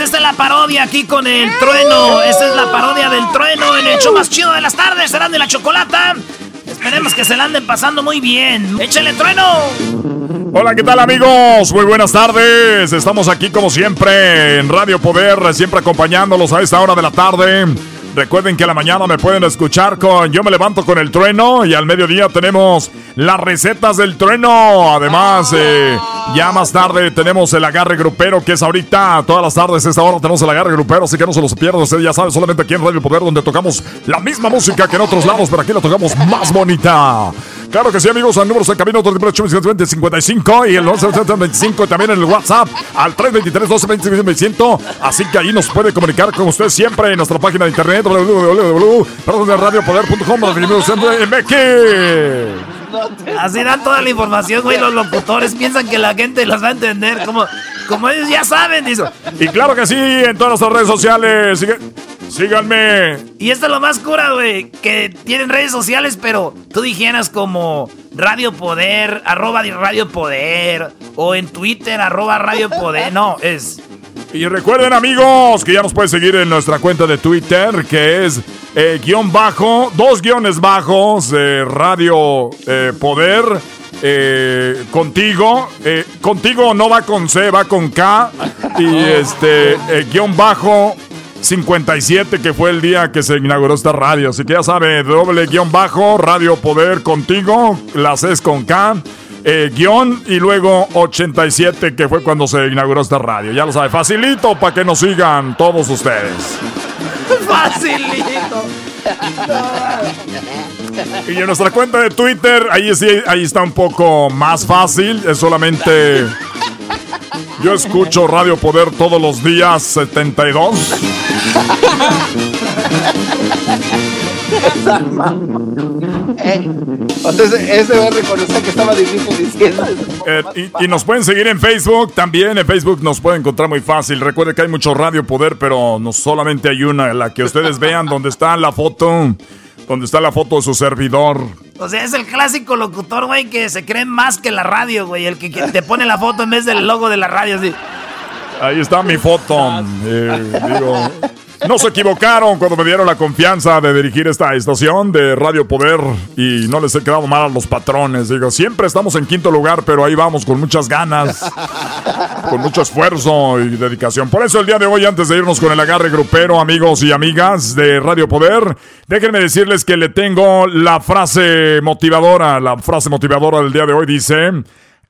esta es la parodia aquí con el trueno. Esta es la parodia del trueno en el show más chido de las tardes. Serán de la chocolata. Esperemos que se la anden pasando muy bien. ¡Échale trueno! Hola, ¿qué tal amigos? Muy buenas tardes. Estamos aquí como siempre en Radio Poder, siempre acompañándolos a esta hora de la tarde. Recuerden que a la mañana me pueden escuchar con Yo me levanto con el trueno y al mediodía tenemos las recetas del trueno. Además, eh, ya más tarde tenemos el agarre grupero que es ahorita, todas las tardes esta hora tenemos el agarre grupero, así que no se los pierdan. Usted ya sabe, solamente aquí en Radio Poder donde tocamos la misma música que en otros lados, pero aquí la tocamos más bonita. Claro que sí, amigos, al número de camino 55 y el 25 también en el WhatsApp al 323 12 Así que ahí nos puede comunicar con usted siempre en nuestra página de internet www.radiopoder.com. Así dan toda la información, güey. Los locutores piensan que la gente los va a entender. Como, como ellos ya saben, dice. Y claro que sí, en todas nuestras redes sociales. Síganme. Y esto es lo más cura, güey. Que tienen redes sociales, pero tú dijeras como Radio Poder, arroba Radio Poder, o en Twitter, arroba Radio Poder. No, es. Y recuerden amigos que ya nos pueden seguir en nuestra cuenta de Twitter que es eh, guion bajo, dos guiones bajos, eh, Radio eh, Poder, eh, contigo, eh, contigo no va con C, va con K y este guion bajo 57 que fue el día que se inauguró esta radio, así que ya sabe, doble guion bajo, Radio Poder contigo, la C es con K eh, guion y luego 87 que fue cuando se inauguró esta radio. Ya lo sabe, facilito para que nos sigan todos ustedes. Facilito. Y en nuestra cuenta de Twitter, ahí sí, ahí está un poco más fácil. Es solamente. Yo escucho Radio Poder todos los días 72. Entonces, ese va a reconocer que estaba difícil diciendo. Eh, y, y nos pueden seguir en Facebook también. En Facebook nos pueden encontrar muy fácil. Recuerde que hay mucho Radio Poder, pero no solamente hay una. La que ustedes vean donde está la foto. Donde está la foto de su servidor. O sea, es el clásico locutor, güey, que se cree más que la radio, güey. El que, que te pone la foto en vez del logo de la radio, así. Ahí está mi foto. Eh, digo, no se equivocaron cuando me dieron la confianza de dirigir esta estación de Radio Poder y no les he quedado mal a los patrones. Digo, siempre estamos en quinto lugar, pero ahí vamos con muchas ganas, con mucho esfuerzo y dedicación. Por eso el día de hoy, antes de irnos con el agarre grupero, amigos y amigas de Radio Poder, déjenme decirles que le tengo la frase motivadora. La frase motivadora del día de hoy dice...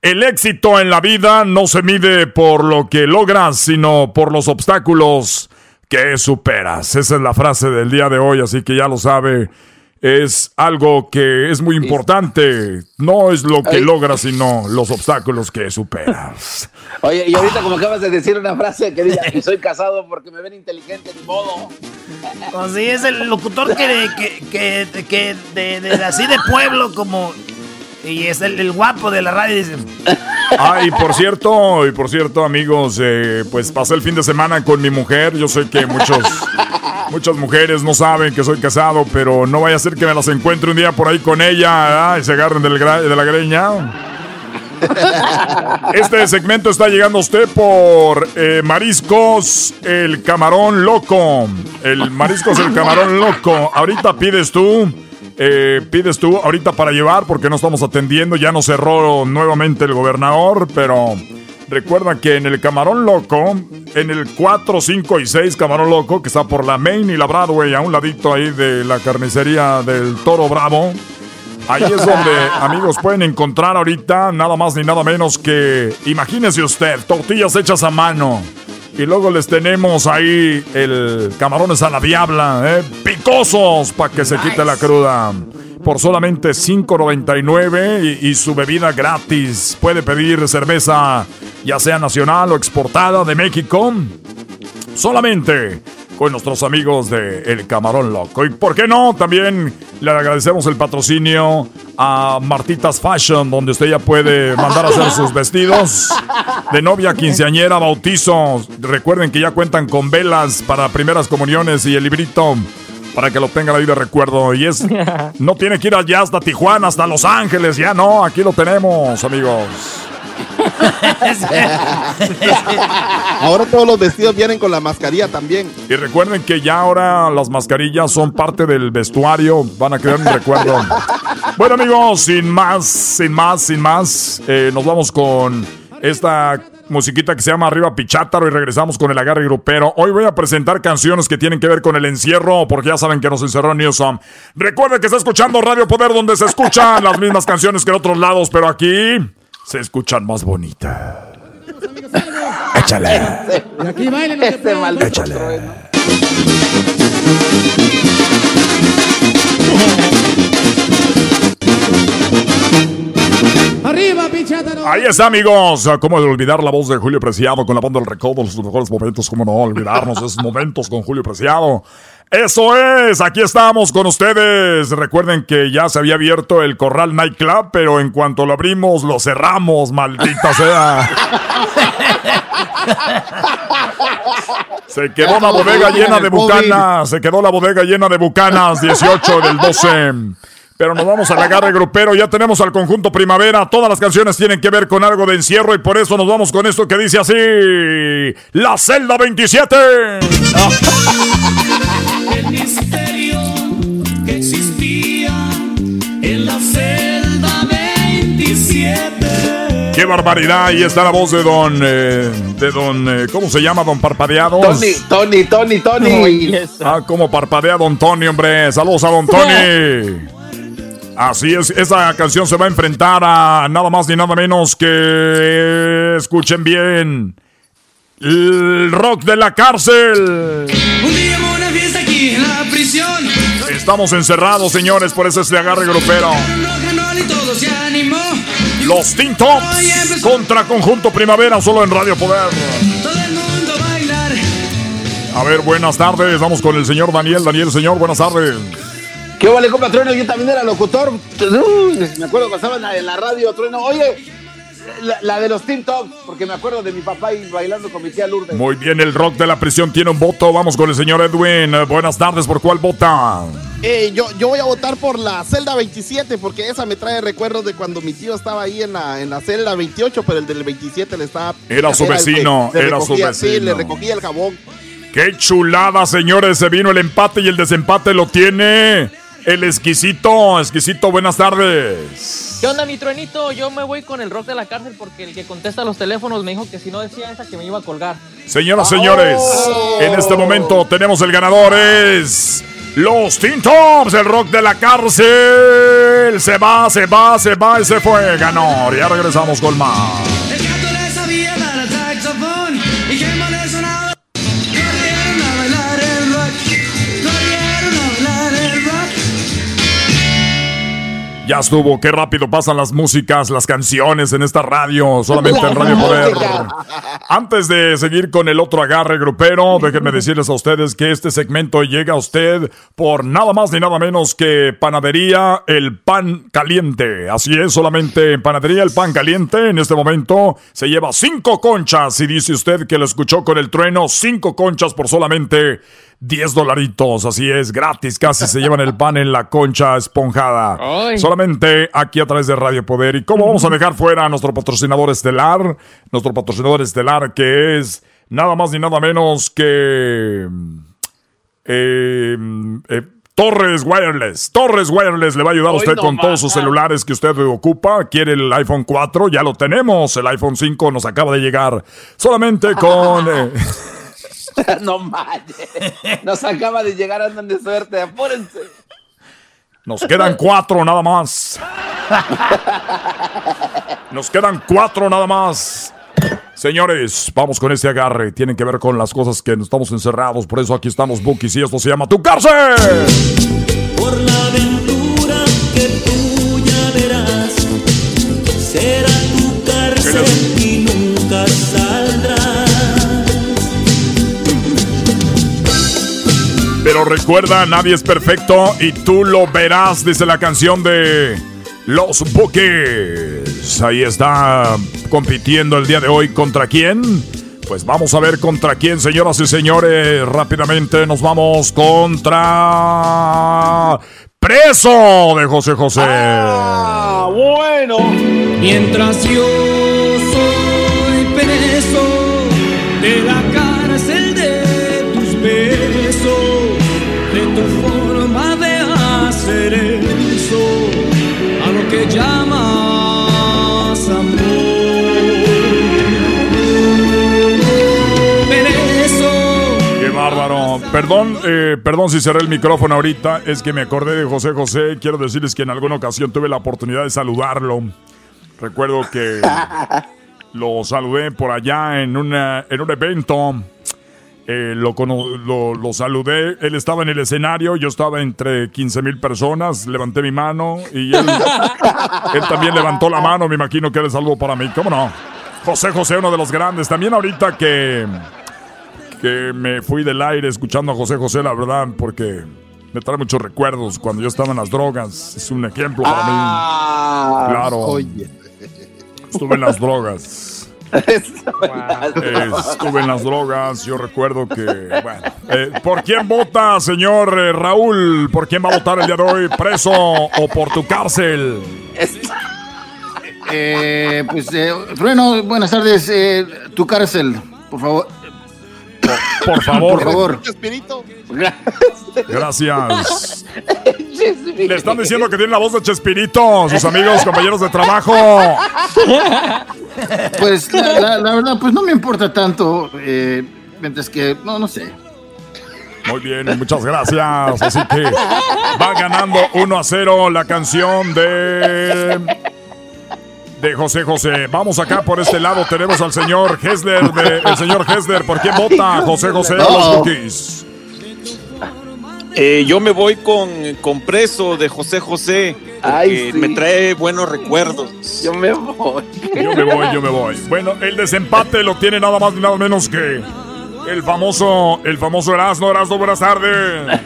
El éxito en la vida no se mide por lo que logras, sino por los obstáculos que superas. Esa es la frase del día de hoy, así que ya lo sabe. Es algo que es muy importante. No es lo que Ay. logras, sino los obstáculos que superas. Oye, y ahorita como acabas de decir una frase que dice que soy casado porque me ven inteligente, ni modo. O sí, es el locutor que, que, que, que de, de- así de pueblo como... Y es el, el guapo de la radio, dice... Ah, y por cierto, y por cierto, amigos, eh, pues pasé el fin de semana con mi mujer. Yo sé que muchos, muchas mujeres no saben que soy casado, pero no vaya a ser que me las encuentre un día por ahí con ella y se agarren del de la greña. Este segmento está llegando a usted por eh, Mariscos el Camarón Loco. El Mariscos el Camarón Loco. Ahorita pides tú. Eh, pides tú ahorita para llevar porque no estamos atendiendo. Ya nos cerró nuevamente el gobernador, pero recuerda que en el Camarón Loco, en el 4, 5 y 6 Camarón Loco, que está por la Main y la Broadway, a un ladito ahí de la carnicería del Toro Bravo. Ahí es donde, amigos, pueden encontrar ahorita nada más ni nada menos que, imagínese usted, tortillas hechas a mano. Y luego les tenemos ahí el camarones a la diabla, ¿eh? picosos para que se quite la cruda. Por solamente $5.99 y, y su bebida gratis. Puede pedir cerveza, ya sea nacional o exportada de México. Solamente nuestros amigos de El Camarón Loco. Y por qué no, también le agradecemos el patrocinio a Martitas Fashion, donde usted ya puede mandar a hacer sus vestidos de novia, quinceañera, bautizos. Recuerden que ya cuentan con velas para primeras comuniones y el librito para que lo tengan ahí de recuerdo. Y es, no tiene que ir allá hasta Tijuana, hasta Los Ángeles, ya no, aquí lo tenemos, amigos. Ahora todos los vestidos vienen con la mascarilla también. Y recuerden que ya ahora las mascarillas son parte del vestuario, van a crear un recuerdo. Bueno amigos, sin más, sin más, sin más, eh, nos vamos con esta musiquita que se llama Arriba Pichátaro y regresamos con el agarre grupero. Hoy voy a presentar canciones que tienen que ver con el encierro, porque ya saben que nos encerró Newsom. Recuerden que está escuchando Radio Poder, donde se escuchan las mismas canciones que en otros lados, pero aquí se escuchan más bonitas. Échale. Y aquí bailen los Este maldito Échale. trueno. Arriba, pichátaro. Ahí está, amigos. ¿Cómo de olvidar la voz de Julio Preciado con la banda del recodo? Los mejores momentos, ¿cómo no olvidarnos esos momentos con Julio Preciado? Eso es, aquí estamos con ustedes. Recuerden que ya se había abierto el Corral Nightclub, pero en cuanto lo abrimos, lo cerramos, maldita sea. Se quedó la bodega llena de bucanas. Se quedó la bodega llena de bucanas, 18 del 12. Pero nos vamos al agarre grupero. Ya tenemos al conjunto primavera. Todas las canciones tienen que ver con algo de encierro y por eso nos vamos con esto que dice así: La celda 27. El misterio que existía en la celda 27. ¡Qué barbaridad! Ahí está la voz de don. eh, de don. eh, ¿Cómo se llama? Don Parpadeados. Tony, Tony, Tony, Tony. Ah, como parpadea Don Tony, hombre. Saludos a Don Tony. Así es, esa canción se va a enfrentar a nada más ni nada menos que. Escuchen bien. El rock de la cárcel. Estamos encerrados, señores, por eso este agarre grupero. Los Teen Tops contra Conjunto Primavera, solo en Radio Poder. A ver, buenas tardes. Vamos con el señor Daniel. Daniel, señor, buenas tardes. ¿Qué vale, compa Trueno? Yo también era locutor. Uy, me acuerdo cuando estaba en la radio, Trueno. Oye, la, la de los Teen Tops, porque me acuerdo de mi papá y bailando con mi tía Lourdes. Muy bien, el rock de la prisión tiene un voto. Vamos con el señor Edwin. Buenas tardes, ¿por cuál vota? Eh, yo, yo voy a votar por la celda 27 porque esa me trae recuerdos de cuando mi tío estaba ahí en la, en la celda 28, pero el del 27 le estaba... Era su vecino, le era su Sí, vecino. le recogía el jabón. ¡Qué chulada, señores! Se vino el empate y el desempate lo tiene el exquisito. Exquisito, buenas tardes. ¿Qué onda, mi truenito? Yo me voy con el rock de la cárcel porque el que contesta los teléfonos me dijo que si no decía esa que me iba a colgar. Señoras, señores, en este momento tenemos el ganador. Es los Teen Tops, el rock de la cárcel. Se va, se va, se va y se fue. Ganó. Ya regresamos con más. Ya estuvo, qué rápido pasan las músicas, las canciones en esta radio, solamente en Radio Poder. Antes de seguir con el otro agarre grupero, déjenme decirles a ustedes que este segmento llega a usted por nada más ni nada menos que Panadería El Pan Caliente. Así es, solamente en Panadería El Pan Caliente en este momento se lleva cinco conchas. Y dice usted que lo escuchó con el trueno, cinco conchas por solamente 10 dolaritos, así es, gratis, casi se llevan el pan en la concha esponjada. Ay. Solamente aquí a través de Radio Poder. ¿Y cómo vamos a dejar fuera a nuestro patrocinador estelar? Nuestro patrocinador estelar que es nada más ni nada menos que... eh, eh, Torres Wireless. Torres Wireless le va a ayudar a usted no con todos sus celulares que usted ocupa. Quiere el iPhone 4, ya lo tenemos. El iPhone 5 nos acaba de llegar. Solamente con... eh, no manches. Nos acaba de llegar, andan de suerte, apúrense. Nos quedan cuatro nada más. Nos quedan cuatro nada más. Señores, vamos con este agarre. Tienen que ver con las cosas que estamos encerrados. Por eso aquí estamos, Bookies, y esto se llama Tu Cárcel. Por la aventura que tú ya verás, será tu cárcel Pero recuerda, nadie es perfecto y tú lo verás, dice la canción de Los Bookies. Ahí está compitiendo el día de hoy. ¿Contra quién? Pues vamos a ver contra quién, señoras y señores. Rápidamente nos vamos contra Preso de José José. Ah, bueno. Mientras yo Perdón, eh, perdón si cerré el micrófono ahorita. Es que me acordé de José José. Quiero decirles que en alguna ocasión tuve la oportunidad de saludarlo. Recuerdo que lo saludé por allá en, una, en un evento. Eh, lo, lo, lo saludé. Él estaba en el escenario. Yo estaba entre 15 mil personas. Levanté mi mano y él, él también levantó la mano. Me imagino que era el saludo para mí. ¿Cómo no? José José, uno de los grandes. También ahorita que que me fui del aire escuchando a José José, la verdad, porque me trae muchos recuerdos cuando yo estaba en las drogas. Es un ejemplo para Ah, mí. Claro. Oye. Estuve en las drogas. Estuve en las drogas. Yo recuerdo que, bueno. eh, ¿Por quién vota, señor eh, Raúl? ¿Por quién va a votar el día de hoy? ¿Preso o por tu cárcel? Eh, pues, eh, Trueno, buenas tardes. eh, tu cárcel, por favor. Por favor. Por favor. Chespirito. Gracias. Le están diciendo que tiene la voz de Chespirito, sus amigos, compañeros de trabajo. Pues la, la- la verdad, pues no me importa tanto. eh, mientras que, no, no sé. Muy bien, muchas gracias. Así que va ganando 1 a 0 la canción de. De José José. Vamos acá por este lado. Tenemos al señor Hessler. De, el señor Hessler. ¿Por quién vota José José o los No. cookies? Eh, yo me voy con, con preso de José José. Ay, sí. me trae buenos recuerdos. Yo me voy. Yo me voy, yo me voy. Bueno, el desempate lo tiene nada más ni nada menos que el famoso, el famoso Erasmo. Erasmo, buenas tardes.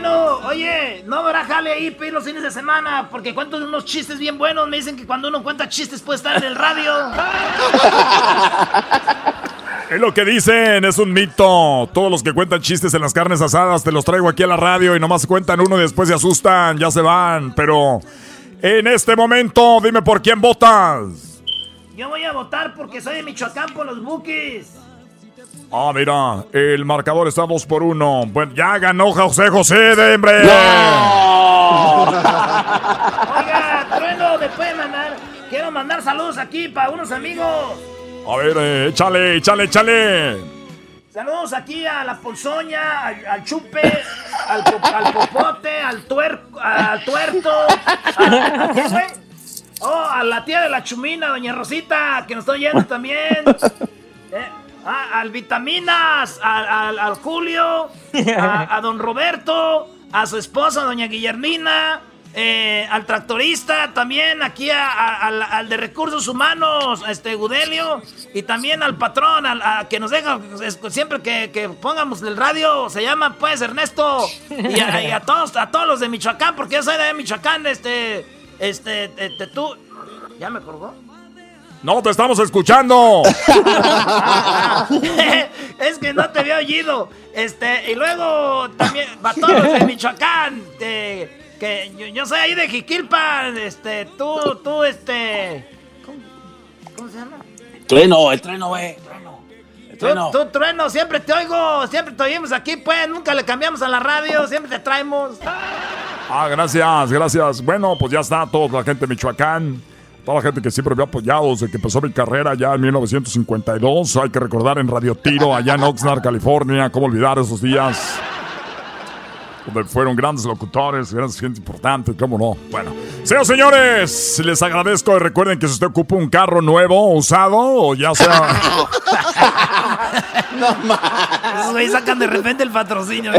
Trueno. Oye, no habrá jale ahí pedir los fines de semana porque cuento unos chistes bien buenos. Me dicen que cuando uno cuenta chistes puede estar en el radio. Es lo que dicen, es un mito. Todos los que cuentan chistes en las carnes asadas te los traigo aquí a la radio y nomás cuentan uno y después se asustan, ya se van. Pero en este momento, dime por quién votas. Yo voy a votar porque soy de Michoacán por los Bookies. Ah, mira, el marcador está 2 por 1. Bueno, ya ganó José José de hombre. Oiga, Trueno, me puede mandar. Quiero mandar saludos aquí para unos amigos. A ver, eh, échale, échale, échale. Saludos aquí a la ponzoña, al, al chupe, al, po- al popote, al tuerco, al tuerto. ¿A, a qué, güey? Oh, a la tía de la chumina, doña Rosita, que nos está oyendo también. Eh, ah, al Vitaminas, al, al- Julio, a, don Roberto, a su esposa, doña Guillermina, eh, al tractorista, también aquí al, al de recursos humanos, este Gudelio, y también al patrón, a- que nos deja siempre que, que pongamos el radio, se llama pues Ernesto, y a, y a todos, a todos los de Michoacán, porque yo soy de Michoacán, este, este, este, tú, ¿ya me colgó? No, te estamos escuchando. Es que no te había oído. Este, y luego también, para todos de Michoacán, que yo, yo soy ahí de Jiquilpan, este, tú, tú, este. ¿Cómo, cómo se llama? Trueno, el trueno, güey. El Tú, trueno. tú, Trueno, siempre te oigo, siempre te oímos aquí, pues, nunca le cambiamos a la radio, siempre te traemos. Ah, gracias, gracias. Bueno, pues ya está toda la gente de Michoacán. Toda la gente que siempre me ha apoyado desde que empezó mi carrera ya en 1952. Hay que recordar en Radio Tiro, allá en Oxnard, California. ¿Cómo olvidar esos días? Donde fueron grandes locutores, grandes gente importante, ¿cómo no? Bueno, señores, señores, les agradezco y recuerden que si usted ocupa un carro nuevo, usado, o ya sea... Esos güeyes sacan de repente el patrocinio.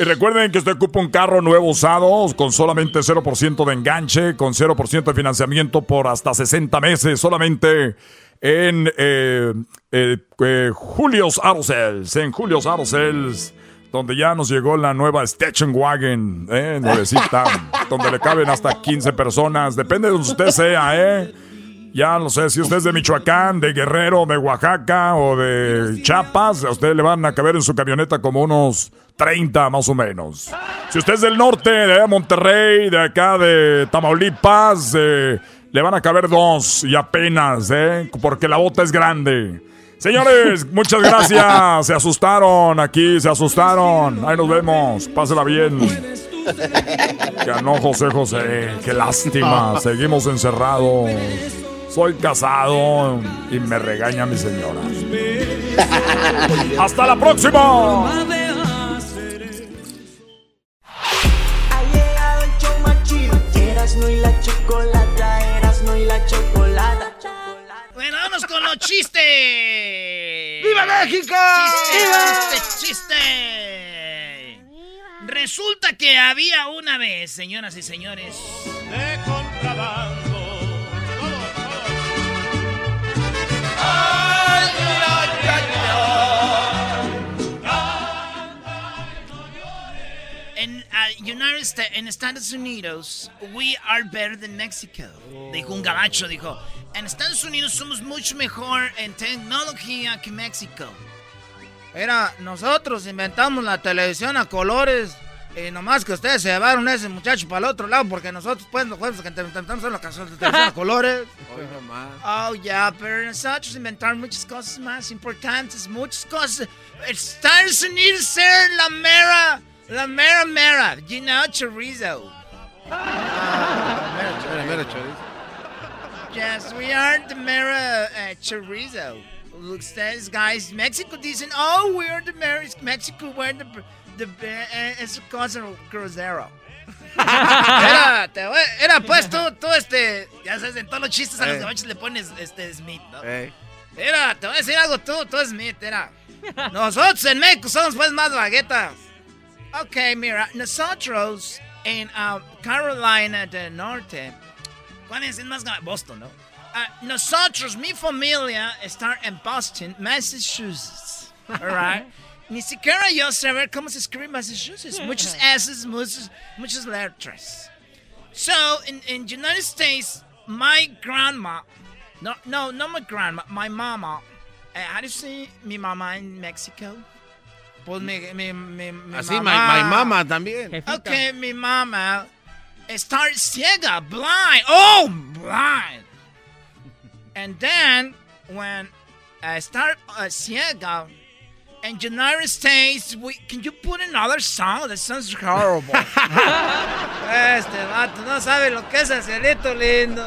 Y recuerden que usted ocupa un carro nuevo usado con solamente 0% de enganche, con 0% de financiamiento por hasta 60 meses, solamente en eh, eh, eh, Julio's Auto Sales, en Julio's Auto Sales, donde ya nos llegó la nueva Station Wagon, eh, nuevecita, donde le caben hasta 15 personas, depende de donde usted sea, eh. Ya no sé si usted es de Michoacán, de Guerrero, de Oaxaca o de Chiapas, a usted le van a caber en su camioneta como unos 30 más o menos. Si usted es del norte, de Monterrey, de acá de Tamaulipas, eh, le van a caber dos y apenas, ¿eh? Porque la bota es grande. Señores, muchas gracias. Se asustaron aquí, se asustaron. Ahí nos vemos. Pásela bien. Ganó José José. Qué lástima. Seguimos encerrados. Soy casado y me regaña mi señora. ¡Hasta la próxima! Erasmo y la chocolata, Erasmo y la chocolata. Bueno, vamos con los chistes. ¡Viva México! Chiste, chiste, chiste. Resulta que había una vez, señoras y señores. De contrabando. United States, en Estados Unidos, we are better than Mexico. Dijo un gabacho, dijo. En Estados Unidos somos mucho mejor en tecnología que México. Era, nosotros inventamos la televisión a colores. Y nomás que ustedes se llevaron a ese muchacho para el otro lado, porque nosotros, pues, los jueves que intentamos hacer la televisión a colores. Oh, ya, pero nosotros inventaron muchas cosas más importantes, muchas cosas. Estados Unidos ser la mera, la mera mera, you know, chorizo. Mira, mira, chorizo. Yes, we are the mera uh, chorizo. Ustedes, guys, Mexico dicen, oh, we are the mera, Mexico, we're the, the, uh, es cosa crucero. era, te era pues tú, tú, este, ya sabes, en todos los chistes a los Eh. gabachos le pones, este, Smith, ¿no? Ey. Mira, te voy a decir algo tú, tú Smith, mira. Nosotros en México somos pues más baguetas. Ok, mira, nosotros en uh, Carolina del Norte, ¿cuál es el más grande? Boston, ¿no? Ah, nosotros, mi familia, está en Boston, Massachusetts. Alright. Ni siquiera yo sé ver cómo se escribe Massachusetts. Muchos S's, muchos, muchas letras. So, in, in United States, my grandma, no, no, not my grandma, my mama, uh, how do you say mi mamá in Mexico? Pues mi, mi, mi, mi Así, my, mamá. my mama también. Okay, mi mamá está ciega, blind. Oh, blind. And then when I start uh, ciega, in United States, we, can you put another song? That sounds horrible. este vato no sabe lo que es el cielito lindo.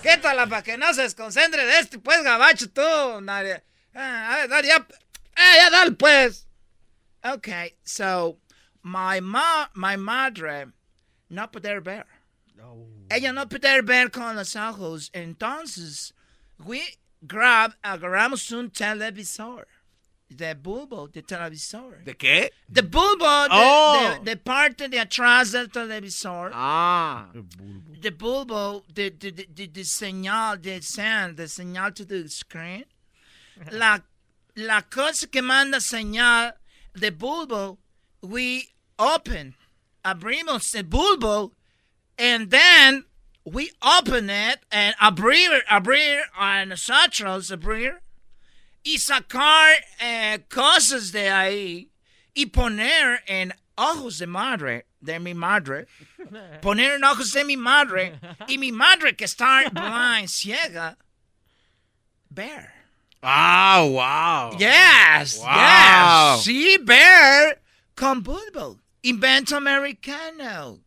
Quítala para que no se desconcentre de este, pues, gabacho, tú. Nadie. Ah, a ver, dale, ya. Eh, ya dale, pues. Okay, so my ma, my madre no poder ver. Ella no poder ver con los ojos. Entonces, we grab, agarramos un televisor. De bulbo de televisor. ¿De qué? De bulbo de, Oh. de- de parte de atrás del televisor. Ah. De bulbo de, de, de, de, de señal, de sound, de señal to the screen. La, la cosa que manda señal de bulbo, we open, abrimos the bulbo, and then we open it and abrir, abrir a nosotros, abrir, y sacar eh, cosas de ahí y poner en ojos de madre, de mi madre, poner en ojos de mi madre y mi madre que está blind, ciega, ver. Ah, wow. Yes, Wow. yes. Sí, ver con bulbo. Invento americano.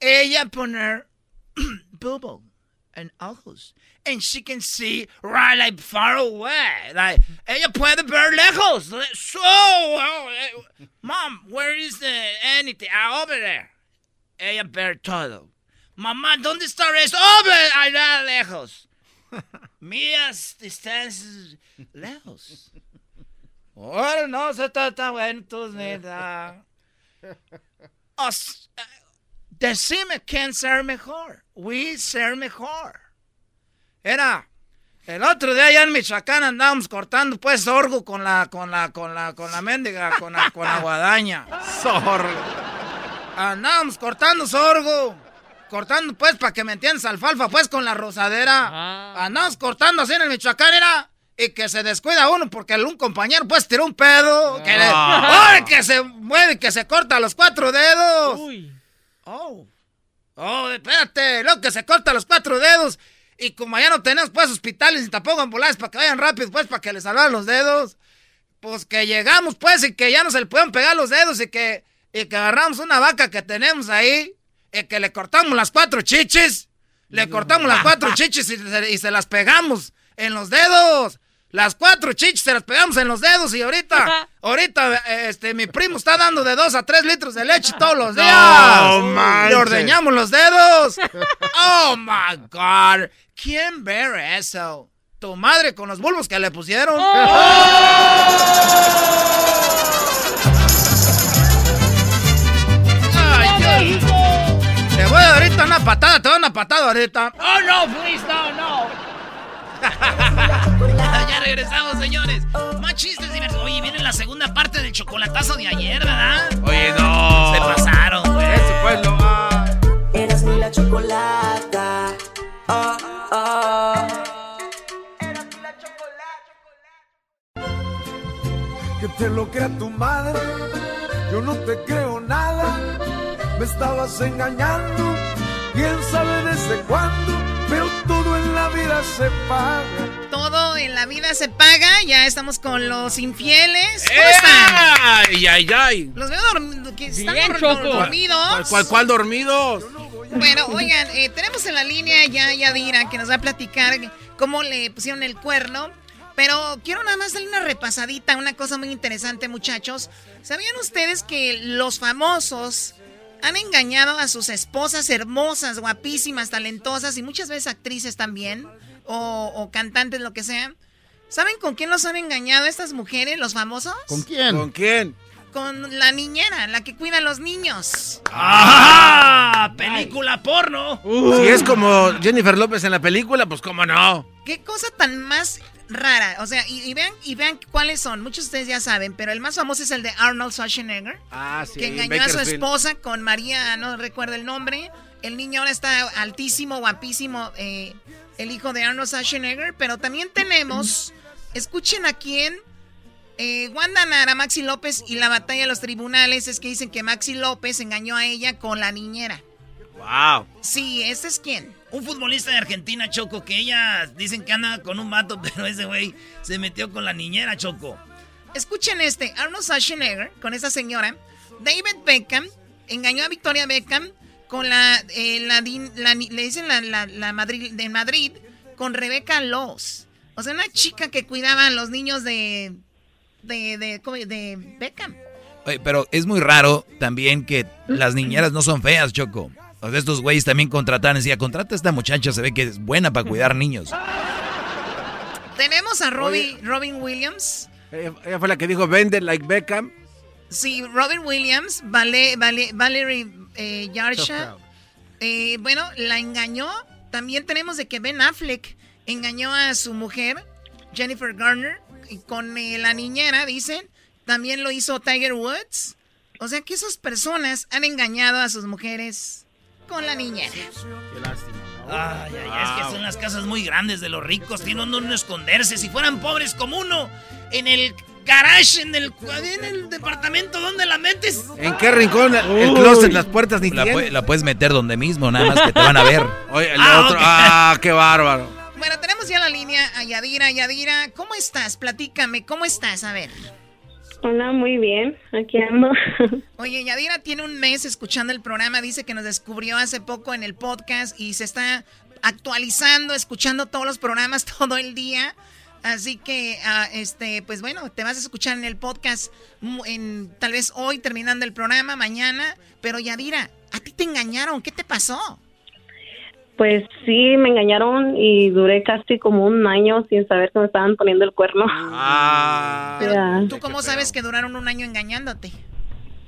Ella poner bulbo and ojos. And she can see right like far away. Like, ella puede ver lejos. So, oh, mom, where is the anything? Ah, over there. Ella ver todo. Mamá, ¿dónde está esto? Over allá lejos. Mías distancias lejos. Ahora no, se está, está bueno, entonces, neta. Os- eh, decime quién ser mejor. We ser mejor. Era, el otro día allá en Michoacán andábamos cortando pues sorgo con la, con la, con la, con la mendiga, con la, con la guadaña. Sorgo. Andábamos cortando sorgo. Cortando pues para que me entiendas alfalfa pues con la rosadera. Andábamos cortando así en el Michoacán era. Y que se descuida uno porque un compañero pues tiró un pedo. Que, le- Ah. ¡Ay, que se mueve, que se corta los cuatro dedos. Oh. Oh, espérate, luego que se corta los cuatro dedos. Y como ya no tenemos pues hospitales ni tampoco ambulancias para que vayan rápido, pues para que le salvan los dedos. Pues que llegamos pues y que ya no se le pueden pegar los dedos y que, y que agarramos una vaca que tenemos ahí y que le cortamos las cuatro chichis. Le cortamos las cuatro chichis y se, y se las pegamos en los dedos. Las cuatro chichis se las pegamos en los dedos y ahorita, ahorita, eh, este, mi primo está dando de dos a tres litros de leche todos los días. No Le ordeñamos los dedos. Oh my God. ¿Quién ve eso? Tu madre con los bulbos que le pusieron. Ay, Te voy a dar ahorita una patada, te doy una patada ahorita. Oh no, please, no, no. ya regresamos, señores. Más chistes divertidos. Oye, viene la segunda parte del chocolatazo de ayer, ¿verdad? Oye, no. Se pasaron, güey. Ese fue lo. ah. Eras mi la chocolata. Ah, ah. Que te lo crea tu madre, yo no te creo nada. Me estabas engañando, quién sabe desde cuándo, pero todo en la vida se paga. Todo en la vida se paga. Ya estamos con los infieles. ¿Cómo están? Ay, ay, ay. Los veo dorm- que están Bien, dor- Choco. dormidos. ¿Cuál, cuál, cuál dormidos? Bueno, oigan, eh, tenemos en la línea ya a Yadira que nos va a platicar cómo le pusieron el cuerno. Pero quiero nada más darle una repasadita, una cosa muy interesante, muchachos. ¿Sabían ustedes que los famosos han engañado a sus esposas hermosas, guapísimas, talentosas y muchas veces actrices también? O, o cantantes, lo que sea. ¿Saben con quién los han engañado estas mujeres, los famosos? ¿Con quién? ¿Con quién? Con la niñera, la que cuida a los niños. ¡Ah! Película porno. Si es como Jennifer López en la película, pues cómo no. Qué cosa tan más rara. O sea, y, y vean, y vean cuáles son. Muchos de ustedes ya saben, pero el más famoso es el de Arnold Schwarzenegger. Ah, sí. que engañó a su esposa con María, no recuerdo el nombre. El niño ahora está altísimo, guapísimo, eh, el hijo de Arnold Schwarzenegger. Pero también tenemos, escuchen a quién, eh, Wanda Nara, Maxi López y la batalla de los tribunales es que dicen que Maxi López engañó a ella con la niñera. Wow. Sí, ¿este es quién? Un futbolista de Argentina, Choco, que ella dicen que anda con un vato, pero ese güey se metió con la niñera, Choco. Escuchen este, Arnold Schwarzenegger con esa señora. David Beckham engañó a Victoria Beckham con la, eh, la le dicen la, la, la Madrid, de Madrid, con Rebecca Laws. O sea, una chica que cuidaba a los niños de, de, de, de Beckham. Oye, pero es muy raro también que las niñeras no son feas, Choco. O sea, estos güeyes también contrataron. Decía, contrata a esta muchacha, se ve que es buena para cuidar niños. Tenemos a Robin, Robin Williams. Ella, ella fue la que dijo vende like Beckham. Sí, Robin Williams, Vale, Vale, Valerie eh, Yarsha. Eh, bueno, la engañó. También tenemos de que Ben Affleck engañó a su mujer, Jennifer Garner, y con eh, la niñera, dicen. También lo hizo Tiger Woods. O sea que esas personas han engañado a sus mujeres con la niñera. Qué lástima. Ay, ay, ay, es que son las casas muy grandes de los ricos, tienen donde esconderse. Si fueran pobres como uno, en el garage, en el, en el departamento, ¿dónde la metes? ¿En qué rincón? El closet, las puertas ni La, pu- la puedes meter donde mismo, nada más que te van a ver. Oye, el Ah, otro. Ah, qué bárbaro. Bueno, tenemos ya la línea a Yadira. Yadira, ¿cómo estás? Platícame, ¿cómo estás? A ver. Hola, muy bien. Aquí ando. Oye, Yadira tiene un mes escuchando el programa, dice que nos descubrió hace poco en el podcast y se está actualizando, escuchando todos los programas todo el día. Así que, ah, este, pues bueno, te vas a escuchar en el podcast en tal vez hoy terminando el programa, mañana. Pero Yadira, a ti te engañaron, ¿qué te pasó? Pues sí, me engañaron y duré casi como un año sin saber que me estaban poniendo el cuerno. Ah. Ya. ¿Tú cómo sabes que duraron un año engañándote?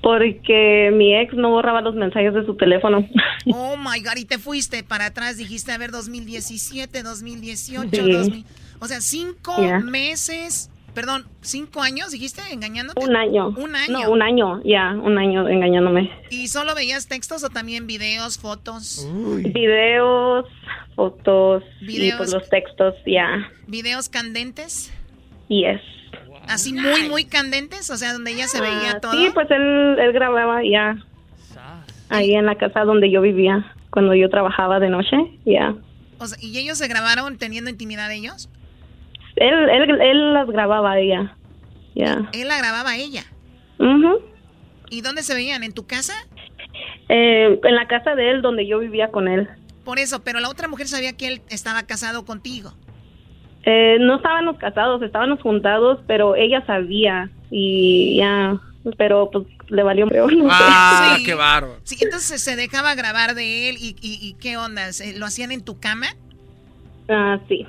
Porque mi ex no borraba los mensajes de su teléfono. Oh my God, y te fuiste para atrás, dijiste, a ver, 2017, 2018, Sí. 2000. O sea, cinco meses, perdón, cinco años, dijiste, engañándote. Un año. Un año. No, un año, ya, un año engañándome. ¿Y solo veías textos o también videos, fotos? Videos, fotos y Videos. pues los textos, ya. ¿Videos candentes? Yes. Así muy, muy candentes, o sea, donde ella se veía Ah, todo. Sí, pues él, él grababa ya. Ahí en la casa donde yo vivía, cuando yo trabajaba de noche, ya. O sea, ¿Y ellos se grabaron teniendo intimidad ellos? Él, él, él las grababa a ella, ya. Él la grababa a ella. Ujú. ¿Y dónde se veían? ¿En tu casa? Eh, en la casa de él donde yo vivía con él. Por eso, pero la otra mujer sabía que él estaba casado contigo. Eh, no estábamos casados, estábamos juntados, pero ella sabía y ya, pero pues le valió peor. no sé. Ah, Sí. qué bárbaro. Sí, entonces se dejaba grabar de él y, y, y qué onda, ¿Se- ¿lo hacían en tu cama? Ah, sí.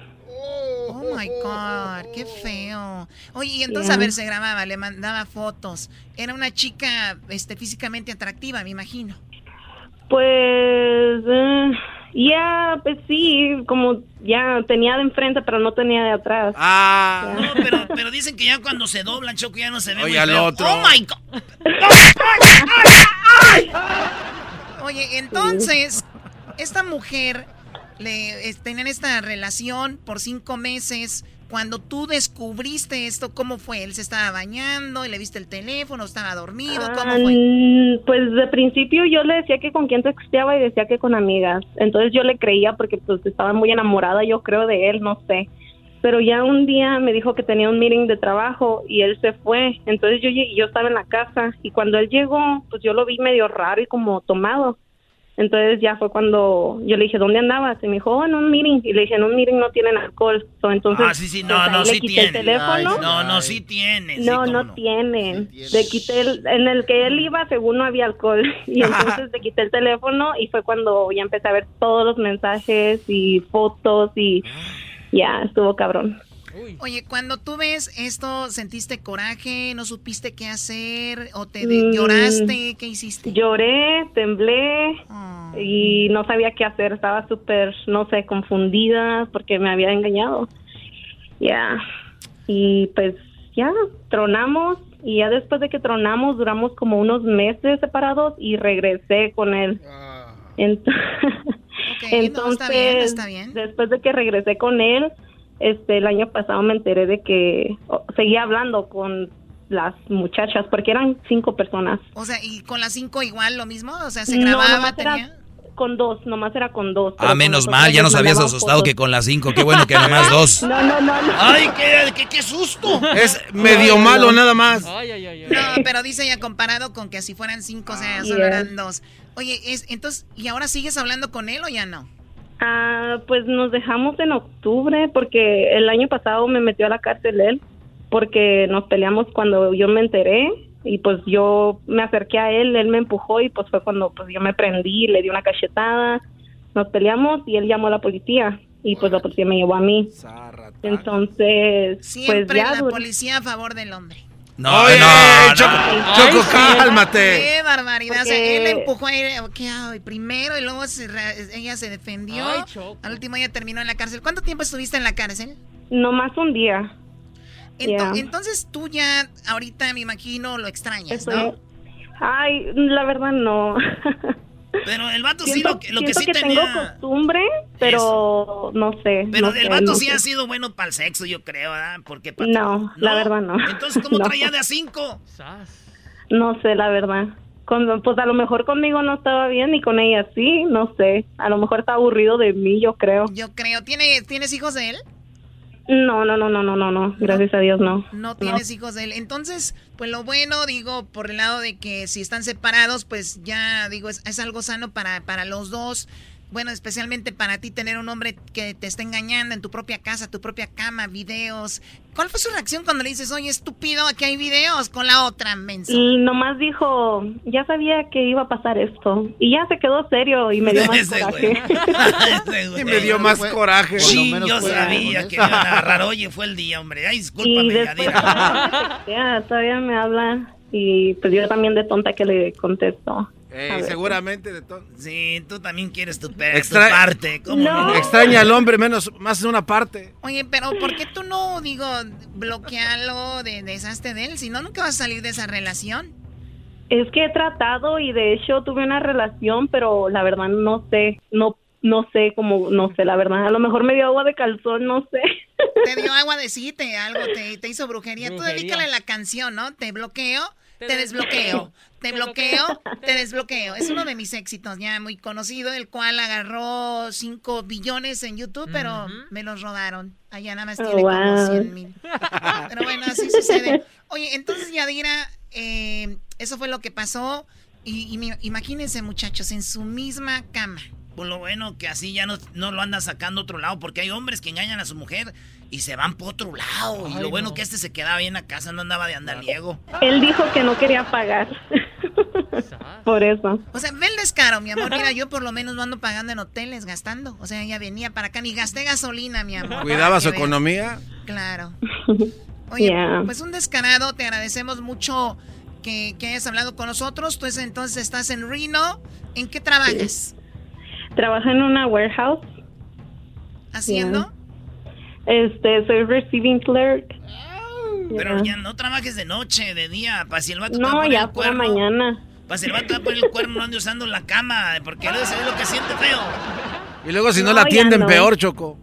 Oh my God, qué feo. Oye, y entonces a ver, se grababa, le mandaba fotos. Era una chica este, físicamente atractiva, me imagino. Pues eh, ya, pues sí, como ya tenía de enfrente, pero no tenía de atrás. Ah. No, pero, pero dicen que ya cuando se doblan, Choco, ya no se ve Oye, al otro. Oh my God. Oye, entonces, esta mujer le es- tenían esta relación por cinco meses. Cuando tú descubriste esto, ¿cómo fue? ¿Él se estaba bañando y le viste el teléfono? ¿Estaba dormido? ¿Cómo Ah, fue? mm, Pues de principio yo le decía que con quién texteaba y decía que con amigas. Entonces yo le creía porque pues estaba muy enamorada, yo creo de él, no sé. Pero ya un día me dijo que tenía un meeting de trabajo y él se fue. Entonces yo yo estaba en la casa y cuando él llegó, pues yo lo vi medio raro y como tomado. Entonces ya fue cuando yo le dije, ¿dónde andabas? Y me dijo, oh, en un meeting. Y le dije, en un meeting no tienen alcohol. So, entonces, Ah, sí, sí, pues, no, ahí no, le sí quité tienen. el teléfono. No, no, sí tienen. sí, No, no, tienen. Le quité el, en el que él iba, según no había alcohol. Y entonces le quité el teléfono y fue cuando ya empecé a ver todos los mensajes y fotos y ya, estuvo cabrón. Oye, cuando tú ves esto, ¿sentiste coraje? ¿No supiste qué hacer? ¿O te Mm, de- lloraste? ¿Qué hiciste? Lloré, temblé Ah. y no sabía qué hacer. Estaba súper, no sé, confundida porque me había engañado. Ya. Y pues ya, tronamos. Y ya después de que tronamos, duramos como unos meses separados y regresé con él. Ent- Entonces, está bien, está bien. después de que regresé con él, este, el año pasado me enteré de que seguía hablando con las muchachas, porque eran cinco personas. O sea, ¿y con las cinco igual lo mismo? O sea, ¿se No, grababa? nomás era tenía- con dos, nomás era con dos. Ah, menos mal, ya nos habías asustado fotos. que con las cinco. Qué bueno que nada más dos. No, no, no, no. Ay, qué, qué, qué susto. Es medio malo nada más. No, pero dice ya comparado con que si fueran cinco, o sea, solo Yeah. eran dos. Oye, es, entonces, ¿y ahora sigues hablando con él o ya no? Ah, pues nos dejamos en octubre porque el año pasado me metió a la cárcel él porque nos peleamos cuando yo me enteré y pues yo me acerqué a él, él me empujó y pues fue cuando pues yo me prendí, le di una cachetada, nos peleamos y él llamó a la policía y pues la policía me llevó a mí. Entonces, Siempre pues ya la policía a favor del hombre. No, Oye, no, Choco, no. Choco, Ay, cálmate. Qué barbaridad. O sea, él la empujó a ir, ok, ay, primero y luego se re- ella se defendió. Ay, Choco. Al último ella terminó en la cárcel. ¿Cuánto tiempo estuviste en la cárcel? nomás un día. Ento-. Entonces tú ya ahorita me imagino lo extrañas, Estoy- ¿no? Ay, la verdad no. Pero el vato sí lo, que- lo que siento sí que tenía... tengo costumbre, pero no sé. Pero no el sé, vato no sí sé. ha sido bueno para el sexo, yo creo, ¿verdad? Porque pa- No, la verdad no. Entonces, ¿cómo No. traía de a cinco? No sé, la verdad. Con- pues a lo mejor conmigo no estaba bien y con ella sí, no sé. A lo mejor está aburrido de mí, yo creo. Yo creo. ¿Tiene, ¿Tienes hijos de él? No, no, no, no, no, no, no. Gracias a Dios, no. No tienes hijos de él. Entonces, pues lo bueno, digo, por el lado de que si están separados, pues ya, digo, es, es algo sano para, para los dos. Bueno, especialmente para ti tener un hombre que te está engañando en tu propia casa, tu propia cama, videos. ¿Cuál fue su reacción cuando le dices, oye, estúpido, aquí hay videos con la otra mensa? Y nomás dijo, ya sabía que iba a pasar esto. Y ya se quedó serio y me dio más Ese coraje. Y me dio más coraje. Sí, Por lo menos yo sabía que iban a agarrar. Oye, fue el día, hombre. Ay, y discúlpame, después todavía me textea, todavía me habla. Y pues yo también de tonta que le contesto. Seguramente de todo. Sí, tú también quieres tu, Extra- parte. ¿Cómo no? Extraña al hombre menos más de una parte. Oye, pero ¿por qué tú no, digo, bloquealo, de, deshazte de él? Si no, nunca vas a salir de esa relación. Es que he tratado y de hecho tuve una relación, pero la verdad no sé, no no sé cómo, no sé, la verdad. A lo mejor me dio agua de calzón, no sé. Te dio agua de sí, te, algo, te, te hizo brujería. Tú dedícale la canción, ¿no? Te bloqueo, te desbloqueo, te bloqueo, te desbloqueo. Es uno de mis éxitos ya muy conocido, el cual agarró 5 billones en YouTube, pero me los robaron. Allá nada más Oh, tiene como wow. 100 mil. Pero bueno, así sucede. Oye, entonces Yadira, eh, eso fue lo que pasó. Y, y mi- imagínense, muchachos, en su misma cama. Pues lo bueno que así ya no, no lo anda sacando a otro lado, porque hay hombres que engañan a su mujer y se van por otro lado. y lo bueno no. que este se quedaba bien a casa, no andaba de andaliego. Él dijo que no quería pagar. Por eso. O sea, ve el descaro, mi amor. Mira, yo por lo menos no ando pagando en hoteles, gastando. O sea, ella venía para acá, ni gasté gasolina, mi amor. Cuidaba su veas. economía. Claro. Oye, Yeah. pues un descarado, te agradecemos mucho que, que hayas hablado con nosotros. Tú es- entonces estás en Reno. ¿En qué trabajas? Trabajo en una warehouse. ¿Haciendo? Este, soy receiving clerk. Pero Yeah. ya no trabajes de noche, de día, para si el vato te va a No, poner ya cuerno. mañana. Para si el vato va a poner el cuerno, no ande usando la cama, porque luego se ve lo que siente feo. Y luego si no, No, la atienden no. peor, Choco.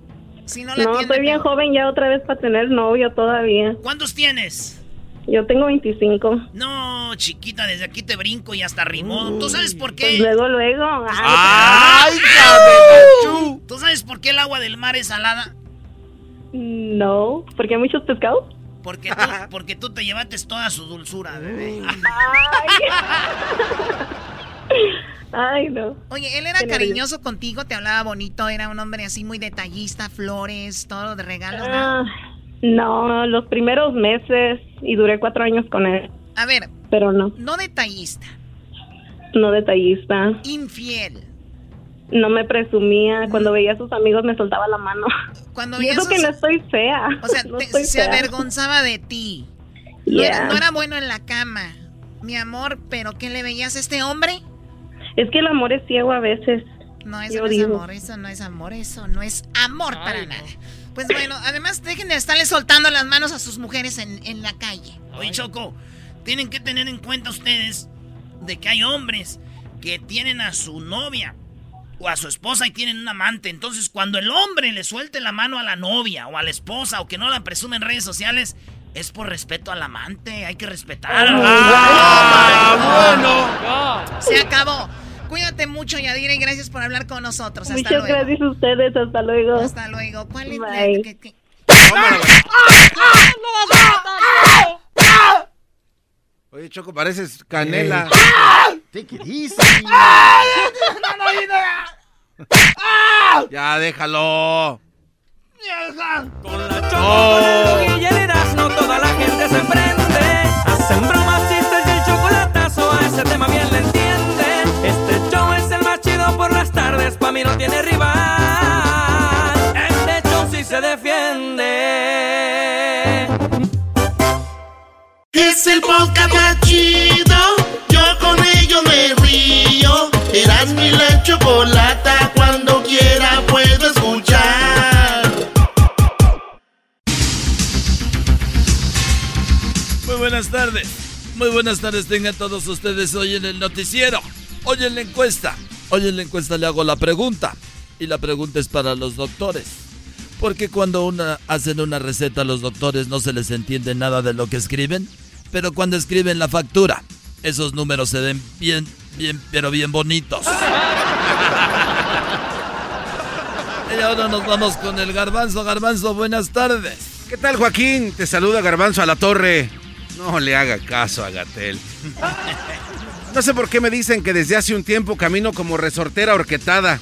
Si no No, estoy bien joven ya otra vez para tener novio todavía. ¿Cuántos tienes? Yo tengo 25. No, chiquita, desde aquí te brinco y hasta rimó. ¿Tú sabes por qué? Pues luego, luego. ¡Ay, cabrón! ¿Tú sabes por qué el agua del mar es salada? No, porque hay muchos pescados. Porque tú, porque tú te llevaste toda su dulzura, bebé. Ay, no. Oye, él era Qué cariñoso contigo, te hablaba bonito, era un hombre así muy detallista, flores, todo de regalos. Ah, no, los primeros meses y duré cuatro años con él, A ver, pero no, no detallista, no detallista. infiel. No me presumía. Cuando veía a sus amigos me soltaba la mano. Cuando y veía eso sus- que no estoy fea. O sea, no te- estoy se fea. avergonzaba de ti. No, Yeah. era, no era bueno en la cama. Mi amor, ¿pero qué le veías a este hombre? Es que el amor es ciego a veces. No, eso Yo no es amor, eso no es amor, eso no es amor para nada. Pues bueno, además dejen de estarle soltando las manos a sus mujeres en, en la calle. Oye, Choco, tienen que tener en cuenta ustedes de que hay hombres que tienen a su novia o a su esposa y tienen un amante. Entonces, cuando el hombre le suelte la mano a la novia o a la esposa o que no la presume en redes sociales, es por respeto al amante. Hay que respetar. Ah, bueno. Se acabó. Cuídate mucho, Yadira, y gracias por hablar con nosotros. Hasta Muchas luego. gracias a ustedes. Hasta luego. Hasta luego. ¿Cuál es la- que- que- Oye, Choco, pareces canela. Take it easy. Ya, déjalo. no toda la gente se prende. Hacen bromas, chistes y el chocolatazo a ese tema bien le entiende. Este show es el más chido por las tardes, pa' mí no tiene rival. Este show sí se defiende. Es el podcast Cuando quiera puedo escuchar. Muy buenas tardes. Muy buenas tardes tengan todos ustedes hoy en el noticiero. Hoy en la encuesta. Hoy en la encuesta le hago la pregunta. Y la pregunta es para los doctores. Porque cuando una, hacen una receta los doctores no se les entiende nada de lo que escriben. Pero cuando escriben la factura, esos números se ven bien, bien, pero bien bonitos. Y ahora nos vamos con el garbanzo. Garbanzo, buenas tardes. ¿Qué tal, Joaquín? Te saluda Garbanzo a la torre. No le haga caso a Gatel. No sé por qué me dicen que desde hace un tiempo camino como resortera orquetada.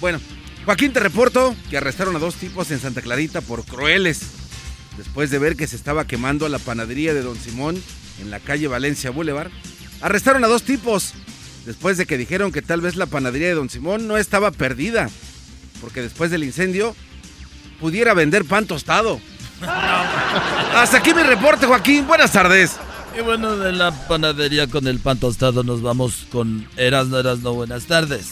Bueno, Joaquín, te reporto que arrestaron a dos tipos en Santa Clarita por crueles. Después de ver que se estaba quemando la panadería de Don Simón en la calle Valencia Boulevard, arrestaron a dos tipos. Después de que dijeron que tal vez la panadería de Don Simón no estaba perdida. Porque después del incendio pudiera vender pan tostado. Hasta aquí mi reporte, Joaquín. Buenas tardes. Y bueno, de la panadería con el pan tostado nos vamos con Erasno, Erasno, buenas tardes.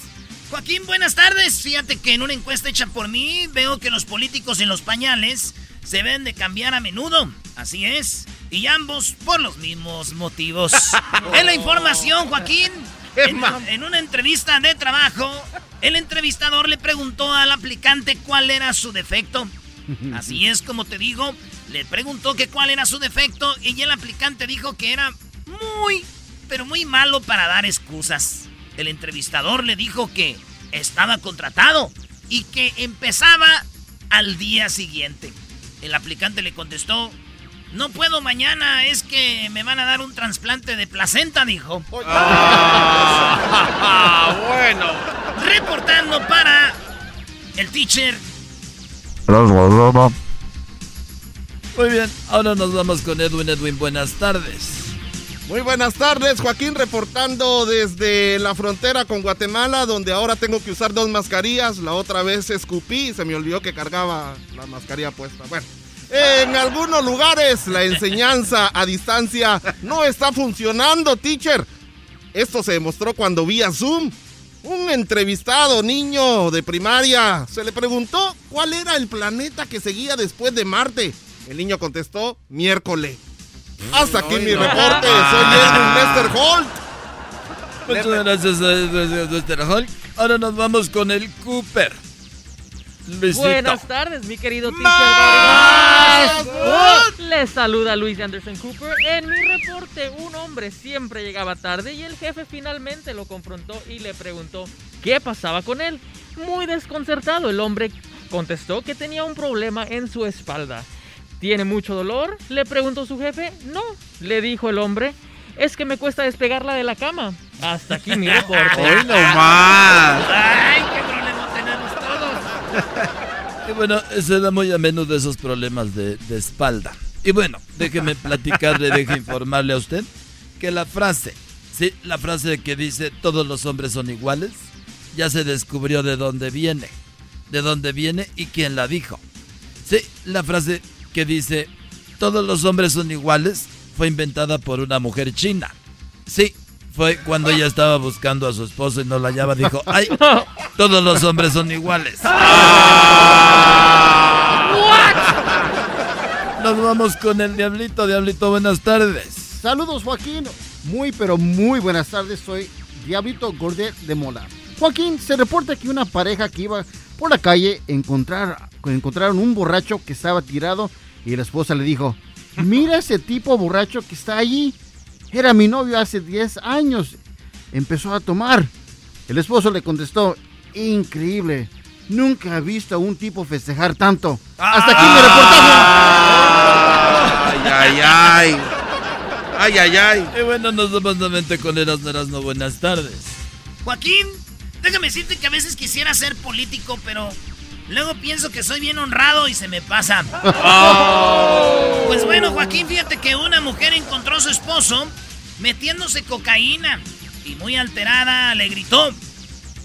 Joaquín, buenas tardes. Fíjate que en una encuesta hecha por mí veo que los políticos en los pañales se ven de cambiar a menudo. Así es. Y ambos por los mismos motivos. en la información, Joaquín. En, en una entrevista de trabajo, el entrevistador le preguntó al aplicante cuál era su defecto. Así es como te digo, le preguntó que cuál era su defecto y el aplicante dijo que era muy, pero muy malo para dar excusas. El entrevistador le dijo que estaba contratado y que empezaba al día siguiente. El aplicante le contestó, no puedo mañana, es que me van a dar un trasplante de placenta, dijo. Ah, bueno. Reportando para el teacher. Muy bien, ahora nos vamos con Edwin. Edwin, buenas tardes. Muy buenas tardes, Joaquín, reportando desde la frontera con Guatemala, donde ahora tengo que usar dos mascarillas. La otra vez escupí y se me olvidó que cargaba la mascarilla puesta. Bueno, en algunos lugares la enseñanza a distancia no está funcionando, teacher. Esto se demostró cuando vía Zoom. Un entrevistado niño de primaria se le preguntó cuál era el planeta que seguía después de Marte. El niño contestó miércoles. Hasta aquí mi reporte. Soy Edwin Lester Holt. Muchas gracias, eh, Mr. Hulk. Ahora nos vamos con el Cooper. Luisito. Buenas tardes, mi querido teacher. ¡Más! Les saluda Luis Anderson Cooper. En mi reporte, un hombre siempre llegaba tarde y el jefe finalmente lo confrontó y le preguntó qué pasaba con él. Muy desconcertado, el hombre contestó que tenía un problema en su espalda. ¿Tiene mucho dolor? Le preguntó su jefe. No, le dijo el hombre. Es que me cuesta despegarla de la cama. Hasta aquí mi reporte. ¡Ay, qué problema tenemos todos! Y bueno, se da muy a menudo esos problemas de, espalda. Y bueno, déjeme platicarle, déjeme informarle a usted que la frase, sí, la frase que dice todos los hombres son iguales, ya se descubrió de dónde viene. De dónde viene y quién la dijo. Sí, la frase que dice todos los hombres son iguales fue inventada por una mujer china. Sí, fue cuando ella estaba buscando a su esposo y no la hallaba, dijo, ay, todos los hombres son iguales. Nos vamos con el Diablito. Diablito, buenas tardes. Saludos, Joaquín. Muy, pero muy buenas tardes. Soy Diablito Gordet de Mola. Joaquín, se reporta que una pareja que iba por la calle encontrar, encontraron un borracho que estaba tirado y la esposa le dijo, mira ese tipo borracho que está allí. Era mi novio hace 10 años. Empezó a tomar. El esposo le contestó, increíble. Nunca he visto a un tipo festejar tanto. Hasta aquí mi reportaje. Ay, ay, ay. Ay, ay, ay. Y bueno, nos vamos nuevamente con Erasmo Erasmo. Buenas tardes. Joaquín, déjame decirte que a veces quisiera ser político, pero luego pienso que soy bien honrado y se me pasa. Pues bueno, Joaquín, fíjate que una mujer encontró a su esposo metiéndose cocaína y muy alterada le gritó.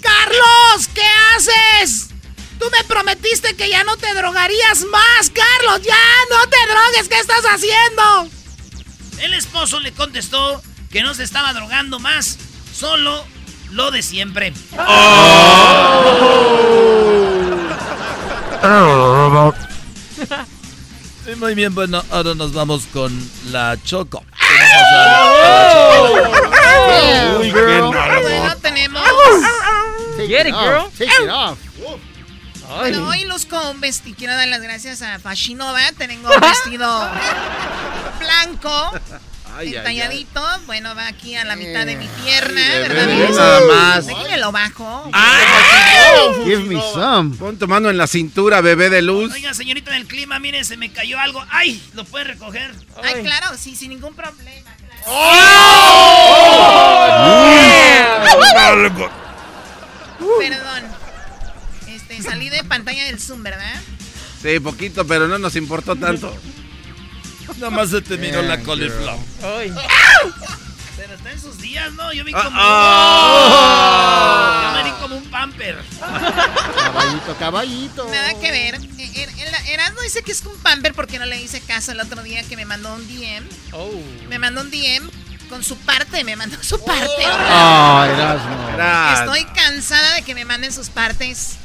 ¡Carlos! ¿Qué haces? Tú me prometiste que ya no te drogarías más, Carlos. Ya no te drogues. ¿Qué estás haciendo? El esposo le contestó que no se estaba drogando más, solo lo de siempre. Sí, muy bien, bueno, ahora nos vamos con la Choco. Tenemos a- a la Choco. Uy, qué Bueno, tenemos. Get it, girl. Take it off. Bueno, hoy luzco un vestido. Quiero dar las gracias a Fashinova. Tengo un vestido blanco. Ay, ay, bueno, va aquí a la mitad de mi pierna, Ay, ¿verdad? bebé, nada más. Déjenme lo bajo. Give me some. Pon tu mano en la cintura, bebé de luz. Oiga, señorita del clima, mire, se me cayó algo. ¡Ay! ¿Lo puede recoger? Ay, claro, sí, sin ningún problema. Perdón. Este, salí de pantalla del Zoom, ¿verdad? Sí, poquito, pero no nos importó tanto. Nada más se te miró la coliflor. Ay. Pero está en sus días, ¿no? Yo vi Ah, como... ah. Yo me vi como un pamper. Caballito, caballito. Nada que ver. Eh, el- Erasmo dice que es un pamper porque no le hice caso el otro día que me mandó un DM. Oh. Me mandó un DM con su parte, me mandó su parte. Ah, Erasmo. Estoy cansada de que me manden sus partes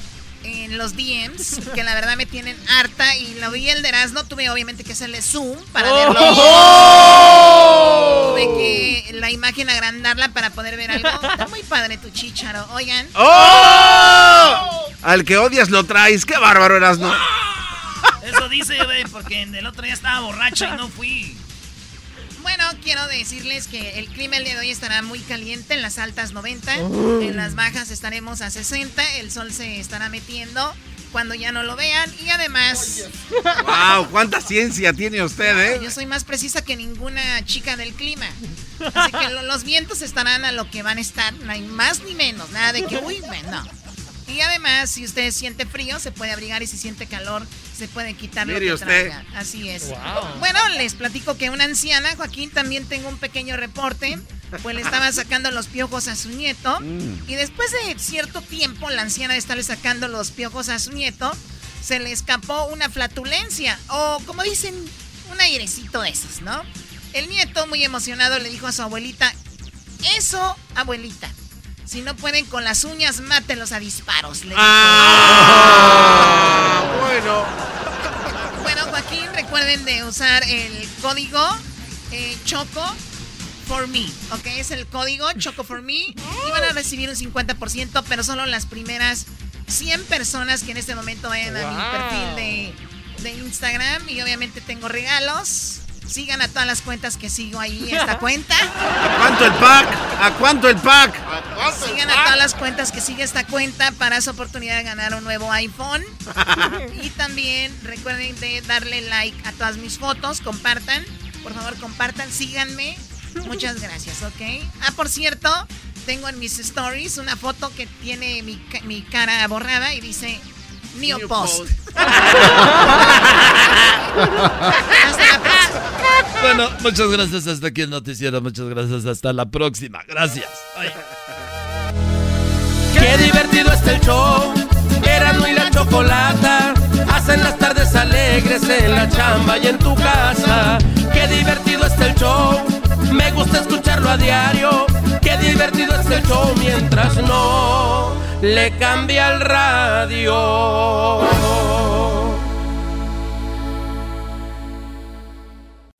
en los DMs, que la verdad me tienen harta y lo vi el de Erasmo, tuve obviamente que hacerle zoom para verlo. ¡Oh! Tuve que la imagen agrandarla para poder ver algo. Está muy padre tu chicharo. Oigan. ¡Oh! Al que odias lo traes. ¡Qué bárbaro eras, no! Eso dice, güey, porque el otro día estaba borracho y no fui. Bueno, quiero decirles que el clima el día de hoy estará muy caliente en las altas 90, Oh. en las bajas estaremos a 60, el sol se estará metiendo cuando ya no lo vean y además ¡Wow! ¡Cuánta ciencia tiene usted, eh! yo soy más precisa que ninguna chica del clima. Así que lo- los vientos estarán a lo que van a estar, no hay más ni menos, nada de que uy, bueno, no. Y además, si usted siente frío, se puede abrigar y si siente calor, se puede quitar lo Mire que usted. traiga. Así es. Wow. Bueno, les platico que una anciana, Joaquín, también tengo un pequeño reporte. Pues le estaba sacando los piojos a su nieto. Mm. Y después de cierto tiempo, la anciana de estarle sacando los piojos a su nieto, se le escapó una flatulencia. O como dicen, un airecito de esos, ¿no? El nieto, muy emocionado, le dijo a su abuelita: Eso, abuelita. Si no pueden con las uñas, mátenlos a disparos. ¡Ah! Bueno. Bueno, Joaquín, recuerden de usar el código eh, Choco for me, ¿ok? Es el código Choco for me y van a recibir un 50%, pero solo las primeras 100 personas que en este momento vayan a mi perfil de, de Instagram y obviamente tengo regalos. Sigan a todas las cuentas que sigo ahí esta cuenta. ¿A cuánto el pack? ¿A cuánto el pack? Sigan a todas las cuentas que sigue esta cuenta para su oportunidad de ganar un nuevo iPhone. Y también recuerden de darle like a todas mis fotos, compartan. Por favor, compartan, síganme. Muchas gracias, ¿ok? Ah, por cierto, tengo en mis stories una foto que tiene mi, mi cara borrada y dice New, New Post. Post. Hasta la próxima. Bueno, muchas gracias. Hasta aquí el noticiero. Muchas gracias. Hasta la próxima. Gracias. Qué divertido está el show. Erasmo y la chocolata. Hacen las tardes alegres en la chamba y en tu casa. Qué divertido está el show. Me gusta escucharlo a diario. Qué divertido está el show mientras no le cambia el radio.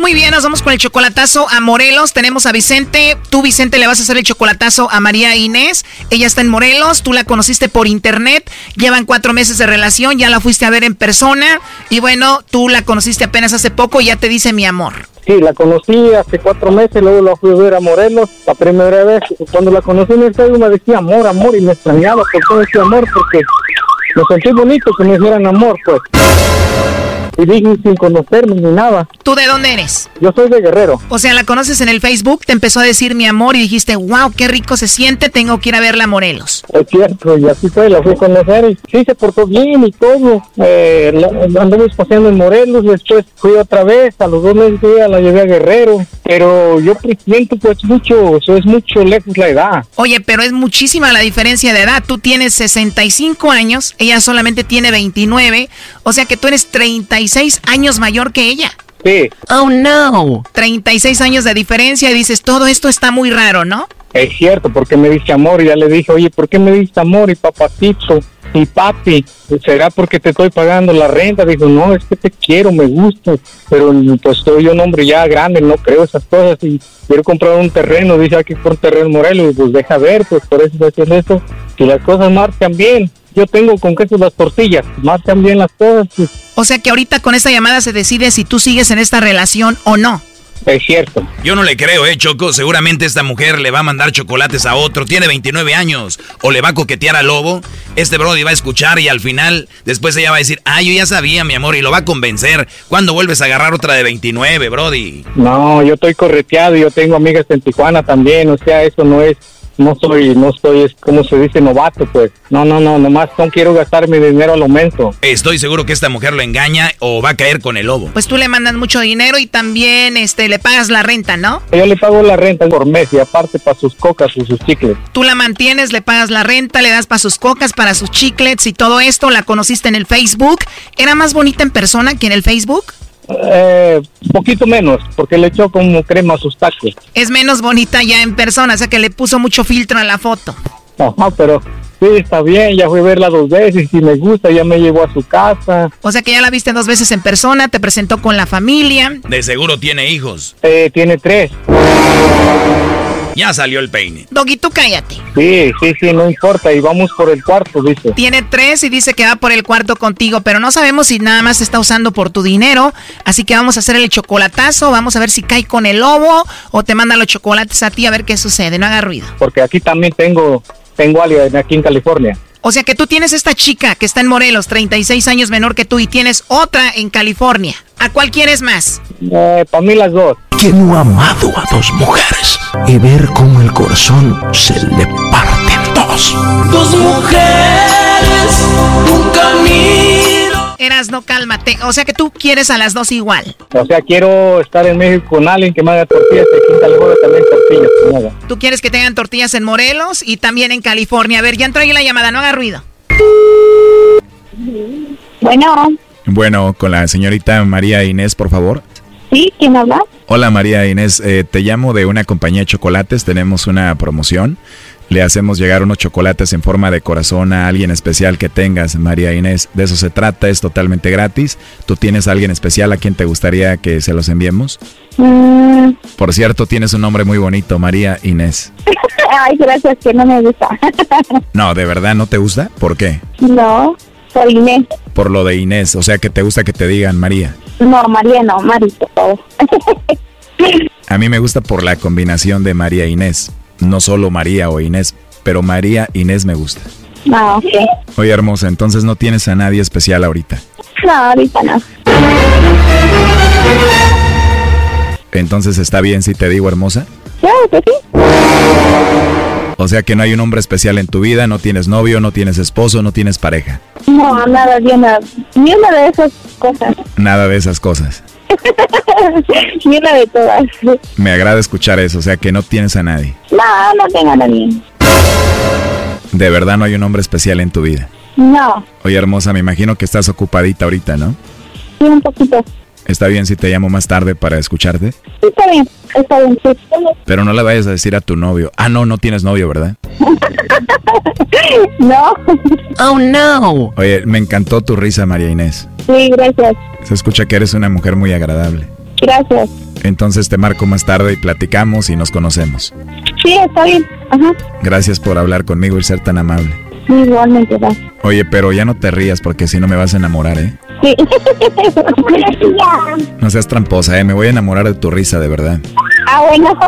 Muy bien, nos vamos con el chocolatazo a Morelos. Tenemos a Vicente. Tú, Vicente, le vas a hacer el chocolatazo a María Inés. Ella está en Morelos. Tú la conociste por internet. Llevan cuatro meses de relación. Ya la fuiste a ver en persona. Y bueno, tú la conociste apenas hace poco y ya te dice mi amor. Sí, la conocí hace cuatro meses, luego la fui a ver a Morelos, la primera vez. Cuando la conocí en el Facebook me decía amor, amor, y me extrañaba por todo ese amor, porque me sentí bonito que me dijeran amor, pues. Y dije sin conocerme ni nada. ¿Tú de dónde eres? Yo soy de Guerrero. O sea, la conoces en el Facebook, te empezó a decir mi amor y dijiste, wow, qué rico se siente, tengo que ir a verla a Morelos. Es cierto, y así fue, la fui a conocer y sí se portó bien y todo. Eh, la- anduvimos paseando en Morelos, después fui otra vez, a los dos meses fui a la llevé a Guerrero. Pero yo siento pues mucho, eso es mucho lejos la edad. Oye, pero es muchísima la diferencia de edad. Tú tienes 65 años, ella solamente tiene 29, o sea que tú eres 36 años mayor que ella. Sí. Oh, no. 36 años de diferencia y dices, todo esto está muy raro, ¿no? Es cierto, porque me dice amor y ya le dije, oye, ¿por qué me dice amor y papacito y papi? ¿Será porque te estoy pagando la renta? Dijo, no, es que te quiero, me gusta, pero pues soy un hombre ya grande, no creo esas cosas y quiero comprar un terreno, dice aquí por un terreno en Morelos, y pues deja ver, pues por eso estoy haciendo esto, si las cosas marchan bien, yo tengo con queso las tortillas, marchan bien las cosas, pues O sea que ahorita con esta llamada se decide si tú sigues en esta relación o no. es cierto. Yo no le creo, eh, Choco. Seguramente esta mujer le va a mandar chocolates a otro. Tiene 29 años. O le va a coquetear al lobo. Este Brody va a escuchar y al final, después ella va a decir, ah, yo ya sabía, mi amor, y lo va a convencer. ¿Cuándo vuelves a agarrar otra de 29, Brody? No, yo estoy correteado, yo tengo amigas en Tijuana también, o sea, eso no es, no soy, no soy, es como se dice, novato, pues. No, no, no, nomás no quiero gastar mi dinero a lo menso. Estoy seguro que esta mujer lo engaña o va a caer con el lobo. Pues tú le mandas mucho dinero y también este le pagas la renta, ¿no? Yo le pago la renta por mes y aparte para sus cocas y sus chicles. Tú la mantienes, le pagas la renta, le das para sus cocas, para sus chiclets y todo esto. La conociste en el Facebook. ¿Era más bonita en persona que en el Facebook? Eh, poquito menos, porque le echó como crema a sus tacos. Es menos bonita ya en persona, o sea que le puso mucho filtro a la foto. Ajá, pero sí, está bien, ya fui a verla dos veces y me gusta, ya me llevó a su casa. O sea que ya la viste dos veces en persona, te presentó con la familia. De seguro tiene hijos. Eh, tiene tres. Ya salió el peine. Doggy, tú cállate. Sí, sí, sí, no importa, y vamos por el cuarto, dice. Tiene tres y dice que va por el cuarto contigo, pero no sabemos si nada más está usando por tu dinero. Así que vamos a hacer el chocolatazo, vamos a ver si cae con el lobo o te manda los chocolates a ti a ver qué sucede. No haga ruido. Porque aquí también tengo, tengo alguien aquí en California. O sea que tú tienes esta chica que está en Morelos, 36 años menor que tú, y tienes otra en California. ¿A cuál quieres más? Eh, para mí las dos. Que no ha amado a dos mujeres y ver cómo el corazón se le parte en dos. Dos mujeres, un camino. Eras, no cálmate. O sea que tú quieres a las dos igual. O sea, quiero estar en México con alguien que me haga tortillas y en California también tortillas. Tú quieres que tengan tortillas en Morelos y también en California. A ver, ya entró ahí la llamada, no haga ruido. Bueno, Bueno, con la señorita María Inés, por favor. ¿Sí? ¿Quién habla? Hola María Inés, eh, te llamo de una compañía de chocolates, tenemos una promoción. Le hacemos llegar unos chocolates en forma de corazón a alguien especial que tengas, María Inés. De eso se trata, es totalmente gratis. ¿Tú tienes a alguien especial a quien te gustaría que se los enviemos? Mm, Por cierto, tienes un nombre muy bonito, María Inés. Ay, gracias, que no me gusta. No, ¿de verdad no te gusta? ¿Por qué? no, soy Inés. Por lo de Inés, o sea que te gusta que te digan María. No, María, no, Mari, por favor. A mí me gusta por la combinación de María Inés. No solo María o Inés, pero María Inés me gusta. Ah, ok. Oye, hermosa, entonces no tienes a nadie especial ahorita. No, ahorita no. Entonces está bien si te digo hermosa. Claro que sí. O sea que no hay un hombre especial en tu vida, no tienes novio, no tienes esposo, no tienes pareja. No, nada, ni una, ni una de esas cosas. Nada de esas cosas. ni una de todas. Me agrada escuchar eso, o sea que no tienes a nadie. No, no tengo a nadie. De verdad no hay un hombre especial en tu vida. No, Oye, hermosa, me imagino que estás ocupadita ahorita, ¿no? sí, un poquito. Está bien si te llamo más tarde para escucharte. Sí, Está bien, está bien, sí. Pero no le vayas a decir a tu novio. Ah, no, no tienes novio, ¿verdad? No. Oh, no. Oye, me encantó tu risa, María Inés. Sí, gracias. Se escucha que eres una mujer muy agradable. Gracias. Entonces te marco más tarde y platicamos y nos conocemos. Sí, está bien. Ajá. Gracias por hablar conmigo y ser tan amable. Sí, igualmente, gracias. Oye, pero ya no te rías porque si no me vas a enamorar, ¿eh? Sí. No seas tramposa, ¿eh? Me voy a enamorar de tu risa, de verdad. Ah, bueno.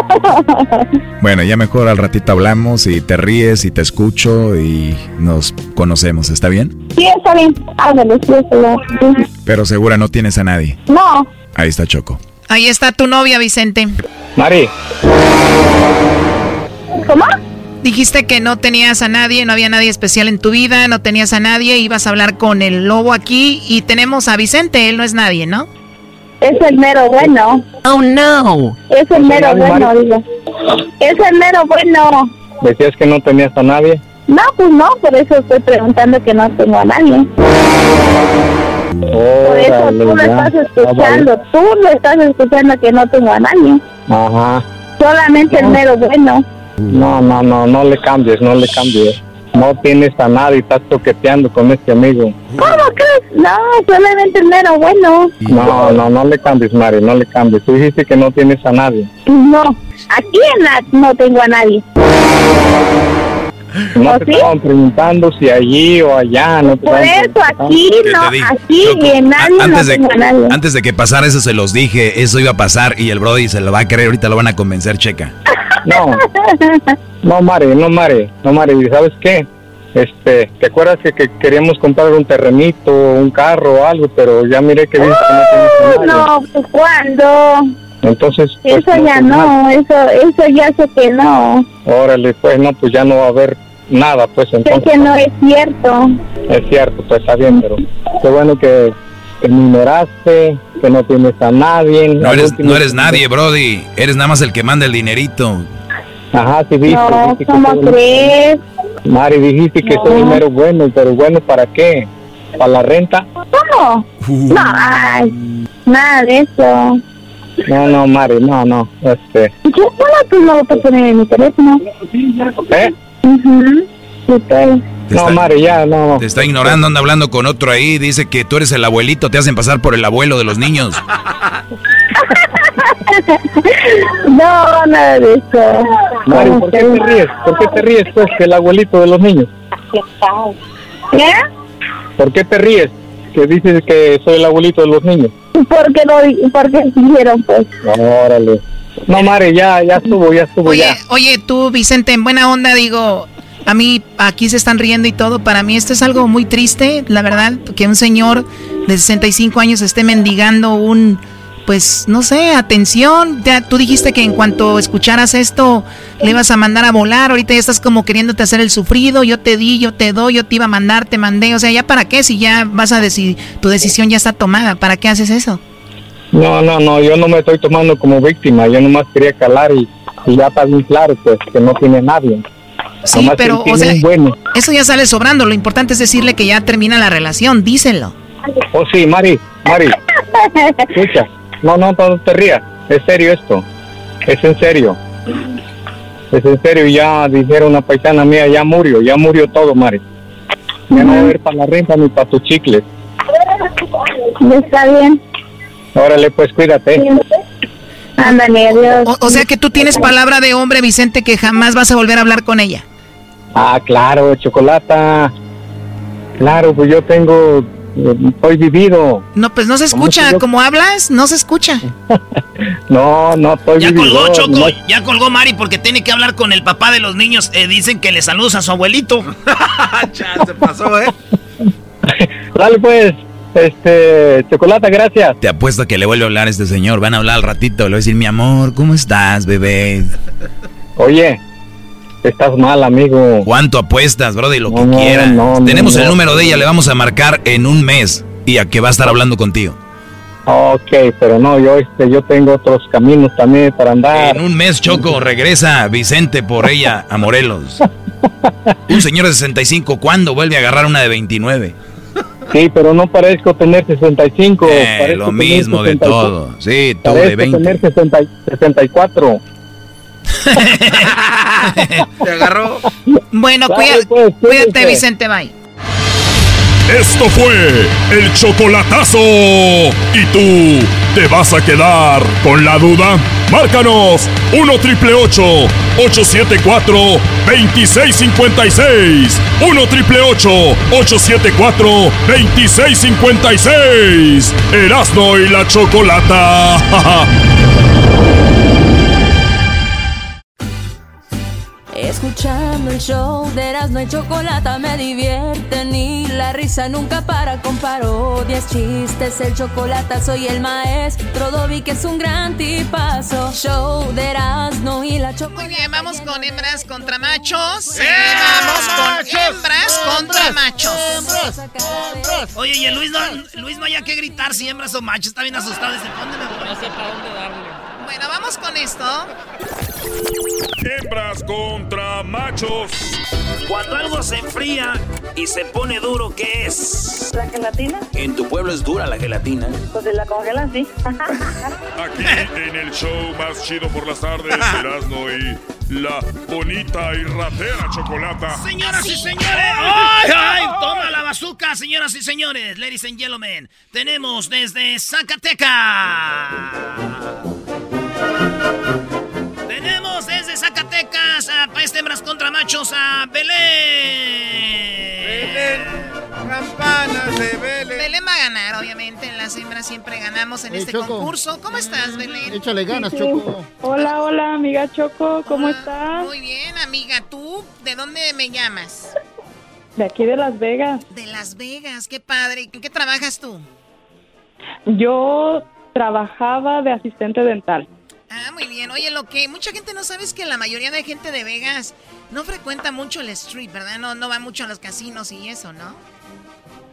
Bueno, ya mejor al ratito hablamos y te ríes y te escucho y nos conocemos, ¿está bien? Sí, está bien. Ándale, sí, está bien. Pero segura no tienes a nadie. No. Ahí está Choco. Ahí está tu novia, Vicente. Mari, ¿Cómo? Dijiste que no tenías a nadie, no había nadie especial en tu vida, no tenías a nadie, ibas a hablar con el lobo aquí y tenemos a Vicente, él no es nadie, ¿no? Es el mero bueno. Oh, no. Es el mero bueno, digo. Es el mero bueno. decías que no tenías a nadie. No, pues no, por eso estoy preguntando que no tengo a nadie. Por eso tú lo estás escuchando, tú lo estás escuchando que no tengo a nadie. Ajá. Solamente el mero bueno. No, no, no, no le cambies, no le cambies. No tienes a nadie, estás toqueteando con este amigo. ¿Cómo crees? No, solamente el mero bueno. No, no, no le cambies, Mari, no le cambies. Tú dijiste que no tienes a nadie. No, aquí en la no tengo a nadie. No te estaban preguntando si allí o allá. No te Por eso aquí ¿Qué no, aquí y en nadie no Antes de, tengo a nadie. antes de que pasara eso se los dije, eso iba a pasar y el Brody se lo va a creer, ahorita lo van a convencer, checa. No, no, Mari, no, Mari, no, Mari, ¿sabes qué? Este, ¿te acuerdas que, que queríamos comprar un terrenito, un carro o algo? Pero ya miré que viste que no nadie. No, pues ¿cuándo? Entonces, pues, Eso ya no, eso, eso ya sé que no. Órale, pues no, pues ya no va a haber nada, pues Sé entonces. que no es cierto. Es cierto, pues está bien, pero qué bueno que, que me ignoraste, que no tienes a nadie. No eres, no eres nadie, Brody. Eres nada más el que manda el dinerito. Ajá, sí, viste. No, ¿cómo crees? Mari, dijiste que soy mero bueno, pero bueno, ¿para qué? ¿Para la renta? ¿Cómo? Uh. No, ay, nada de eso. No, no, Mari, no, no. Este, solo tú no lo puedo poner en mi teléfono. ¿eh? Ujú. Sí, No, Mari, ya, no. Te está ignorando, anda hablando con otro ahí. Dice que tú eres el abuelito, te hacen pasar por el abuelo de los niños. No, nada de eso. Mari, ¿por qué te ríes? ¿Por qué te ríes, pues, que el abuelito de los niños? ¿Qué? ¿Por qué te ríes? Que dices que soy el abuelito de los niños. Porque no, porque dijeron pues. Órale. No, Mari, ya, ya estuvo, ya estuvo, Oye, ya. oye, tú, Vicente, en buena onda, digo, a mí aquí se están riendo y todo. Para mí esto es algo muy triste, la verdad, que un señor de 65 años esté mendigando un, pues, no sé, atención. Ya, tú dijiste que en cuanto escucharas esto, le ibas a mandar a volar. Ahorita ya estás como queriéndote hacer el sufrido. Yo te di, yo te doy, yo te iba a mandar, te mandé. O sea, ¿ya para qué? Si ya vas a decir, tu decisión ya está tomada, ¿para qué haces eso? No, no, no, yo no me estoy tomando como víctima, yo nomás quería calar y, y ya está bien claro, pues, que no tiene nadie. Sí, Nomás pero, o sea, bueno. eso ya sale sobrando. Lo importante es decirle que ya termina la relación. Díselo. Oh, sí, Mari, Mari, escucha. No, no, no te rías, es serio esto, es en serio. Es en serio, ya dijeron una paisana mía, ya murió, ya murió todo, Mari. Ya no va a haber para la renta ni para tus chicles. Está bien. Órale, pues cuídate. Ándale, adiós. O, o sea que tú tienes palabra de hombre, Vicente, que jamás vas a volver a hablar con ella. Ah, claro, chocolata. Claro, pues yo tengo, estoy vivido. No, pues no se ¿Cómo escucha. Como hablas, no se escucha. No, no, estoy Ya vividor, colgó, Choco. no- Ya colgó Mari porque tiene que hablar con el papá de los niños. Eh, dicen que le saludos a su abuelito. se pasó, ¿eh? Dale pues, este, chocolata, gracias. Te apuesto que le vuelve a hablar a este señor. Van a hablar al ratito. Le voy a decir, mi amor, ¿cómo estás, bebé? Oye, estás mal, amigo. ¿Cuánto apuestas, brody? Lo que No, quieras. no, Tenemos el número de ella, le vamos a marcar en un mes. Y a que va a estar hablando contigo. Ok, pero no, yo, este, yo tengo otros caminos también para andar. En un mes, Choco, regresa Vicente por ella a Morelos. Un señor de 65, ¿cuándo vuelve a agarrar una de 29? Sí, pero no parezco tener 65. Eh, parezco lo tener mismo de 60. todo. Sí, tú de Parezco 20. tener 60 64. Te agarró. Bueno, Dale, cuida- pues, cuídate, cuídate. Vicente, bye. Esto fue el chocolatazo. ¿Y tú te vas a quedar con la duda? Márcanos 1 triple 874 2656. 1 triple 874 2656. Erasno y la chocolata. Escuchando el show de Erasmo y Chocolata me divierte ni la risa nunca para con parodias, chistes, el chocolate soy el maestro Dobby que es un gran tipazo. Show de Erasmo y la Chocolata. Muy bien, vamos con hembras contra machos. Eh, vamos con hembras contra machos. Oye, y el Luis no, Luis no haya que gritar si hembras o machos. Está bien asustado. Dice, ¿dónde me voy? No sé para dónde darle. Bueno, vamos con esto. Hembras contra machos. Cuando algo se enfría y se pone duro, ¿qué es? ¿La gelatina? En tu pueblo es dura la gelatina. Pues la congelan, sí. Aquí en el show más chido por las tardes, Erasmo y la bonita y ratera chocolata. Señoras y señores, ¡ay, ay! Toma la bazooka, señoras y señores, ladies and gentlemen. Tenemos desde Zacatecas. Zacatecas a de Hembras contra Machos a Belén. Belén, campanas de Belén. Belén va a ganar, obviamente. En las hembras siempre ganamos en Hey, este Choco. concurso. ¿Cómo estás, Belén? Échale ganas, Choco. Hola, hola, amiga Choco, ¿cómo estás? Muy bien, amiga. ¿Tú de dónde me llamas? De aquí de Las Vegas. De Las Vegas, qué padre. ¿En qué trabajas tú? Yo trabajaba de asistente dental. Ah, muy bien. Oye, lo que mucha gente no sabe es que la mayoría de gente de Vegas no frecuenta mucho el street, ¿verdad? No, no va mucho a los casinos y eso, ¿no?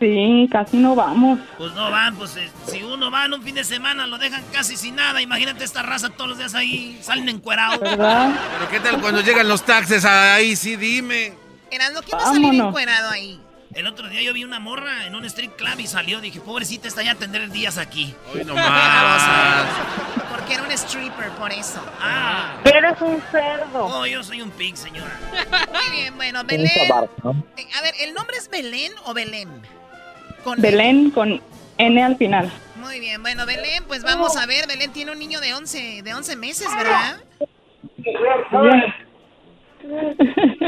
Sí, casi no vamos. Pues no van, pues eh, si uno va en un fin de semana lo dejan casi sin nada. Imagínate esta raza todos los días ahí, salen encuerados. ¿Verdad? Pero ¿qué tal cuando llegan los taxes ahí? Sí, dime. Erasmo, ¿quién va a salir encuerado ahí? El otro día yo vi una morra en un street club y salió. Dije, pobrecita, está ya a tener días aquí. Hoy nomás. Porque era un stripper, por eso. Ah. Eres un cerdo. Oh, yo soy un pig, señora. Muy bien, bueno, Belén. Eh, A ver, ¿el nombre es Belén o Belén? Con Belén con N al final. Muy bien, bueno, Belén, pues vamos a ver. Belén tiene un niño de 11, de 11 meses, ¿verdad?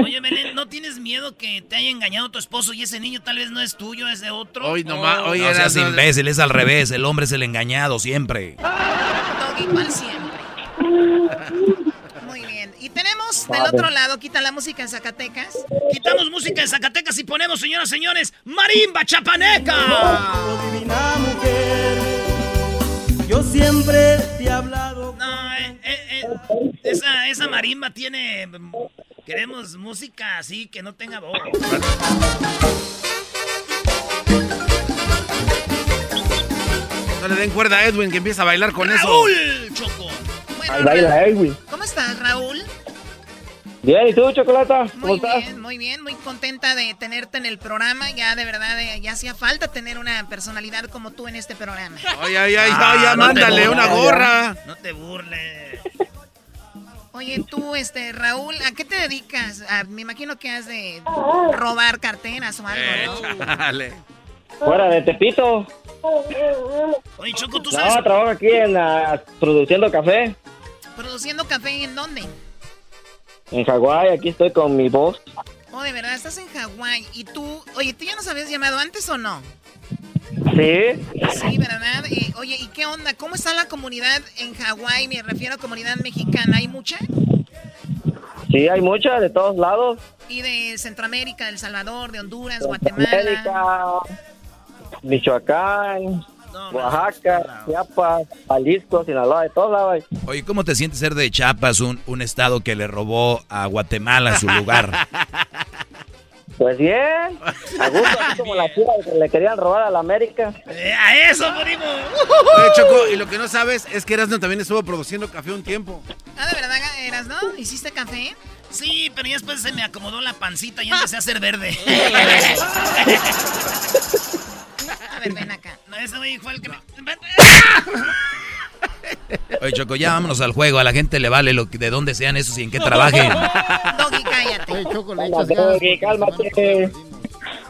Oye, Belén, ¿no tienes miedo que te haya engañado tu esposo y ese niño tal vez no es tuyo, es de otro? Hoy nomás, Oh. hoy No seas imbécil, es al revés. El hombre es el engañado siempre. Doggy, igual siempre. Muy bien. Y tenemos del otro lado, quita la música en Zacatecas. Quitamos música de Zacatecas y ponemos, señoras y señores, Marimba Chapaneca. divina mujer. Yo siempre te he hablado. No, eh, eh, eh, esa, esa marimba tiene. Queremos música así que no tenga voz. No le den cuerda a Edwin que empieza a bailar con eso. ¡Raúl, Choco! Ahí baila Edwin. ¿Cómo estás, Raúl? Bien, ¿y tú, Chocolata? ¿Cómo Muy estás? bien, muy bien, muy contenta de tenerte en el programa. Ya de verdad, eh, ya hacía falta tener una personalidad como tú en este programa. Ay, ay, ay, Ah, ay, ya no mándale burles. una gorra. No te burles. Oye, tú, este, Raúl, ¿a qué te dedicas? Ah, me imagino que has de robar carteras o algo, Eh, ¿no? chale. Fuera de Tepito. Oye, Choco, tú sabes. No, trabajo aquí en la, produciendo café ¿Produciendo café en dónde? en Hawái. Aquí estoy con mi voz. Oh, de verdad, estás en Hawái. ¿Y tú, oye, tú ya nos habías llamado antes o no? Sí. Sí, ¿verdad? Eh, oye, ¿y qué onda? ¿Cómo está la comunidad en Hawái? Me refiero a comunidad mexicana. ¿Hay mucha? Sí, hay muchas de todos lados. Y de Centroamérica, de El Salvador, de Honduras, Guatemala. América, Michoacán, Oaxaca, Chiapas, Jalisco, Sinaloa, de todos lados. hay. Oye, ¿cómo te sientes ser de Chiapas, un, un estado que le robó a Guatemala su lugar? Pues bien, a gusto, así como la chiva que le querían robar a la América. Eh, a eso, primo. Oye, Choco, y lo que no sabes es que Erasmo también estuvo produciendo café un tiempo. Ah, de verdad eras, ¿no? ¿Hiciste café? Sí, pero ya después se me acomodó la pancita y ya empecé a hacer verde. A ver, ven acá. No, ese güey fue el que me... Oye, Choco, ya vámonos al juego. A la gente le vale lo que, de dónde sean esos y en qué trabajen. Doggy, cállate. Oye, Choco, le Cálmate, echas ganas. Doggy, cálmate.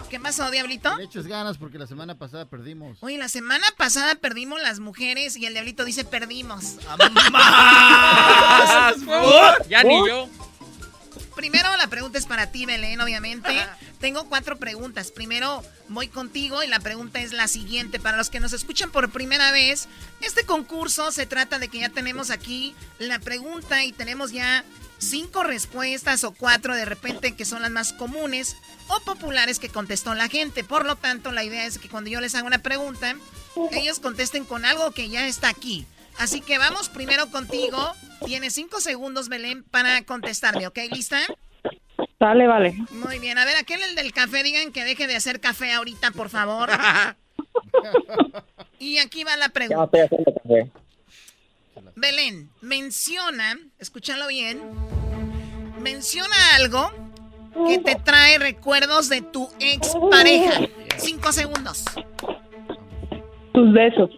¿Qué pasó, Diablito? Le echas ganas porque la semana pasada perdimos. Oye, la semana pasada perdimos las mujeres y el Diablito dice perdimos. Ya ni yo. Primero la pregunta es para ti, Belén, obviamente. Tengo cuatro preguntas. Primero voy contigo y la pregunta es la siguiente. Para los que nos escuchan por primera vez, este concurso se trata de que ya tenemos aquí la pregunta y tenemos ya cinco respuestas o cuatro de repente que son las más comunes o populares que contestó la gente. Por lo tanto, la idea es que cuando yo les haga una pregunta, ellos contesten con algo que ya está aquí. Así que vamos primero contigo. Tienes cinco segundos, Belén, para contestarme, ¿ok? ¿Lista? Vale, vale. Muy bien. A ver, aquel el del café, digan que deje de hacer café ahorita, por favor. y aquí va la pregunta. Ya estoy haciendo café. Belén, menciona, escúchalo bien, menciona algo que te trae recuerdos de tu expareja. Cinco segundos. Tus besos.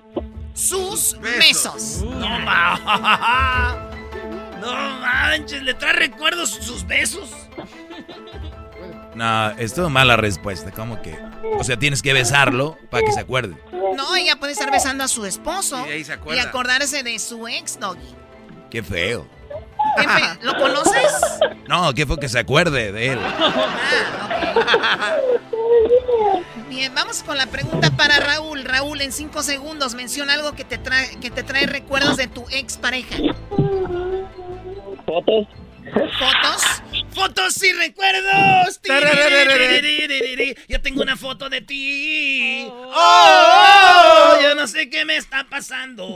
Sus besos. No, ma- no manches, le trae recuerdos sus besos. No, estuvo mala respuesta. ¿Cómo que? O sea, tienes que besarlo para que se acuerde. No, ella puede estar besando a su esposo Y ahí se y acuerda. acordarse de su ex, Doggy. Qué feo. Qué ¿Lo conoces? No, qué fue que se acuerde de él. bien, vamos con la pregunta para Raúl. Raúl, en cinco segundos menciona algo que te trae, que te trae recuerdos de tu ex pareja. Fotos. ¿Fotos? ¡Fotos y recuerdos! Yo tengo una foto de ti. Oh, oh, yo no sé qué me está pasando.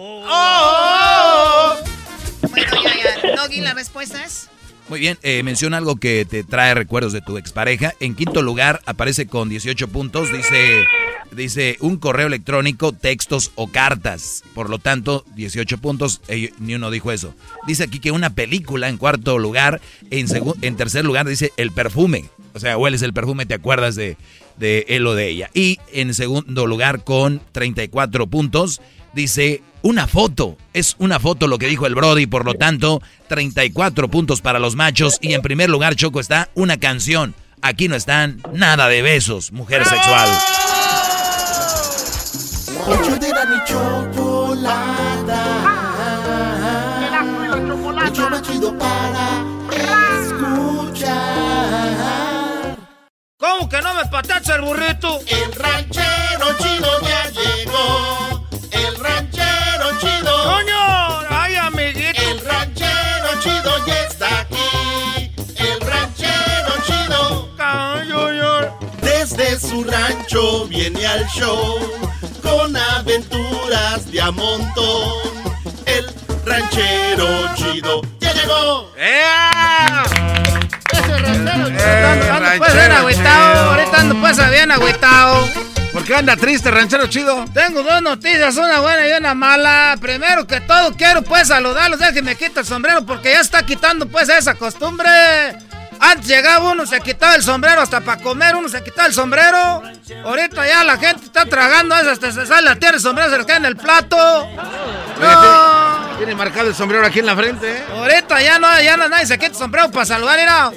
Bueno, ya, ya. Doggy, la respuesta es. Muy bien, eh, menciona algo que te trae recuerdos de tu expareja. En quinto lugar, aparece con 18 puntos. Dice, dice un correo electrónico, textos o cartas. Por lo tanto, 18 puntos. Eh, ni uno dijo eso. Dice aquí que una película en cuarto lugar. En, en tercer lugar, dice el perfume. O sea, hueles el perfume, te acuerdas de, de él o de ella. Y en segundo lugar, con 34 puntos, dice una foto. Es una foto lo que dijo el Brody, por lo tanto, 34 puntos para los machos. Y en primer lugar, Choco, está una canción. Aquí no están nada de besos, mujer sexual. Hecho de la mi chocolata. El chido para escuchar. ¿Cómo que no me patacha el burrito? El ranchero chido ya llegó. El ranchero chido. ¡Coño! ¡Ay, amiguito! El ranchero chido ya está aquí. El ranchero chido. Desde su rancho viene al show con aventuras de a montón. El ranchero chido ya llegó. Ese ranchero chido. Eh, ando, ando, pues ranchero bien agüitado. chido. Ahorita ando pues bien agüitado. ¿Por qué anda triste, ranchero chido? Tengo dos noticias, una buena y una mala. Primero que todo, quiero pues saludarlos. Déjenme quitar el sombrero porque ya está quitando pues esa costumbre. Antes llegaba uno, se quitaba el sombrero hasta para comer, uno se quitaba el sombrero. Ahorita ya la gente está tragando eso, hasta se sale la tierra, el sombrero se le queda en el plato. No. Tiene marcado el sombrero aquí en la frente, ¿eh? Ahorita ya no, ya no nadie se quita el sombrero para saludar, mira.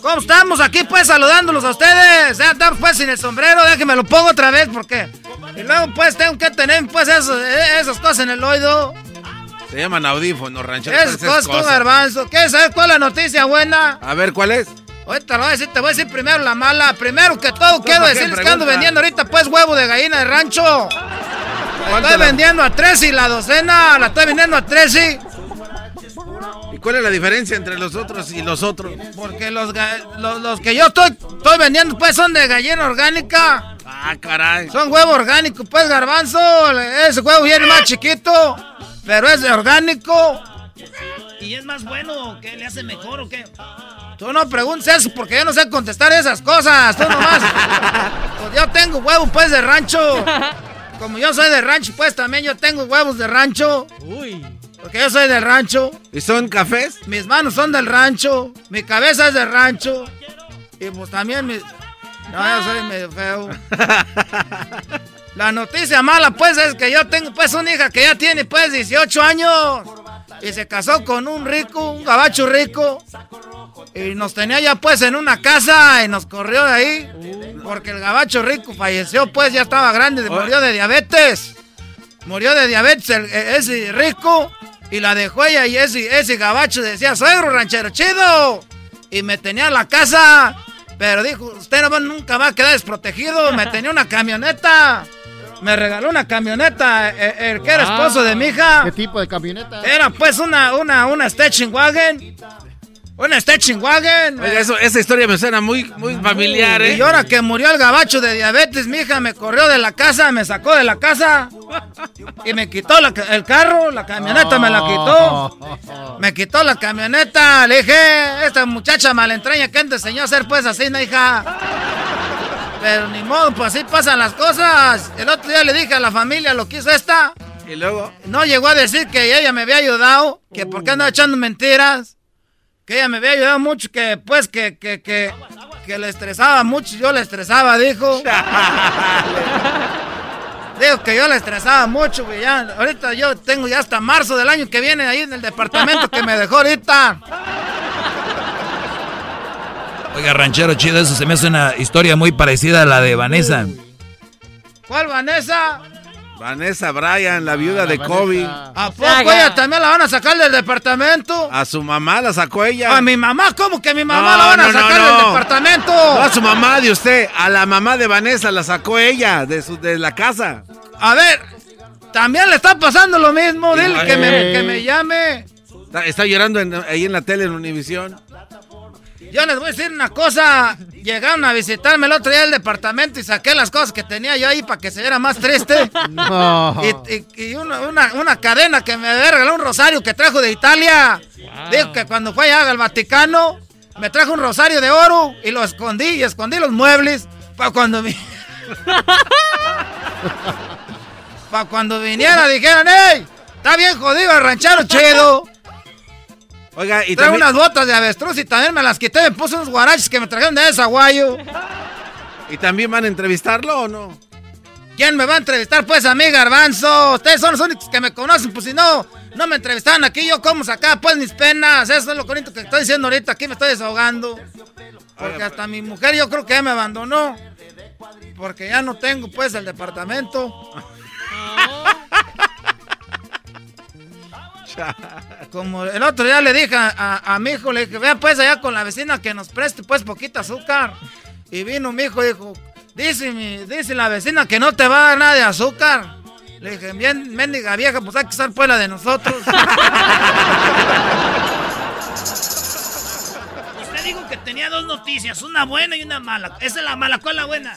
¿Cómo estamos aquí pues saludándolos a ustedes? Ya estamos pues sin el sombrero, déjenme lo pongo otra vez porque... Y luego pues tengo que tener pues eh, esas cosas en el oído. Se llaman audífonos, ranchero. Esas cosas con garbanzo. ¿Quieres saber cuál es la noticia buena? A ver, ¿cuál es? Ahorita lo voy a decir, te voy a decir primero la mala. Primero que todo, quiero ¿para qué decirles que ando vendiendo ahorita pues huevo de gallina de rancho. La ¿Cuánto estoy vendiendo a tres y la docena la estoy vendiendo a tres y... ¿Y cuál es la diferencia entre los otros y los otros? Porque los, los, los que yo estoy, estoy vendiendo pues son de gallina orgánica. Ah, caray. Son huevo orgánico, pues garbanzo. Ese huevo viene más chiquito, pero es de orgánico. ¿Y es más bueno? ¿Qué le hace mejor o qué? Tú no preguntes eso porque yo no sé contestar esas cosas. Tú nomás. Pues yo tengo huevo pues de rancho. Como yo soy de rancho, pues también yo tengo huevos de rancho. Uy. Porque yo soy del rancho. ¿Y son cafés? Mis manos son del rancho. Mi cabeza es del rancho. Y pues también mi... No, yo soy medio feo. La noticia mala pues es que yo tengo pues una hija que ya tiene pues 18 años. Y se casó con un rico, un gabacho rico. Y nos tenía ya pues en una casa y nos corrió de ahí. Porque el gabacho rico falleció pues, ya estaba grande, murió de diabetes. Murió de diabetes e- ese rico y la dejó ella y ese, ese gabacho decía, suegro ranchero chido. y me tenía la casa. Pero dijo, usted no, nunca va a quedar desprotegido. Me tenía una camioneta. Me regaló una camioneta, eh, el, que era esposo de mi hija. ¿Qué tipo de camioneta? Era pues una, una, una station wagon. Una station wagon. Oiga, eso, esa historia me suena muy, muy familiar, ¿eh? Y ahora que murió el gabacho de diabetes, mi hija me corrió de la casa, me sacó de la casa y me quitó la- el carro, la camioneta me la quitó. Me quitó la camioneta, le dije, esta muchacha malentraña que te enseñó a hacer pues así, ¿no, hija? Pero ni modo, pues así pasan las cosas. El otro día le dije a la familia lo que hizo esta. Y luego. No llegó a decir que ella me había ayudado, que por qué andaba echando mentiras, que ella me había ayudado mucho, que pues que, que, que, que le estresaba mucho, yo le estresaba, dijo. Digo que yo le estresaba mucho, güey. Ya, ahorita yo tengo ya hasta marzo del año que viene ahí en el departamento que me dejó ahorita. Oiga, ranchero chido, eso se me hace una historia muy parecida a la de Vanessa. ¿Cuál Vanessa? Vanessa Bryan, la viuda de Kobe. ¿A poco ella también la van a sacar del departamento? A su mamá la sacó ella. ¿A mi mamá? ¿Cómo que a mi mamá No, la van a no, sacar no. del departamento? No a su mamá de usted, a la mamá de Vanessa la sacó ella de, su, de la casa. A ver, también le está pasando lo mismo. Dile que me, que me llame. Está, está llorando en- ahí en la tele en Univisión. Yo les voy a decir una cosa. Llegaron a visitarme el otro día al departamento y saqué las cosas que tenía yo ahí para que se viera más triste. No. Y, y- y una, una- una cadena que me había regalado un rosario que trajo de Italia. Dijo que cuando fue allá al Vaticano me trajo un rosario de oro y lo escondí y escondí los muebles para cuando vi- para cuando viniera dijeran, ¡Ey! Está bien jodido el ranchero chido. Oiga, y Trae también, unas botas de avestruz y también me las quité. Me puse unos guaraches que me trajeron de Desaguayo. ¿y también van a entrevistarlo o no? ¿Quién me va a entrevistar? Pues a mí, Garbanzo. Ustedes son los únicos que me conocen. Pues si no, no me entrevistaban aquí. Yo cómo sacaba pues mis penas. Eso es lo bonito que estoy diciendo ahorita. Aquí me estoy desahogando. Porque hasta mi mujer yo creo que ya me abandonó. Porque ya no tengo pues el departamento. Como el otro día le dije a, a- a mi hijo, le dije, vea pues allá con la vecina que nos preste pues poquita azúcar. Y vino mi hijo y dijo, dice, mi, dice la vecina que no te va a dar nada de azúcar. Le dije, bien, mendiga vieja, pues hay que estar pues la de nosotros. Dijo que tenía dos noticias, una buena y una mala. Esa es la mala, ¿cuál es la buena?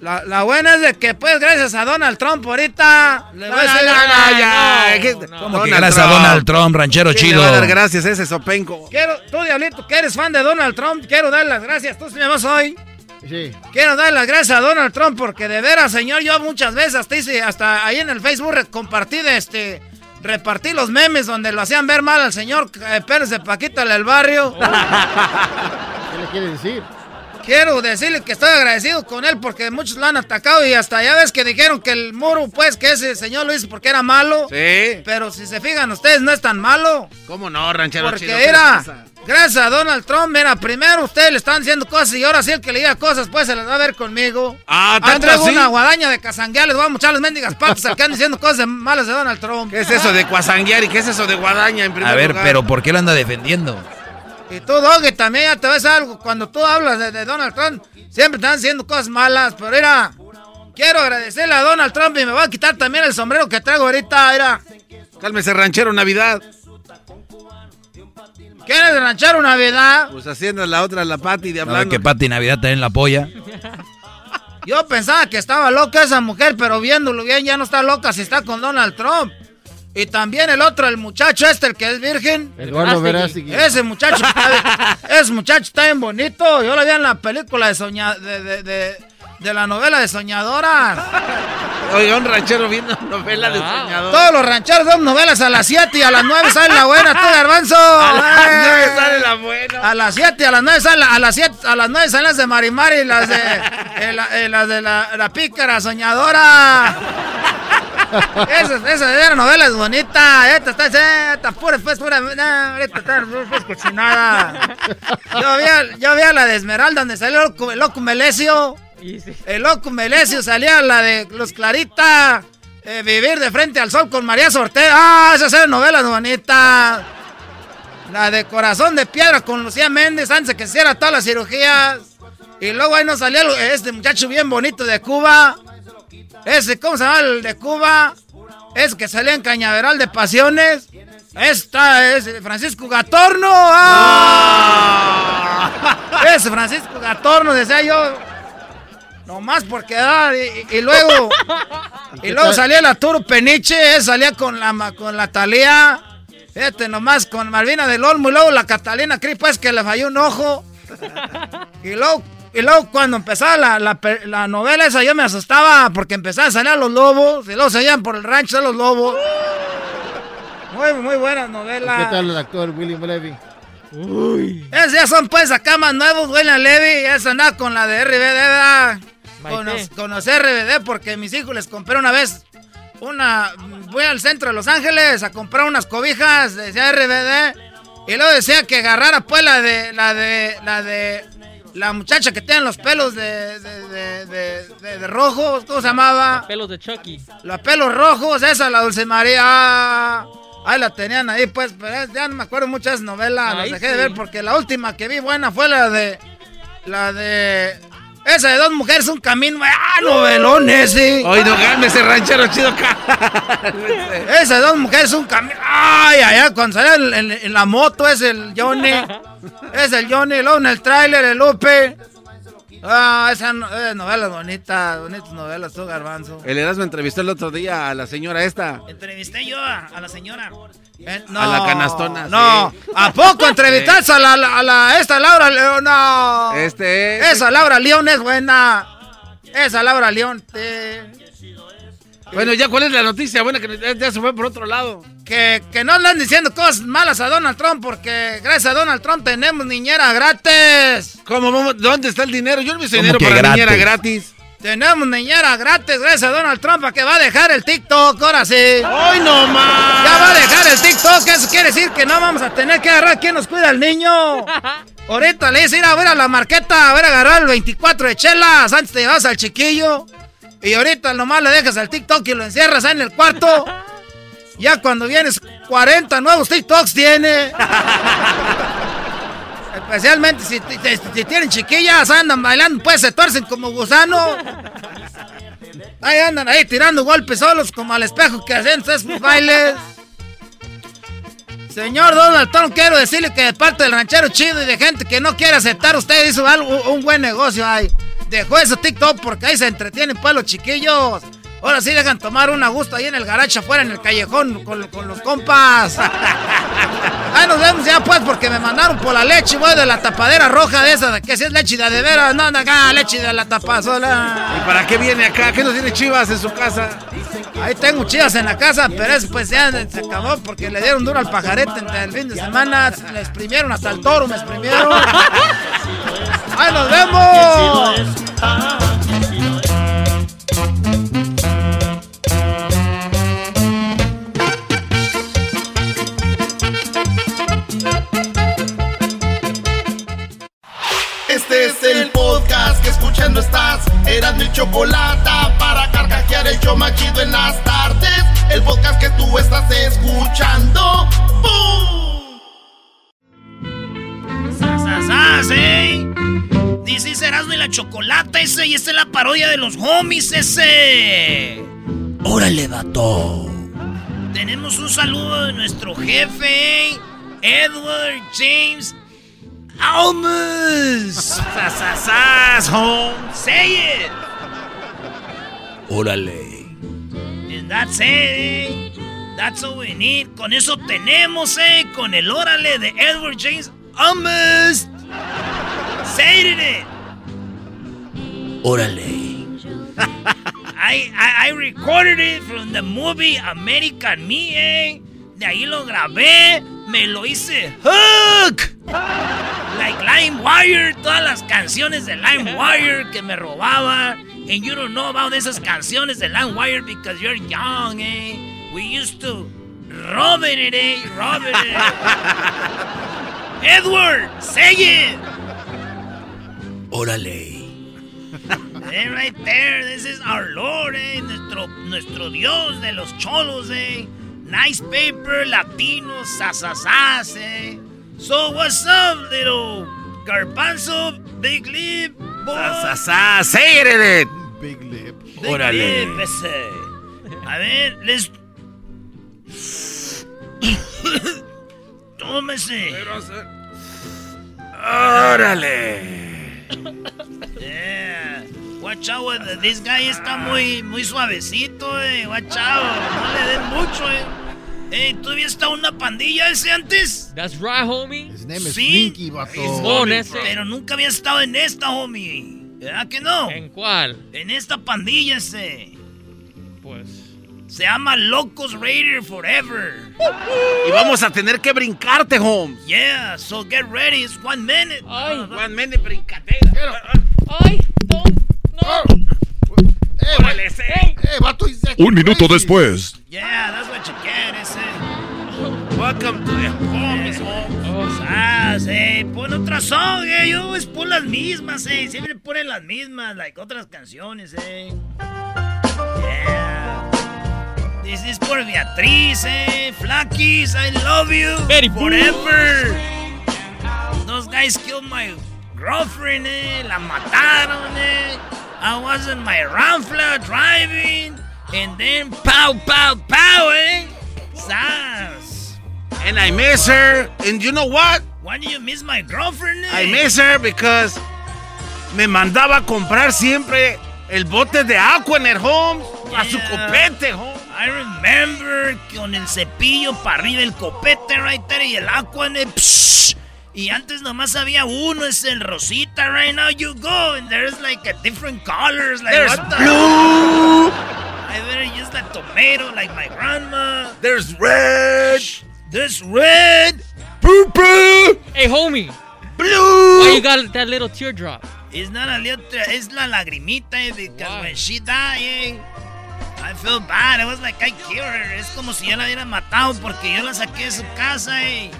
La, la buena es de que, pues, gracias a Donald Trump ahorita... Le voy a decir... no, no, ya. ¿Qué- ¿Cómo que gracias a. Donald Trump, ranchero ¿Quién chido? le va a dar gracias a ese sopenco? Quiero, tú, Diablito, que eres fan de Donald Trump, quiero dar las gracias. Tú sí me vas hoy. Sí. Quiero dar las gracias a Donald Trump porque de veras, señor, yo muchas veces hasta hice, hasta ahí en el Facebook compartí de este, repartí los memes donde lo hacían ver mal al señor eh, Pérez de Paquita del barrio. ¿Qué le quiere decir? Quiero decirle que estoy agradecido con él porque muchos lo han atacado y hasta ya ves que dijeron que el muro, pues, que ese señor lo hizo porque era malo. Sí. Pero si se fijan ustedes, no es tan malo. ¿Cómo no, ranchero Porque chido? ¿Qué era, gracias a Donald Trump, mira, primero ustedes le están diciendo cosas y ahora sí el que le diga cosas, pues se las va a ver conmigo. Ah, Ah, ¿tanto así? una guadaña de casanguear, les voy a mochar las mendigas patas al que andan diciendo cosas malas de Donald Trump. ¿Qué es eso de cuasanguear y qué es eso de guadaña en primer A ver, lugar? pero ¿por qué lo anda defendiendo? Y tú, Doggy, también ya te ves algo. Cuando tú hablas de, de Donald Trump, siempre están diciendo cosas malas. Pero mira, quiero agradecerle a Donald Trump y me voy a quitar también el sombrero que traigo ahorita. Mira, Cálmese, ranchero Navidad. ¿quieres ranchar una Navidad? Pues haciendo la otra, la Pati de hablando. que Pati Navidad también la apoya. Yo pensaba que estaba loca esa mujer, pero viéndolo bien ya no está loca si está con Donald Trump. Y también el otro, el muchacho este, el que es virgen. Eduardo Verástegui. Ese muchacho, está- ese muchacho está bien bonito. Yo lo vi en la película de soña, de, de, de, de la novela de Soñadora. Oiga, un ranchero viendo novela de soñador. Todos los rancheros son novelas a las 7 y a las 9 sale la buena, tú garbanzo. A las Eh. nueve sale la buena. A las 7 a las 9 sale a las 7 a las 9 salen las de Marimari y las de eh, la- eh, las de la, la pícara soñadora. Esas, esas eran novelas bonitas. Esta está, esta pura, pues, pura, esta está pues, cochinada. Yo vi, yo vi a la de Esmeralda donde salió el loco, el loco Melesio. El loco Melesio salía la de Los Clarita. eh, vivir de frente al sol con María Sortera. Ah, esas eran novelas bonitas. La de Corazón de Piedra con Lucía Méndez antes de que hiciera todas las cirugías. Y luego ahí nos salió este muchacho bien bonito de Cuba. Ese, ¿cómo se llama el de Cuba? Es que salía en Cañaveral de Pasiones. Esta es Francisco Gatorno. ¡Ah! Ese Francisco Gatorno, decía yo. Nomás por quedar. Y, luego. y luego salía la Turo Peniche. salía con la, con la Talía. Este nomás con Malvina del Olmo. Y luego la Catalina Cris, pues que le falló un ojo. Y luego y luego cuando empezaba la, la, novela esa yo me asustaba porque empezaba a salir los lobos y luego salían por el rancho de los lobos. Muy, muy buena novela. ¿Qué tal el actor William Levy? Uy. Esos ya son pues acá más nuevos, William Levy. Esa anda con la de RBD, ¿verdad? Con los, con los RBD porque mis hijos les compré una vez una... Voy al centro de Los Ángeles a comprar unas cobijas, decía RBD. Y luego decía que agarrara pues la de... La de... La de la muchacha que tiene los pelos de, de, de, de, rojos, ¿cómo se llamaba? Los pelos de Chucky. Los pelos rojos, esa, la Dulce María. Ahí la tenían ahí, pues, pero ya no me acuerdo muchas novelas, las dejé de ver porque la última que vi buena fue la de. La de. Esa de dos mujeres, un camino. ¡Ah, novelón ese! Oye, no ese ranchero chido. Esa de dos mujeres, un camino. ¡Ay, ay, ay! Cuando sale en, la moto es el Johnny. Es el Johnny, luego en el tráiler, el Lupe. Ah, esa novela bonita, bonitas novelas, tú, Garbanzo. El Erasmo entrevistó el otro día a la señora esta. Entrevisté yo a, la señora. Eh, a la canastona. No, ¿a poco entrevistaste a, la, a la, esta Laura León? No. Este Esa Laura León es buena. Esa Laura León. Bueno, ya, ¿cuál es la noticia buena que ya se fue por otro lado? Que, que no andan diciendo cosas malas a Donald Trump porque gracias a Donald Trump tenemos niñera gratis. ¿Cómo? ¿Dónde está el dinero? Yo no he visto dinero para niñera gratis. Tenemos niñera gratis gracias a Donald Trump a que va a dejar el TikTok, ahora sí. ¡Ay, no más! Ya va a dejar el TikTok, eso quiere decir que no vamos a tener que agarrar quién nos cuida al niño. Ahorita le dice ir a ver a la marqueta, a ver a agarrar el 24 de chelas antes te llevas al chiquillo. Y ahorita nomás le dejas al TikTok y lo encierras ahí en el cuarto. Ya cuando vienes, 40 nuevos TikToks tiene. Especialmente si, tienen chiquillas, andan bailando, pues se tuercen como gusano. Ahí andan ahí tirando golpes solos como al espejo que hacen esos bailes. Señor Donald Trump, quiero decirle que de parte del ranchero chido y de gente que no quiere aceptar, usted hizo algo, un buen negocio ahí. Dejó ese TikTok porque ahí se entretienen pues los chiquillos. Ahora sí dejan tomar un a gusto ahí en el garaje afuera, en el callejón, con, los compas. Ahí nos vemos ya pues, porque me mandaron por la leche, güey, de la tapadera roja de esa, de que si es leche de, de veras, no, no, acá, leche de la tapazola. ¿Y para qué viene acá? ¿Qué no tiene chivas en su casa? Ahí tengo chivas en la casa, pero eso pues ya se acabó porque le dieron duro al pajarete entre el fin de semana, le exprimieron hasta el toro, me exprimieron. ¡Ahí nos vemos! Escuchando estás. Eran mi chocolate para carcajear el yo machido en las tardes. El podcast que tú estás escuchando. ¡Bum! ¡Sas, eh! Dice Erasmo y la chocolate ese y esta es la parodia de los homies ese. Órale, vato. Tenemos un saludo de nuestro jefe, Edward James Almas. Sasasas, home. Say it. Órale. And that's it, eh. That's all we need. Con eso tenemos, eh. Con el órale de Edward James Almas. Say it. Órale. I, I, I recorded it from the movie American Me, eh. De ahí lo grabé, me lo hice hook. Like LimeWire, todas las canciones de LimeWire que me robaba. And you don't know about esas canciones de LimeWire because you're young, eh. We used to rob it, eh. Rob it. Edward, say it. Órale. Eh, right there, this is our Lord, eh. Nuestro, nuestro Dios de los cholos, eh. Nice paper, latinos, sasasas, eh. So what's up, little garbanzo, big lip, boy? Sa, sa, say it. Big lip. Big Órale. lip, ese. A ver, les... Tómese. Órale. Yeah. Watch out, with- this guy está muy, muy suavecito, eh. Watch out, no le den mucho, eh. Eh, ¿tú habías estado en una pandilla ese antes? That's right, homie. His name is Sí. Slinky, vato. Pero nunca había estado en esta, homie. ¿Verdad que no? ¿En cuál? En esta pandilla ese. Pues. Se llama Locos Raider Forever. Y vamos a tener que brincarte, Holmes. Yeah, so get ready, it's one minute. Ay. One minute brincadera. Ay, no, no. Órale, eh, vato, Un minuto después. Yeah, that's what you get, ese. Welcome to the homies, Holmes. Ah, sí, pon otra song, eh. Yo pues pon las mismas, eh. Siempre ponen las mismas, like otras canciones, eh. Yeah. This is por Beatriz, eh. Flakis, I love you. Forever. Those guys killed my girlfriend, eh. La mataron, eh. I was in my Ramfla driving. And then pow, pow, pow, eh. Sas. And I miss her. And you know what? Why do you miss my girlfriend? eh? I miss her because me mandaba a comprar siempre el bote de Aquanet, Holmes. A su copete, Holmes. I remember con el cepillo para arriba el copete right there y el agua en el psh. Y antes nomás había uno, es el rosita. Right now you go and there's like a different colors. Like There's what the- blue. I better use the tomato like my grandma. There's red. There's red. Purple. Hey, homie. Blue. Why you got that little teardrop? It's not a little, es la lagrimita eh, because Why? when she died, eh, I feel bad. It was like I killed her. Es como si yo la hubiera matado porque yo la saqué de su casa, eh.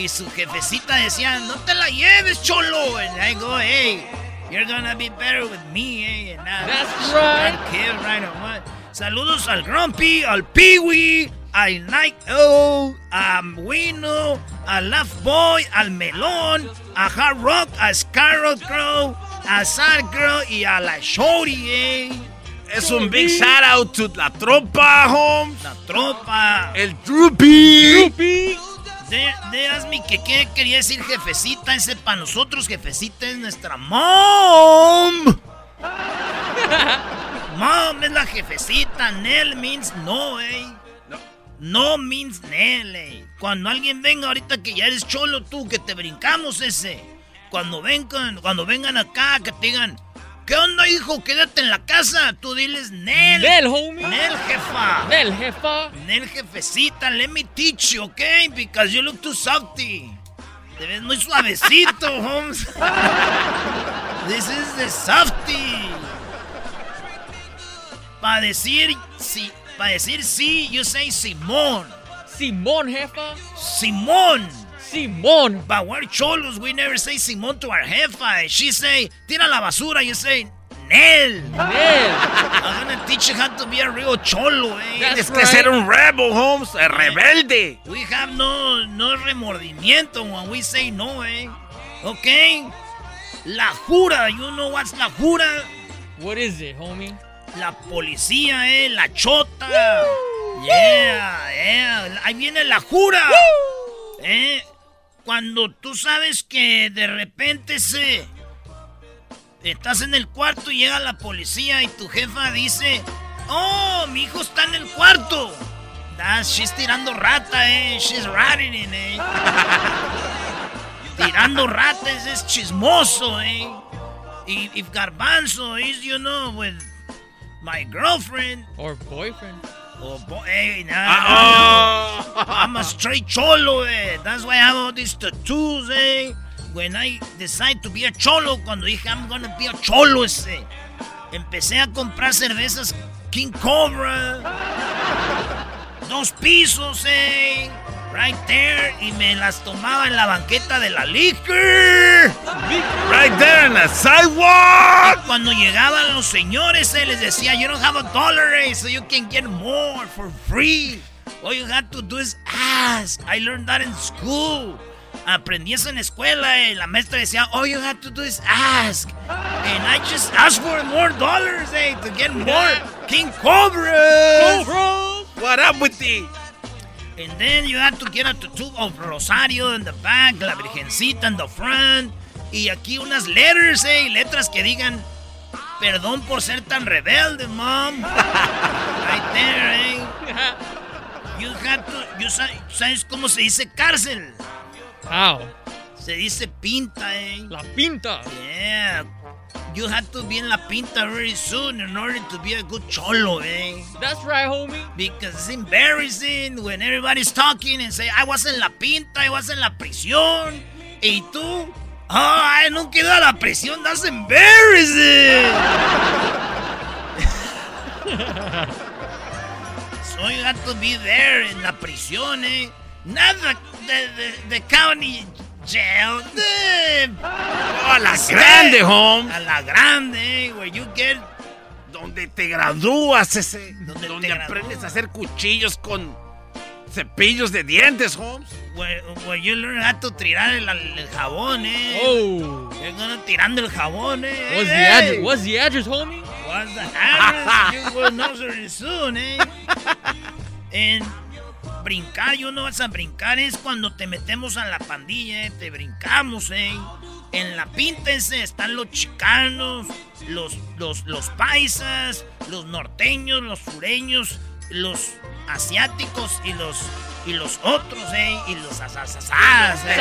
Y su jefecita decía, no te la lleves, cholo. And I go, hey, you're gonna be better with me, eh. And That's right. Killed right or what. Saludos al Grumpy, al Peewee, al Night Owl, a Wino, al Laugh Boy, al Melón, a Hard Rock, a Scarlet Crow, a Sad Girl y a la Shorty, eh. Es un big shout out to la tropa, Holmes. La tropa. El Droopy. De, de Asmi, que qué quería decir jefecita, ese para nosotros jefecita es nuestra mom. mom es la jefecita, Nell means no, eh. No means Nell, eh. Cuando alguien venga ahorita que ya eres cholo tú, que te brincamos ese. Cuando vengan, cuando vengan acá, que te digan, ¿qué onda hijo? Quédate en la casa. Tú diles Nell. Nel, homie. Nell, jefa. Nel, jefa. Nel, jefecita, let me teach you, okay? Because you look too softy. Te ves muy suavecito, Holmes. This is the softy. Para decir sí, para decir sí, you say Simón. Simón, jefa. Simón. Simón. But we're cholos, we never say Simón to our jefa. She say, tira la basura, you say, Nel. Nel. I'm gonna teach you how to be a real cholo, eh. Tienes que ser un rebel, Holmes. El rebelde. We have no, no remordimiento when we say no, eh. Okay? La jura, you know what's la jura? What is it, homie? La policía, eh, la chota. Yeah, yeah. Ahí viene la jura. Eh, cuando tú sabes que de repente se estás en el cuarto y llega la policía y tu jefa dice, "Oh, mi hijo está en el cuarto." That's, she's tirando rata, eh. She's ratting in, eh. tirando ratas es chismoso, eh. Y if Garbanzo is, you know, with my girlfriend. Or boyfriend. Oh, boy, hey, nah, Uh-oh. I'm a straight cholo, eh. That's why I have all these tattoos, eh. When I decide to be a cholo, cuando dije I'm gonna be a cholo, ese. Empecé a comprar cervezas King Cobra. Dos pisos, eh. Right there. Y me las tomaba en la banqueta de la liquor. Right there on the sidewalk. Y cuando llegaban los señores, eh, les decía, you don't have a dollar, eh, so you can get more for free. All you have to do is ask. I learned that in school. Aprendí eso en la escuela y la maestra decía, all you have to do is ask. And I just asked for more dollars, eh, to get more King Cobras. What up with the... And then you have to get a tattoo of Rosario in the back, la Virgencita in the front. Y aquí unas letters, eh, letras que digan, perdón por ser tan rebelde, mom. right there, eh. You have to, you sa- ¿sabes cómo se dice cárcel? How? Se dice pinta, eh. La pinta. Yeah. You have to be in la pinta very soon in order to be a good cholo, eh. That's right, homie. Because it's embarrassing when everybody's talking and say, I was en la pinta, I was en la prisión. Y tú, ay, nunca he ido a la prisión, that's embarrassing. so you have to be there en la prisión, eh. Nada de, de, de county jail. A la grande, Holmes. A la grande, where you get Donde te gradúas, ese. Donde Donde, te aprendes a hacer cuchillos con cepillos de dientes, Holmes. Where, where you learn how to tirar el, el jabón, eh. Oh. You're gonna tirando el jabón, eh. What's the address? What's the address, homie? What's the address? you will know very soon, eh. En brincar, yo no vas a brincar, es cuando te metemos a la pandilla, eh. Te brincamos, eh. En la pinta ese están los chicanos, los, los, los paisas, los norteños, los sureños, los asiáticos y los y los otros, eh, y los asasasas, eh.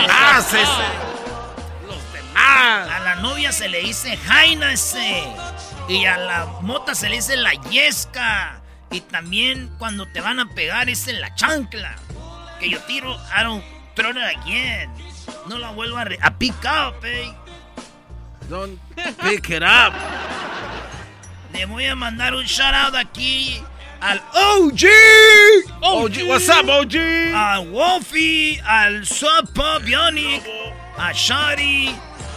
Los demás. A la novia se le dice jaina ese. Y a la mota se le dice la yesca. Y también cuando te van a pegar es en la chancla. Que yo tiro, I don't throw it again. No la vuelvo a, re- a pick up, eh. Don't pick it up. Le voy a mandar un shout out aquí al OG. OG, what's up, OG? A Wolfie, al Pop Bionic, a Shari,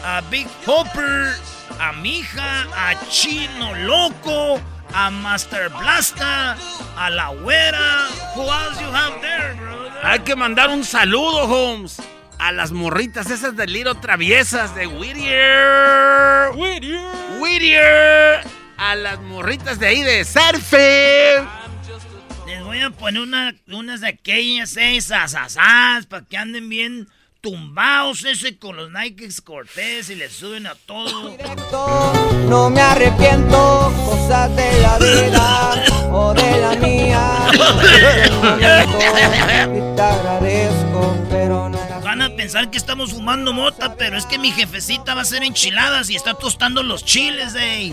a Big Hopper, a Mija, a Chino Loco, a Master Blasta, a La Güera. Who else you have there, bro? Hay que mandar un saludo, Holmes. A las morritas esas de Liro Traviesas de Whittier. Whittier. Whittier. A las morritas de ahí de Surfe. Les voy a poner una, unas de aquellas seis asasas para que anden bien tumbados ese con los Nike Cortés y le suben a todo. No me arrepiento, cosas de la vida o de la mía. Y te agradezco, pero no. Van a pensar que estamos fumando mota, pero es que mi jefecita va a hacer enchiladas y está tostando los chiles, eh.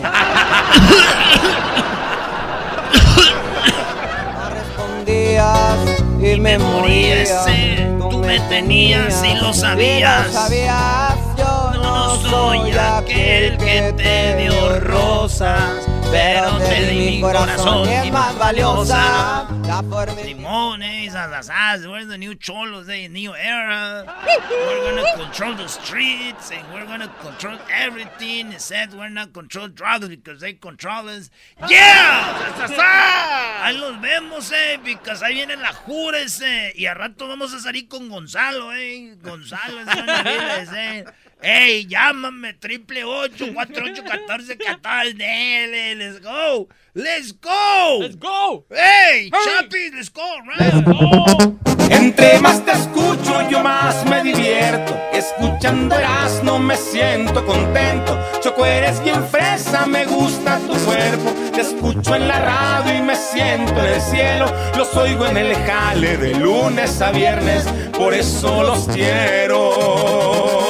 Respondías y me morías. ese, me tenías y lo sabías. Y lo sabías, yo no soy aquel que te dio rosas, pero te di mi corazón es más valiosa. La forma Simón, eh, esas asas, we're the new cholos, eh, new era. We're gonna control the streets and we're gonna control everything. Except we're not control drugs because they control us. ¡Yeah! Ahí los vemos, eh, because ahí viene la jura ese. Y a rato vamos a salir con Gonzalo, eh. Gonzalo, es una vida, eh. Ey, llámame, triple ocho, cuatro ocho, catorce, catorce, dele, let's go, let's go, let's go, hey, Chapi, let's go, right? Entre más te escucho, yo más me divierto. Escuchando no me siento contento. Choco, eres bien fresa, me gusta tu cuerpo. Te escucho en la radio y me siento en el cielo. Los oigo en el jale de lunes a viernes, por eso los quiero.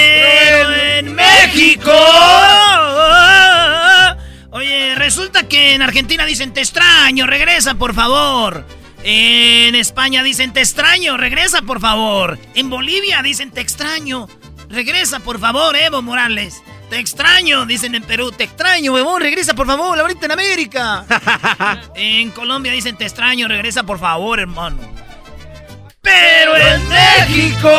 México! Oye, resulta que en Argentina dicen te extraño, regresa por favor. En España dicen te extraño, regresa por favor. En Bolivia dicen te extraño, regresa por favor, Evo Morales. Te extraño, dicen en Perú. Te extraño, huevón, regresa por favor, ahorita en América. en Colombia dicen te extraño, regresa por favor, hermano. Pero en México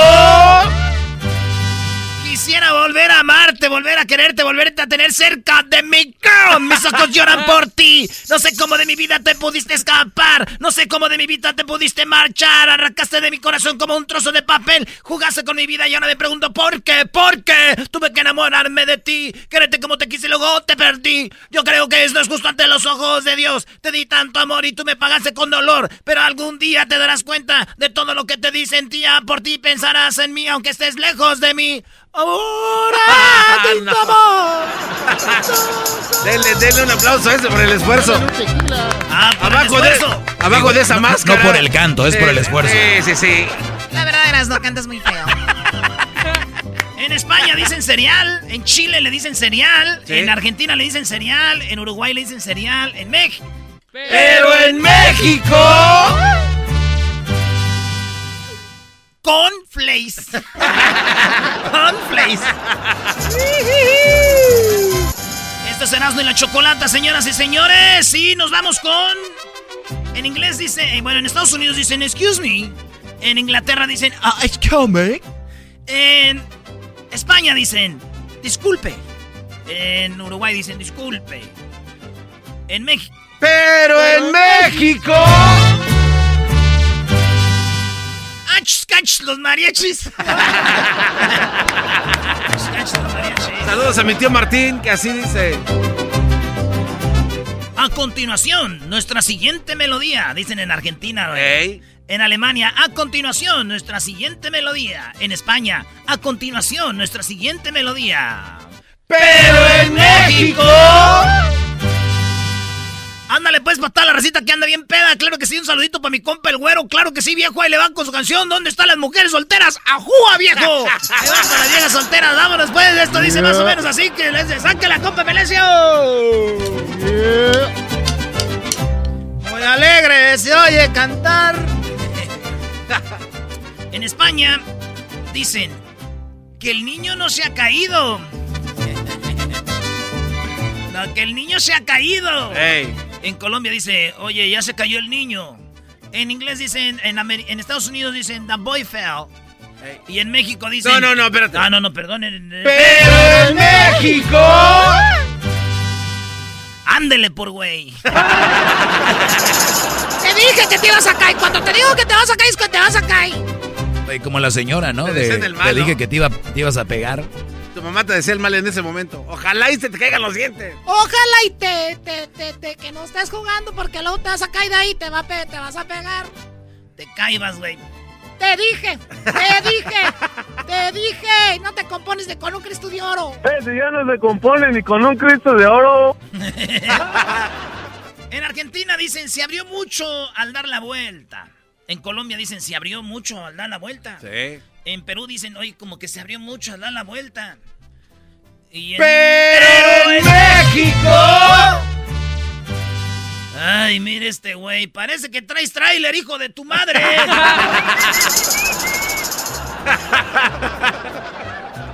quisiera volver a amarte, volver a quererte, volverte a tener cerca de mí. Mis ojos lloran por ti. No sé cómo de mi vida te pudiste escapar. No sé cómo de mi vida te pudiste marchar. Arrancaste de mi corazón como un trozo de papel. Jugaste con mi vida y ahora me pregunto por qué. ¿Por qué? Tuve que enamorarme de ti. Quererte como te quise y luego te perdí. Yo creo que esto es justo ante los ojos de Dios. Te di tanto amor y tú me pagaste con dolor. Pero algún día te darás cuenta de todo lo que te di. Sentía por ti. Pensarás en mí aunque estés lejos de mí. Ahora denle, denle un aplauso a ese por el esfuerzo. Ah, abajo, el De, esfuerzo. abajo de esa máscara. No por el canto, es por el esfuerzo. Sí, sí, sí. La verdad, eras no cantas muy feo. En España dicen cereal, en Chile le dicen cereal, Sí. en Argentina le dicen cereal, en Uruguay le dicen cereal, en México. Pero en México. Cornflakes. Cornflakes. Esto es Erasmo y la Chocolata, señoras y señores. Y nos vamos con... En inglés dice... eh, Bueno, en Estados Unidos dicen excuse me. En Inglaterra dicen "Ah, excuse me. En España dicen disculpe. En Uruguay dicen disculpe. En México... Pero en México. ¡Ach, cach, los mariachis! Saludos a mi tío Martín, que así dice. A continuación, nuestra siguiente melodía, dicen en Argentina. En Alemania, a continuación, nuestra siguiente melodía. En España, a continuación, nuestra siguiente melodía. Pero en México. Ándale pues para toda la recita que anda bien peda. Claro que sí, un saludito para mi compa el güero. Claro que sí, viejo. Ahí le van con su canción. ¿Dónde están las mujeres solteras? ¡Ajúa, viejo! Ahí van con las viejas solteras. Vámonos pues. Esto dice más o menos así que les saque la compa Melesio. Muy alegre se oye cantar. En España dicen que el niño no se ha caído. No, que el niño se ha caído. Ey. En Colombia dice, oye, ya se cayó el niño. En inglés dicen, en, Estados Unidos dicen, the boy fell. Y en México dicen... No, no, no, espérate. Ah, no, no, perdón. en- Pero en México. Ándele por güey. Te dije que te ibas a caer. Cuando te digo que te vas a caer, es que te vas a caer. Como la señora, ¿no? Te De- dije que te, iba, te ibas a pegar. Tu mamá te decía el mal en ese momento. Ojalá y se te caigan los dientes. Ojalá y te, te, te, te- que no estés jugando porque luego te vas a caer de ahí, te, va a pe- te vas a pegar. Te caibas, güey. Te dije, te dije, te dije. No te compones de con un Cristo de oro. Ese ya no se compone ni con un Cristo de oro. En Argentina dicen, se abrió mucho al dar la vuelta. En Colombia dicen, se abrió mucho al dar la vuelta. Sí. En Perú dicen, oye, como que se abrió mucho al dar la vuelta. Y en- Pero en México. Ay, mire este güey, parece que traes tráiler, hijo de tu madre.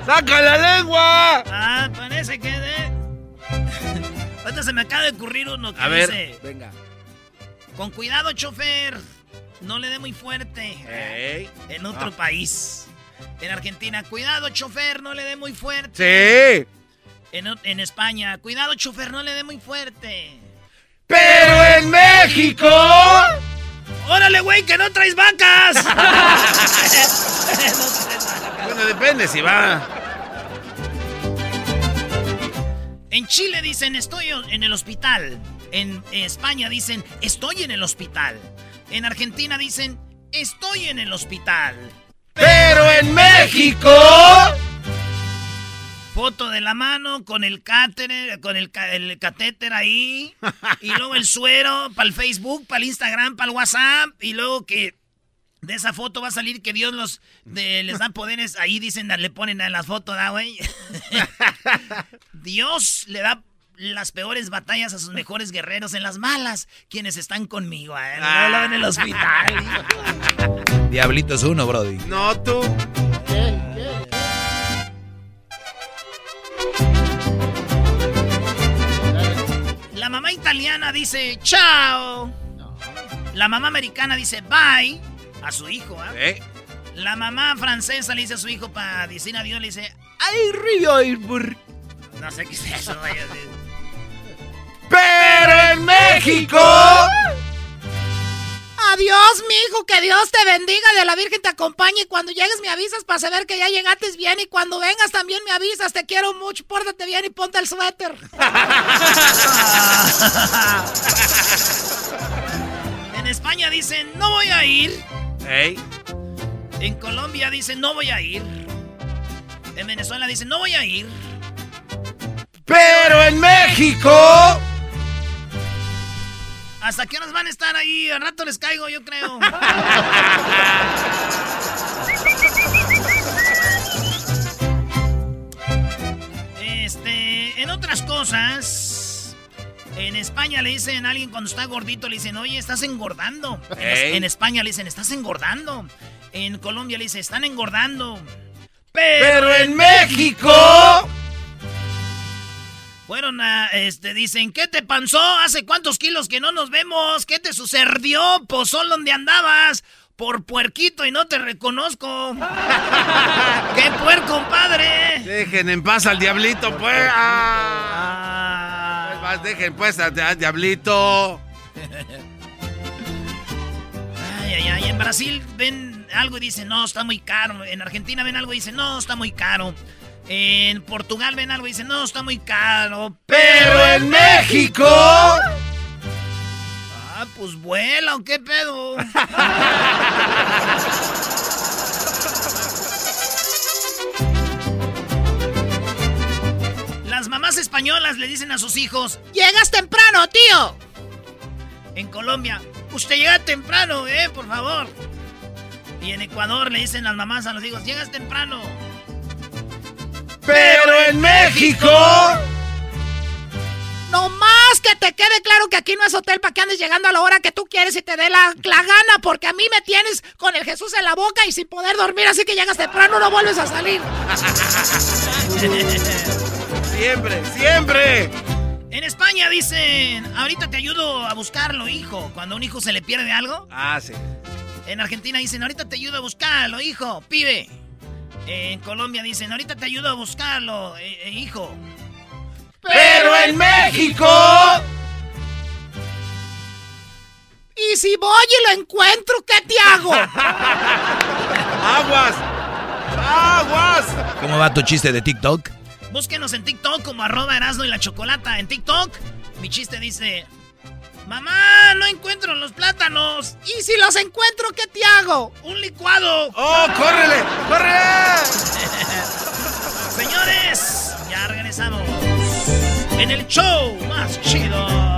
¡Saca la lengua! ah, parece que de... Ahorita se me acaba de ocurrir uno que A ver, dice, venga. con cuidado, chofer, no le dé muy fuerte. En otro Ah. país. En Argentina, cuidado, chofer, no le dé muy fuerte. Sí. En, en España, cuidado, chofer, no le dé muy fuerte. Pero en México. ¡Órale, güey, que no traes vacas! Bueno, depende si va. En Chile dicen estoy en el hospital. En España dicen estoy en el hospital. En Argentina dicen estoy en el hospital. Pero en México. Foto de la mano con el cáter, con el, ca- el catéter ahí. y luego el suero para el Facebook, para el Instagram, para el WhatsApp. Y luego que De esa foto va a salir que Dios los de, les da poderes. Ahí dicen, le ponen en las fotos, ¿da, güey? Dios le da las peores batallas a sus mejores guerreros en las malas, quienes están conmigo. ¿eh? No lo ven en el hospital. Diablito es uno, Brody. No, tú. La mamá italiana dice chao. La mamá americana dice bye a su hijo. ¿ah? ¿Eh? La mamá francesa le dice a su hijo para decir adiós, le dice ay río No sé qué es eso. vaya. México. Adiós, mijo, que Dios te bendiga, de la Virgen te acompañe y cuando llegues me avisas para saber que ya llegaste bien y cuando vengas también me avisas, te quiero mucho, pórtate bien y ponte el suéter. En España dicen no voy a ir. En Colombia dicen no voy a ir. En Venezuela dicen no voy a ir. Pero en México. ¿Hasta qué horas van a estar ahí? Al rato les caigo, yo creo. Este, en otras cosas, en España le dicen a alguien cuando está gordito, le dicen, oye, estás engordando. En, España le dicen, estás engordando. En Colombia le dicen, están engordando. Pero en México. Fueron a, este, dicen, ¿qué te pasó? ¿Hace cuántos kilos que no nos vemos? ¿Qué te sucedió? Pozol, ¿dónde andabas? Por puerquito y no te reconozco. ¡Qué puerco, compadre! Dejen en paz al diablito, pues. Ah. Pues vas, Dejen pues al al diablito. Ay, ay, ay. En Brasil ven algo y dicen, no, está muy caro. En Argentina ven algo y dicen, no, está muy caro. En Portugal ven algo y dicen, no, está muy caro. Pero en México. Ah, pues vuela, ¿o qué pedo? Las mamás españolas le dicen a sus hijos, Llegas temprano, tío. en Colombia, usted llega temprano, eh, por favor. Y en Ecuador le dicen las mamás a los hijos, llegas temprano. Pero en México. No más que te quede claro que aquí no es hotel para que andes llegando a la hora que tú quieres y te dé la, la gana, porque a mí me tienes con el Jesús en la boca y sin poder dormir, así que llegas temprano, no vuelves a salir. Siempre, siempre. En España dicen, ahorita te ayudo a buscarlo, hijo. Cuando a un hijo se le pierde algo. Ah, sí. En Argentina dicen, ahorita te ayudo a buscarlo, hijo, pibe. En Colombia dicen, ahorita te ayudo a buscarlo, eh, eh, hijo. Pero en México. Y si voy y lo encuentro, ¿qué te hago? Aguas. Aguas. ¿Cómo va tu chiste de TikTok? Búsquenos en TikTok como arroba Erasno y la Chocolata. En TikTok, mi chiste dice, mamá, no encuentro los plátanos. Y si los encuentro, ¿qué te hago? Un licuado. ¡Oh, córrele! ¡Córrele! Señores, ya regresamos. En el show más chido.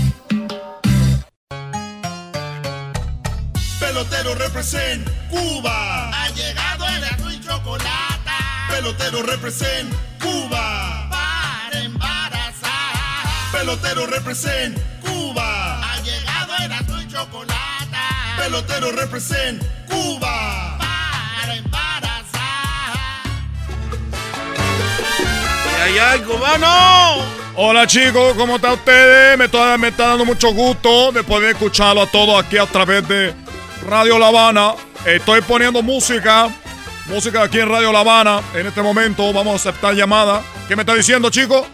Pelotero represent Cuba. Ha llegado el azul y chocolate Pelotero represent Cuba. para embarazar. Pelotero represent Cuba. Ha llegado el azul y chocolate Pelotero represent Cuba. para embarazar. ¡Ay, ay, cubano! Hola chicos, ¿cómo están ustedes? Me está, me está dando mucho gusto de poder escucharlo a todos aquí a través de Radio La Habana. Estoy poniendo música, música aquí en Radio La Habana. En este momento vamos a aceptar llamada. ¿Qué me está diciendo, chico?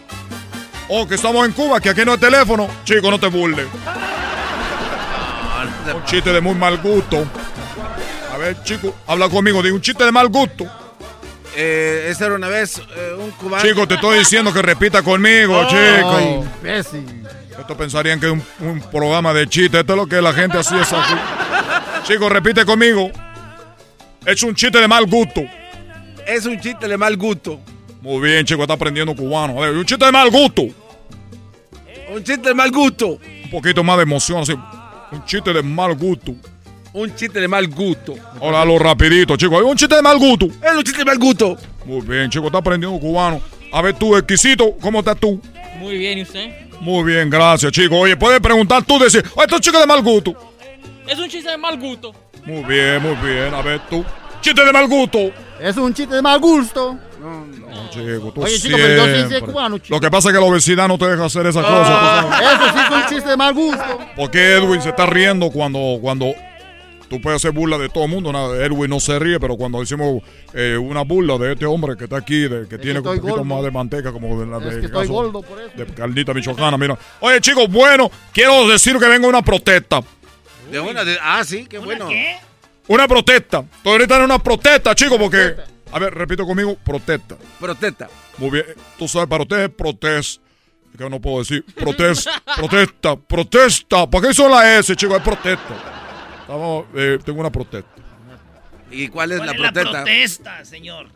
Oh, que estamos en Cuba, que aquí no hay teléfono. Chico, no te burles. Un chiste de muy mal gusto. A ver, chico, habla conmigo. Digo, un chiste de mal gusto. Eh, esta era una vez eh, un cubano. Chico, te estoy diciendo que repita conmigo, Oh. chico. Imbécil. Esto pensarían que es un, un programa de chiste. Esto es lo que la gente hacía es. Chico, repite conmigo. Es un chiste de mal gusto. Es un chiste de mal gusto. Muy bien, chico, está aprendiendo cubano. A ver, un chiste de mal gusto. Un chiste de mal gusto. Un poquito más de emoción, así. Un chiste de mal gusto. Un chiste de mal gusto. Ahora lo rapidito, chico. Un chiste de mal gusto. Es un chiste de mal gusto. Muy bien, chico, está aprendiendo cubano. A ver, tú, exquisito, ¿cómo estás tú? Muy bien, ¿y usted? Muy bien, gracias, chico. Oye, puedes preguntar tú, decir, oye, este es un chico de mal gusto. Es un chiste de mal gusto. Muy bien, muy bien. A ver, tú. Chiste de mal gusto. Es un chiste de mal gusto. No, chico, tú Oye, chico, pero yo sí siempre. cubano, chico. Lo que pasa es que la obesidad no te deja hacer esas Ah, cosas. Eso sí es un chiste de mal gusto. ¿Por qué Edwin se está riendo cuando, cuando tú puedes hacer burla de todo el mundo? Nada, Edwin no se ríe, pero cuando hicimos eh, una burla de este hombre que está aquí, de, que tiene un estoy poquito gordo. más de manteca, como de la Es de, que estoy caso gordo por eso. de Carlita Michoacana, mira. Oye, chicos, bueno, quiero decir que venga una protesta. De una de. Ah, sí, qué bueno. Una protesta. Estoy ahorita en una protesta, chicos, porque. A ver, repito conmigo, protesta. Protesta. Muy bien. Tú sabes, para ustedes, protesta. Es que no puedo decir. Protesta, protesta, protesta. ¿Por qué son las S, chicos? Es protesta. Estamos, eh, tengo una protesta. ¿Y cuál es ¿Cuál la es la protesta? protesta, señor?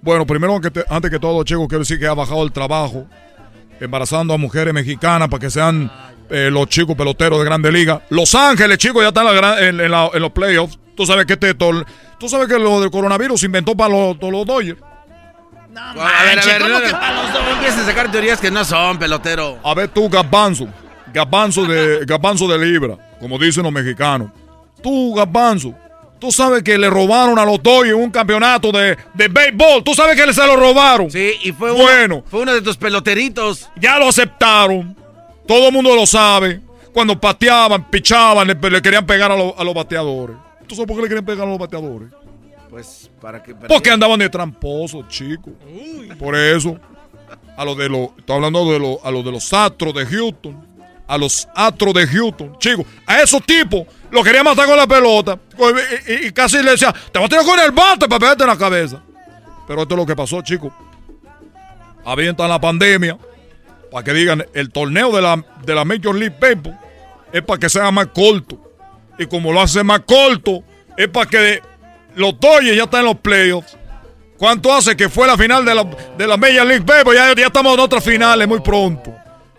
Bueno, primero, antes que todo, chicos, quiero decir que ha bajado el trabajo embarazando a mujeres mexicanas para que sean eh, los chicos peloteros de Grande Liga. Los Ángeles, chicos, ya están en, la gran- en- en la- en los playoffs. Tú sabes que este tol- tú sabes que lo del coronavirus se inventó para los, todos los Dodgers. a ver, a ver, ¿cómo no, que no, para los no empieces a sacar teorías que no son, pelotero. A ver tú, Gabanzo. Gabanzo de, Gabanzo de Libra, como dicen los mexicanos. Tú, Gabanzo, tú sabes que le robaron a los Dodgers un campeonato de, de béisbol. Tú sabes que se lo robaron. Sí, y fue bueno. uno, fue uno de tus peloteritos. Ya lo aceptaron. Todo el mundo lo sabe. Cuando pateaban, pichaban, le, le querían pegar a, los- a los bateadores. ¿Tú sabes por qué le querían pegar a los bateadores? Pues, para que. para Porque que- andaban de tramposos, chicos. Por eso, a los de los, estoy hablando de los, a los de los Astros de Houston, a los Astros de Houston, chicos, a esos tipos los querían matar con la pelota y, casi le decía, te voy a tirar con el bate para pegarte en la cabeza. Pero esto es lo que pasó, chicos. Avientan la pandemia para que digan, el torneo de la, de la Major League Baseball es para que sea más corto. Y como lo hace más corto, es para que los Dodgers ya están en los playoffs. ¿Cuánto hace que fue la final de la, de la Major League Baseball? Ya, ya estamos en otras finales muy pronto.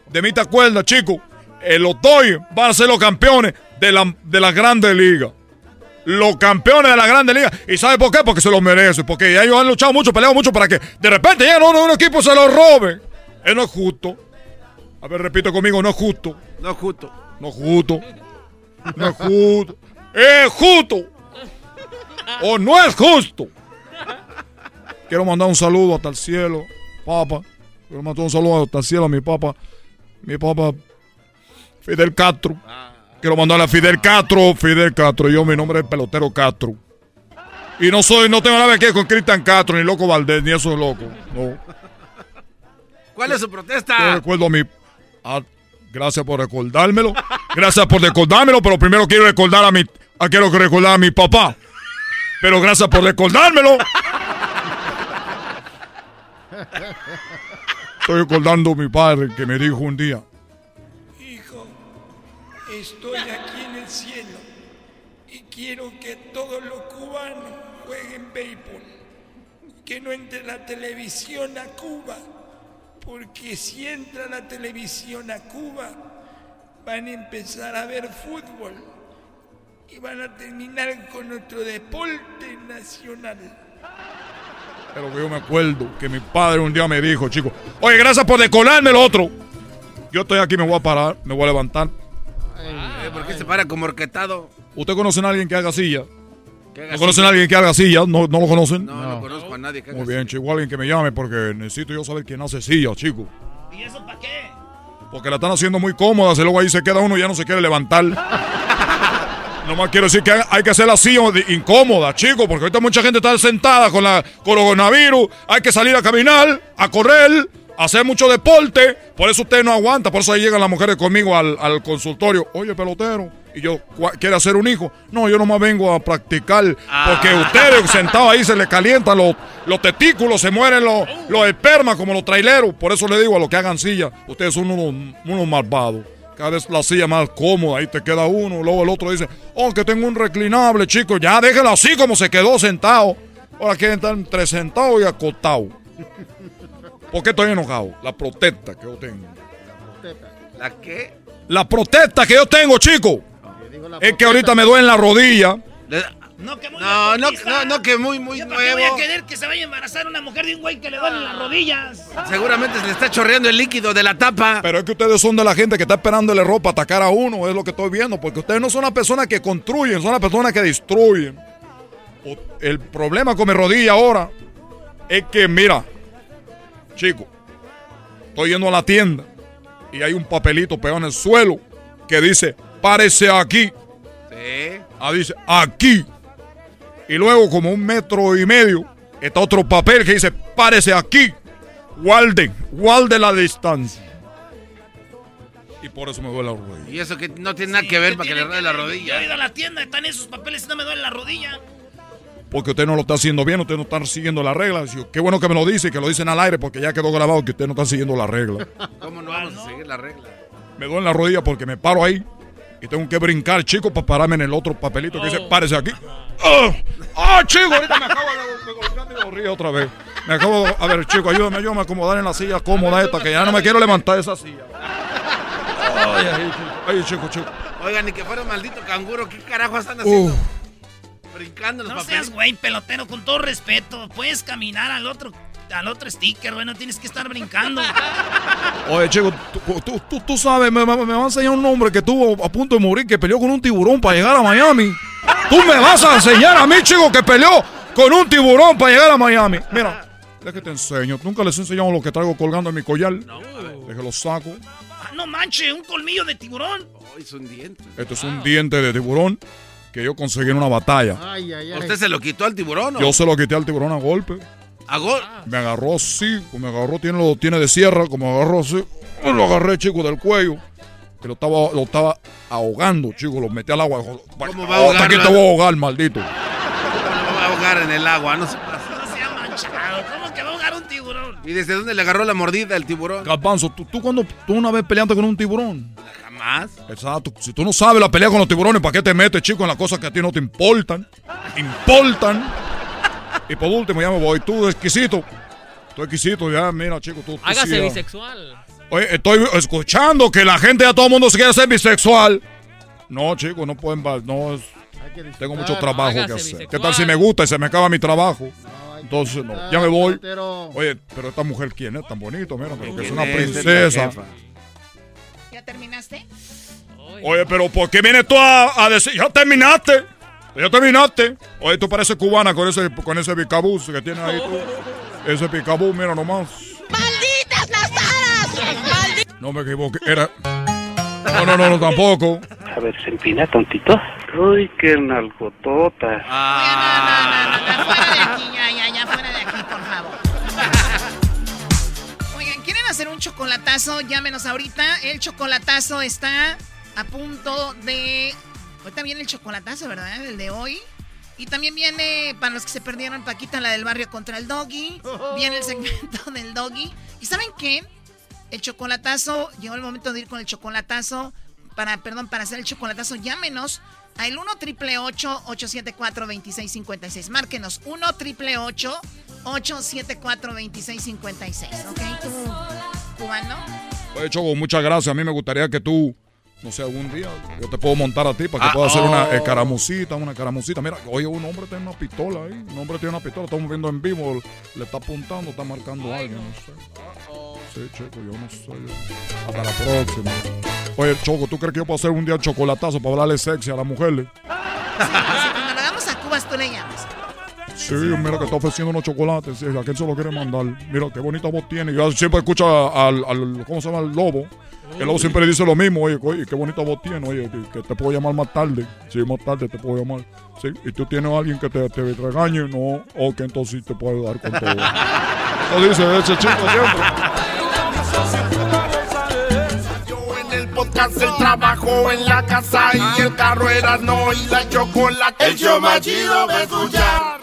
De mí te acuerdas, chicos. Eh, los Dodgers van a ser los campeones de la, de la Grande Liga. Los campeones de la Grande Liga. ¿Y sabe por qué? Porque se lo merecen. Porque ya ellos han luchado mucho, peleado mucho para que de repente lleguen uno de un equipo y se lo robe. Eso no es justo. A ver, repite conmigo, no es justo. No es justo. No es justo. No es justo. Es justo. O no es justo. Quiero mandar un saludo hasta el cielo, papá. Quiero mandar un saludo hasta el cielo a mi papá. Mi papá, Fidel Castro. Quiero mandarle a Fidel Castro, Fidel Castro. Yo, mi nombre es Pelotero Castro. Y no soy, no tengo nada que ver con Cristian Castro, ni Loco Valdés, ni esos locos. No. ¿Cuál es su Yo protesta? recuerdo a mi. ah, gracias por recordármelo. Gracias por recordármelo, pero primero quiero recordar a mi. ah, quiero recordar a mi papá. Pero gracias por recordármelo. Estoy recordando a mi padre que me dijo un día. Estoy aquí en el cielo y quiero que todos los cubanos jueguen béisbol. Que no entre la televisión a Cuba, porque si entra la televisión a Cuba, van a empezar a ver fútbol y van a terminar con nuestro deporte nacional. Pero yo me acuerdo que mi padre un día me dijo, chico, oye, gracias por decolarme el otro. Yo estoy aquí, me voy a parar, me voy a levantar. ¿Por qué se para como orquetado? ¿Usted conocen a alguien que haga silla? ¿Que haga ¿No conocen a alguien que haga silla? ¿No, no lo conocen? No, no, conozco a nadie que haga Muy bien, chico, alguien que me llame porque necesito yo saber quién hace silla, chico. ¿Y eso para qué? Porque la están haciendo muy cómoda, y luego ahí se queda uno y ya no se quiere levantar. Nomás quiero decir que hay que hacer la silla incómoda, chico, porque ahorita mucha gente está sentada con la coronavirus. Hay que salir a caminar, a correr, hacer mucho deporte. Por eso usted no aguanta, por eso ahí llegan las mujeres conmigo al, al consultorio. Oye, pelotero, y yo quiere hacer un hijo. No, yo nomás vengo a practicar. Porque Ah. ustedes sentados ahí se le calientan los, los testículos, se mueren los, los espermas como los traileros. Por eso le digo a los que hagan silla, ustedes son unos, unos malvados. Cada vez la silla más cómoda, ahí te queda uno, luego el otro dice, oh, que tengo un reclinable, chicos, ya déjelo así como se quedó sentado. Ahora quieren estar entre sentado y acostado. ¿Por qué estoy enojado? La protesta que yo tengo. ¿La qué? La protesta que yo tengo, chico. Es que ahorita me duele la rodilla. No, que muy No, no, no, no, que muy, muy ¿Yo para qué voy a nuevo. querer que se vaya a embarazar una mujer de un güey que le duelen las rodillas? Seguramente se le está chorreando el líquido de la tapa. Pero es que ustedes son de la gente que está esperando el error para atacar a uno, es lo que estoy viendo, porque ustedes no son las personas que construyen, son las personas que destruyen. El problema con mi rodilla ahora es que, mira, chico, estoy yendo a la tienda y hay un papelito pegado en el suelo que dice, párese aquí. Sí. Ah, dice, aquí. Y luego, como un metro y medio, está otro papel que dice, párese aquí. Guarde, guarde la distancia. Y por eso me duele la rodilla. Y eso que no tiene nada que ver para que le ruede la Yo he rodilla. ido a la tienda, están esos papeles y no me duele la rodilla. Porque usted no lo está haciendo bien, usted no está siguiendo las reglas. Yo, Qué bueno que me lo dice que lo dicen al aire porque ya quedó grabado que usted no está siguiendo las reglas. ¿Cómo no vamos a seguir la regla? Me duele la rodilla porque me paro ahí y tengo que brincar, chico, para pararme en el otro papelito que dice, párese aquí. ¡Ah! ¡Ah, chico! Ahorita me acabo de, golpear mi rodilla otra vez. Me acabo de... A ver, chico, ayúdame, ayúdame a acomodar en la silla cómoda esta, que ya no me quiero levantar de esa silla. Ay, ay, chico, ay, chico, chico. Oigan, ni que fuera un maldito canguro, ¿qué carajo están haciendo? Uf. Brincando los No papeles. seas güey, pelotero, con todo respeto. Puedes caminar al otro, al otro sticker, güey, no tienes que estar brincando. Oye, chico, tú, tú, tú, tú sabes, me, me- me va a enseñar un hombre que estuvo a punto de morir, que peleó con un tiburón para llegar a Miami. Tú me vas a enseñar a mí, chico, que peleó con un tiburón para llegar a Miami. Mira, es que te enseño. Nunca les he enseñado lo que traigo colgando en mi collar. Déjalo saco. Ah, no manches, un colmillo de tiburón. Ay, son dientes. Este es un diente de tiburón que yo conseguí en una batalla. Ay, ay, ay. ¿Usted se lo quitó al tiburón o? Yo se lo quité al tiburón a golpe. ¿A gol? Me agarró así, me agarró, tiene, lo tiene de sierra, como me agarró así. Lo agarré, chico, del cuello. Que lo estaba, lo estaba ahogando, chico. Lo metí al agua. ¿Cómo va a ahogarlo? Hasta aquí te voy a ahogar, maldito. ¿Cómo va a ahogar en el agua? No se pasa. No sea manchado, ¿cómo que va a ahogar un tiburón? ¿Y desde dónde le agarró la mordida el tiburón? Garbanzo, ¿tú, tú cuando tú una vez peleaste con un tiburón. Exacto. Si tú no sabes la pelea con los tiburones, ¿para qué te metes, chico, en las cosas que a ti no te importan? Importan. Y por último, ya me voy. Tú, exquisito. Tú, exquisito, ya, mira, chico, tú. tú Hágase sí, bisexual. Oye, estoy escuchando que la gente, ya todo el mundo se quiere ser bisexual. No, chicos, no pueden. No, es- tengo mucho trabajo que hacer. ¿Qué tal si me gusta y se me acaba mi trabajo? Entonces, no, ya me voy. Oye, pero esta mujer, ¿quién es? Tan bonito, mira, pero que es ¿Quién una princesa. Jefa. ¿Ya terminaste? Oye, pero ¿por qué vienes tú a, a decir, ya terminaste? Ya terminaste. Oye, tú pareces cubana con ese, con ese picabús que tienes ahí tú. Ese picabús, mira nomás. ¡Malditas las aras! No me equivoqué, era... No, no, no, no, tampoco. A ver, se empina tantito. Uy, qué nalgotota. Fuera chocolatazo? Llámenos ahorita. El chocolatazo está a punto de. Ahorita viene el chocolatazo, ¿verdad? El de hoy. Y también viene, para los que se perdieron, Paquita, la del barrio contra el doggy. Viene el segmento del doggy. ¿Y saben qué? El chocolatazo, llegó el momento de ir con el chocolatazo. Para, perdón, para hacer el chocolatazo, llámenos al 1 triple 874 2656. Márquenos 1 triple 874 2656. ¿Ok? ¿Tú, cubano? Oye, Choco, muchas gracias. A mí me gustaría que tú, no sé, algún día, yo te puedo montar a ti para que Ah, puedas hacer una oh. escaramucita, una escaramucita. Mira, oye, un hombre tiene una pistola ahí. Un hombre tiene una pistola, estamos viendo en vivo, le está apuntando, está marcando a alguien, no sé. Sí, Choco, yo no sé. yo- Hasta la próxima. Oye, Choco, ¿tú crees que yo puedo hacer un día chocolatazo para hablarle sexy a las mujeres? Cuando lo hagamos a Cuba, tú le llamas. Sí, mira que está ofreciendo unos chocolates. Sí, ¿A quién se lo quiere mandar? Mira, qué bonita voz tiene. Yo siempre escucho al, al- ¿cómo se llama? El lobo. El lobo siempre dice lo mismo. Oye, oye, qué bonita voz tiene. Oye, que, que te puedo llamar más tarde. Sí, más tarde te puedo llamar. Sí, y tú tienes a alguien que te, te regañe. No, ok, entonces sí te puedo dar con todo. Eso dice ese chico siempre. en el podcast podcast, el trabajo en la casa y el carro era no y la chocolate. El show más chido va a escuchar.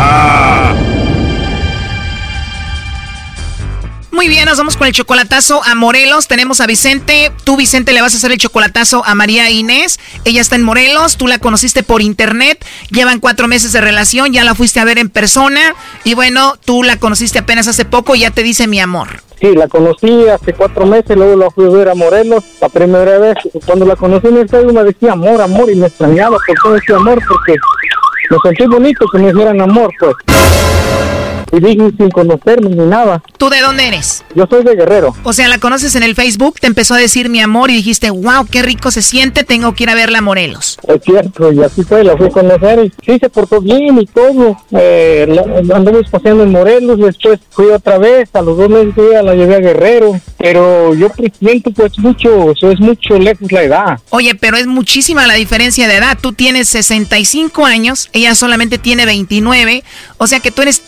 Muy bien, nos vamos con el chocolatazo a Morelos. Tenemos a Vicente. Tú, Vicente, le vas a hacer el chocolatazo a María Inés. Ella está en Morelos. Tú la conociste por internet. Llevan cuatro meses de relación. Ya la fuiste a ver en persona. Y bueno, tú la conociste apenas hace poco y ya te dice mi amor. Sí, la conocí hace cuatro meses, luego la fui a ver a Morelos, la primera vez. Cuando la conocí en el Facebook me decía amor, amor, y me extrañaba por todo ese amor, porque me sentí bonito que me dijeran amor, pues. Y dije sin conocerme ni nada. ¿Tú de dónde eres? Yo soy de Guerrero. O sea, la conoces en el Facebook, te empezó a decir mi amor y dijiste, wow, qué rico se siente, tengo que ir a verla a Morelos. Es cierto, y así fue, la fui a conocer y sí se portó bien y todo. Eh, la- andamos paseando en Morelos, después fui otra vez, a los dos meses fui a la llevé a Guerrero, pero yo siento pues mucho, eso es mucho lejos la edad. Oye, pero es muchísima la diferencia de edad. Tú tienes 65 años, ella solamente tiene 29, o sea que tú eres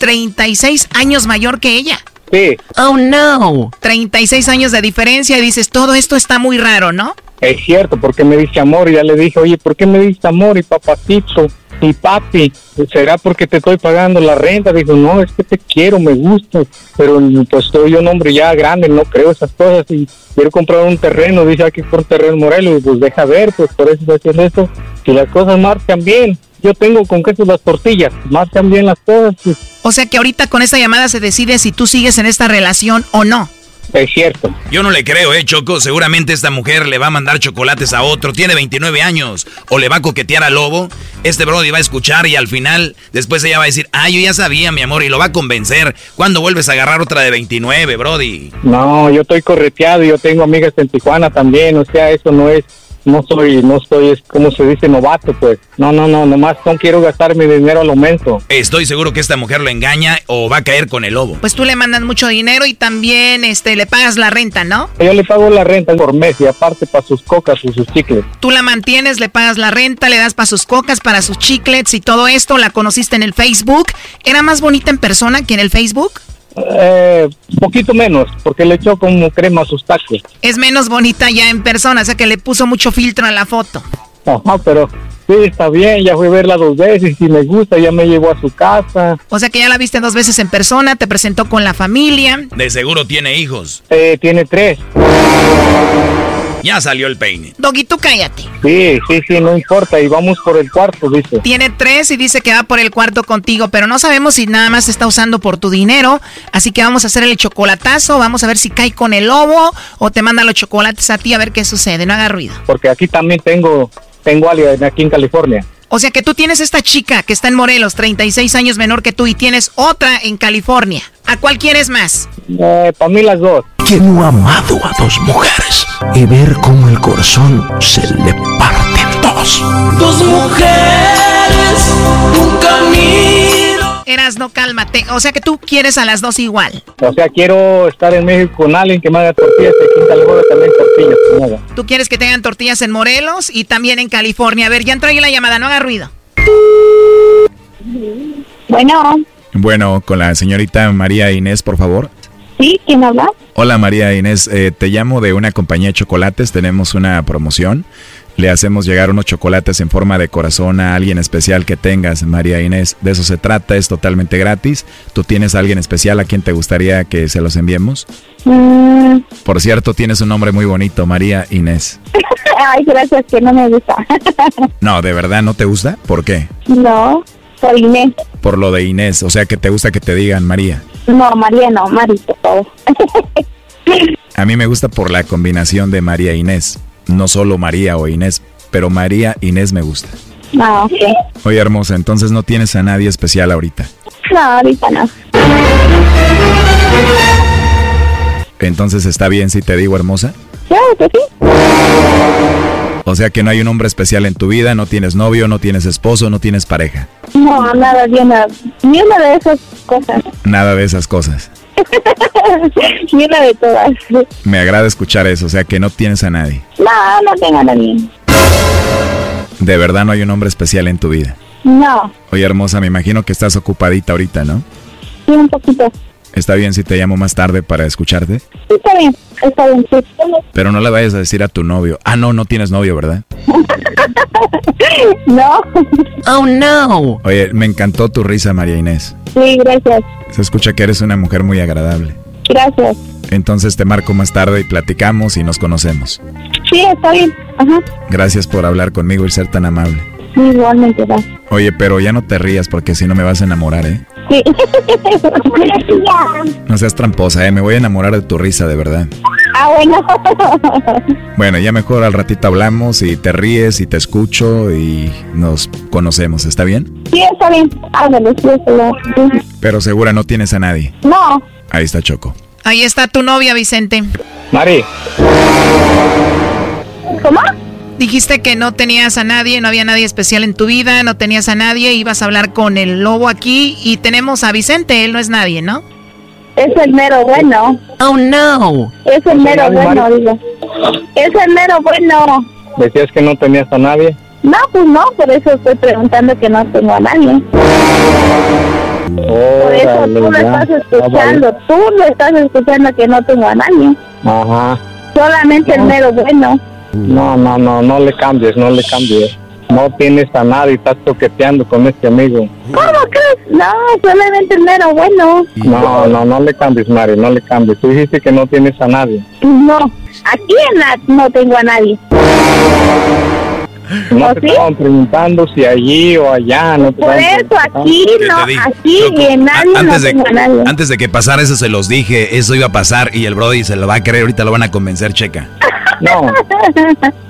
36 años mayor que ella. Sí. Oh, no. 36 años de diferencia y dices, todo esto está muy raro, ¿no? Es cierto, porque me dice amor, y ya le dije, oye, ¿por qué me dice amor y papacito y papi? ¿Será porque te estoy pagando la renta? Dijo, no, es que te quiero, me gusta, pero pues soy un hombre ya grande, no creo esas cosas y quiero comprar un terreno, dice aquí por terreno en Morelos, y pues deja ver, pues por eso estoy haciendo esto, si las cosas marcan bien, yo tengo con queso las tortillas, marcan bien las cosas, pues O sea que ahorita con esta llamada se decide si tú sigues en esta relación o no. es cierto. Yo no le creo, eh, Choco. Seguramente esta mujer le va a mandar chocolates a otro. Tiene 29 años. O le va a coquetear al lobo. Este Brody va a escuchar y al final, después ella va a decir, ah, yo ya sabía, mi amor, y lo va a convencer. ¿Cuándo vuelves a agarrar otra de 29, Brody? No, yo estoy correteado, yo tengo amigas en Tijuana también, o sea, eso no es, no soy, no soy, es como se dice, novato, pues. No, no, no, nomás no quiero gastar mi dinero al aumento. Estoy seguro que esta mujer lo engaña o va a caer con el lobo. Pues tú le mandas mucho dinero y también este le pagas la renta, ¿no? Yo le pago la renta por mes y aparte para sus cocas y sus chicles. Tú la mantienes, le pagas la renta, le das para sus cocas, para sus chiclets y todo esto. La conociste en el Facebook. ¿Era más bonita en persona que en el Facebook? Eh, poquito menos, porque le echó como crema a sus tacos. Es menos bonita ya en persona, o sea que le puso mucho filtro a la foto. Ajá, pero sí, está bien, ya fui a verla dos veces, si me gusta, ya me llevó a su casa. O sea que ya la viste dos veces en persona, te presentó con la familia. De seguro tiene hijos. Eh, tiene tres. Ya salió el peine. Doggy, tú cállate. Sí, sí, sí, no importa, y vamos por el cuarto, dice. Tiene tres y dice que va por el cuarto contigo, pero no sabemos si nada más está usando por tu dinero. Así que vamos a hacer el chocolatazo, vamos a ver si cae con el lobo o te manda los chocolates a ti a ver qué sucede. No haga ruido. Porque aquí también tengo, tengo alguien aquí en California. O sea que tú tienes esta chica que está en Morelos, 36 años menor que tú, y tienes otra en California. ¿A cuál quieres más? Eh, para mí las dos. ¿Quién no ha amado a dos mujeres y ver cómo el corazón se le parte en dos? Dos mujeres, un camino. Eras, no cálmate. O sea que tú quieres a las dos igual. O sea, quiero estar en México con alguien que me haga tortillas y aquí en California también tortillas. haga. Tú quieres que tengan tortillas en Morelos y también en California. A ver, ya entró ahí la llamada, no haga ruido. Bueno, Bueno, con la señorita María Inés, por favor. ¿Sí? ¿Quién habla? Hola María Inés, eh, te llamo de una compañía de chocolates, tenemos una promoción. Le hacemos llegar unos chocolates en forma de corazón a alguien especial que tengas, María Inés. De eso se trata, es totalmente gratis. ¿Tú tienes a alguien especial a quien te gustaría que se los enviemos? Mm, Por cierto, tienes un nombre muy bonito, María Inés. ay, gracias, que no me gusta. No, ¿de verdad no te gusta? ¿Por qué? no, soy Inés. Por lo de Inés, o sea que te gusta que te digan María. No, María no, Marito. A mí me gusta por la combinación de María e Inés. No solo María o Inés, pero María Inés me gusta. No, ok. Oye, hermosa, entonces no tienes a nadie especial ahorita. No, ahorita no. Entonces está bien si te digo hermosa. Claro que sí. O sea que no hay un hombre especial en tu vida, no tienes novio, no tienes esposo, no tienes pareja. No, nada, ni una, ni una de esas cosas. Nada de esas cosas. ni una de todas. Me agrada escuchar eso, o sea que no tienes a nadie. No, no tengo a nadie. De verdad no hay un hombre especial en tu vida. No, Oye, hermosa, me imagino que estás ocupadita ahorita, ¿no? sí, un poquito. ¿Está bien si te llamo más tarde para escucharte? Sí, Está bien, está bien, sí. Pero no le vayas a decir a tu novio. Ah, no, no tienes novio, ¿verdad? No. Oh, no. Oye, me encantó tu risa, María Inés. Sí, gracias. Se escucha que eres una mujer muy agradable. Gracias. Entonces te marco más tarde y platicamos y nos conocemos. Sí, está bien. Ajá. Gracias por hablar conmigo y ser tan amable. Sí, igualmente, va. Oye, pero ya no te rías porque si no me vas a enamorar, ¿eh? Sí. No seas tramposa, ¿eh? Me voy a enamorar de tu risa, de verdad. ah, bueno. Bueno, ya mejor al ratito hablamos y te ríes y te escucho y nos conocemos, ¿está bien? sí, está bien. Ándale, sí, está bien. Pero segura no tienes a nadie. No. Ahí está Choco. Ahí está tu novia, Vicente. Mari, ¿Cómo? Dijiste que no tenías a nadie, no había nadie especial en tu vida, no tenías a nadie, ibas a hablar con el lobo aquí y tenemos a Vicente, él no es nadie, ¿no? Es el mero bueno. Oh, no. Es el mero bueno, digo. Es el mero bueno. decías que no tenías a nadie. No, pues no, por eso estoy preguntando que no tengo a nadie. Por eso Órale, tú lo ya. estás escuchando, tú lo estás escuchando que no tengo a nadie. Ajá. Solamente el mero bueno. No, no, no, no le cambies, no le cambies. No tienes a nadie, estás toqueteando con este amigo. ¿Cómo crees? No, solamente el mero bueno. No, no, no le cambies, Mari, no le cambies. Tú dijiste que no tienes a nadie. No, aquí en la no tengo a nadie. No ¿Oh, te sí? estaban preguntando si allí o allá. No te Por eso aquí no, aquí en nadie antes, no de, tengo a nadie. antes de que pasara eso se los dije, eso iba a pasar y el Brody se lo va a creer, ahorita lo van a convencer, checa. No,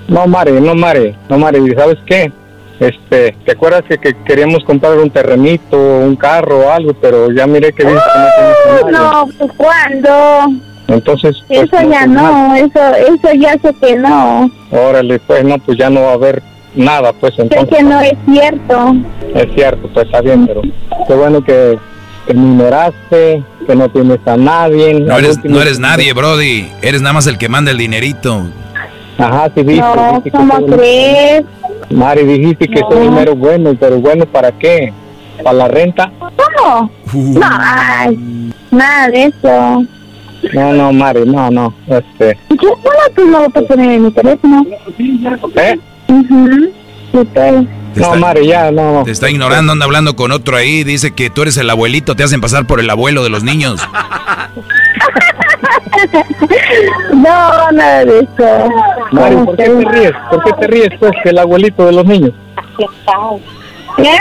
no, Mari, no, Mari, no, Mari, ¿sabes qué? Este, ¿te acuerdas que, que queríamos comprar un terrenito, un carro o algo, pero ya miré que dices que no nadie. No, pues ¿cuándo? Entonces, pues, Eso ya pues, no, eso, eso ya sé que no. Órale, pues no, pues ya no va a haber nada, pues Sé entonces. que no es cierto. Es cierto, pues está bien, pero qué bueno que, que me ignoraste, que no tienes a nadie. No eres, no eres nadie, Brody. Eres nada más el que manda el dinerito. Ajá, sí, viste. No, viste ¿cómo crees? Mari, dijiste que soy el mero bueno, pero bueno, ¿para qué? ¿Para la renta? ¿Cómo? Uh. No, ay, nada de eso. No, no, Mari, no, no, este... Yo solo tú no lo puedo poner en mi teléfono. ¿Eh? Ujú, sí, No, Mari, ya, no. Te está ignorando, anda hablando con otro ahí. Dice que tú eres el abuelito, te hacen pasar por el abuelo de los niños. No, nada de eso. Mari, ¿Cómo ¿por qué te ríes? ¿Por qué te ríes, pues, que el abuelito de los niños? ¿Qué?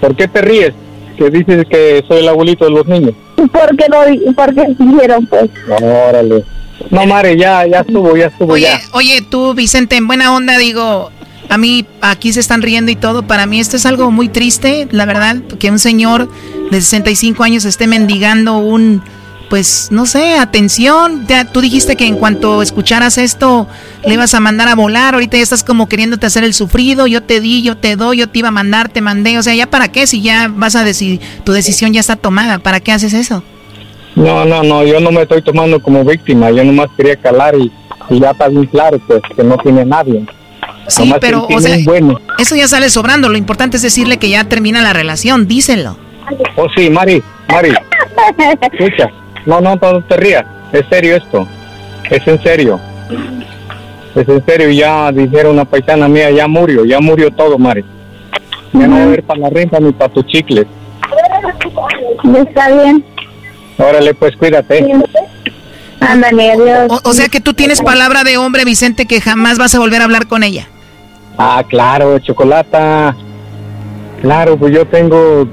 ¿Por qué te ríes? Que dices que soy el abuelito de los niños. Porque lo porque dijeron pues. Órale. No, Mari, ya, ya estuvo, ya estuvo, Oye, ya. oye, tú, Vicente, en buena onda, digo, a mí aquí se están riendo y todo. Para mí esto es algo muy triste, la verdad, que un señor de 65 años esté mendigando un, pues, no sé, atención. Ya tú dijiste que en cuanto escucharas esto le ibas a mandar a volar. Ahorita ya estás como queriéndote hacer el sufrido. Yo te di, yo te doy, yo te iba a mandar, te mandé. O sea, ¿ya para qué? Si ya vas a decir, tu decisión ya está tomada. ¿Para qué haces eso? No, no, no, yo no me estoy tomando como víctima, yo nomás quería calar y, y ya está bien claro, pues, que no tiene nadie. Sí, Nomás pero, o sea, bueno. eso ya sale sobrando. Lo importante es decirle que ya termina la relación. Díselo. Oh, sí, Mari, Mari, escucha. No, no, no te rías, es serio esto, es en serio. Es en serio, ya dijeron una paisana mía, ya murió, ya murió todo, Mari. Ya no va a haber para la renta ni para tus chicles. Está bien. Órale, pues cuídate. Ándale, adiós. O, o sea que tú tienes palabra de hombre, Vicente, que jamás vas a volver a hablar con ella. Ah, claro, chocolata. Claro, pues yo tengo,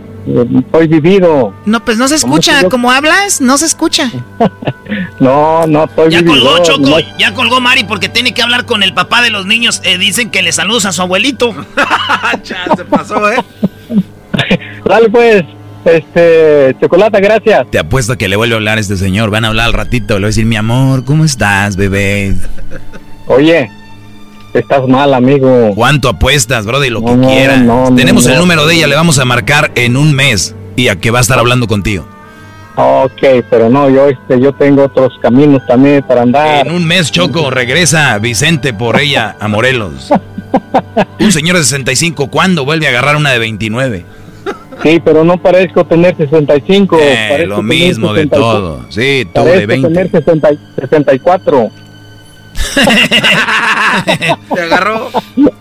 estoy vivido. No, pues no se ¿Cómo escucha. yo? Como hablas, no se escucha. No, no estoy Ya vivido. colgó, Choco. no- Ya colgó Mari porque tiene que hablar con el papá de los niños. Eh, dicen que le saludos a su abuelito. se pasó, ¿eh? Dale pues, este, chocolata, gracias. Te apuesto que le vuelve a hablar a este señor. Van a hablar al ratito. Le voy a decir, mi amor, ¿cómo estás, bebé? Oye, Estás mal, amigo. ¿Cuánto apuestas, Brody? Lo que No, quieras. no, no, Tenemos el número de ella, le vamos a marcar en un mes y a que va a estar hablando contigo. Ok, pero no, yo este, yo tengo otros caminos también para andar. En un mes, Choco, regresa Vicente por ella a Morelos. Un señor de 65, ¿cuándo vuelve a agarrar una de 29? Sí, pero no parezco tener 65. Eh, parezco lo mismo de 64. todo. Sí, tú de Parezco 20. tener 60 64. Te agarró.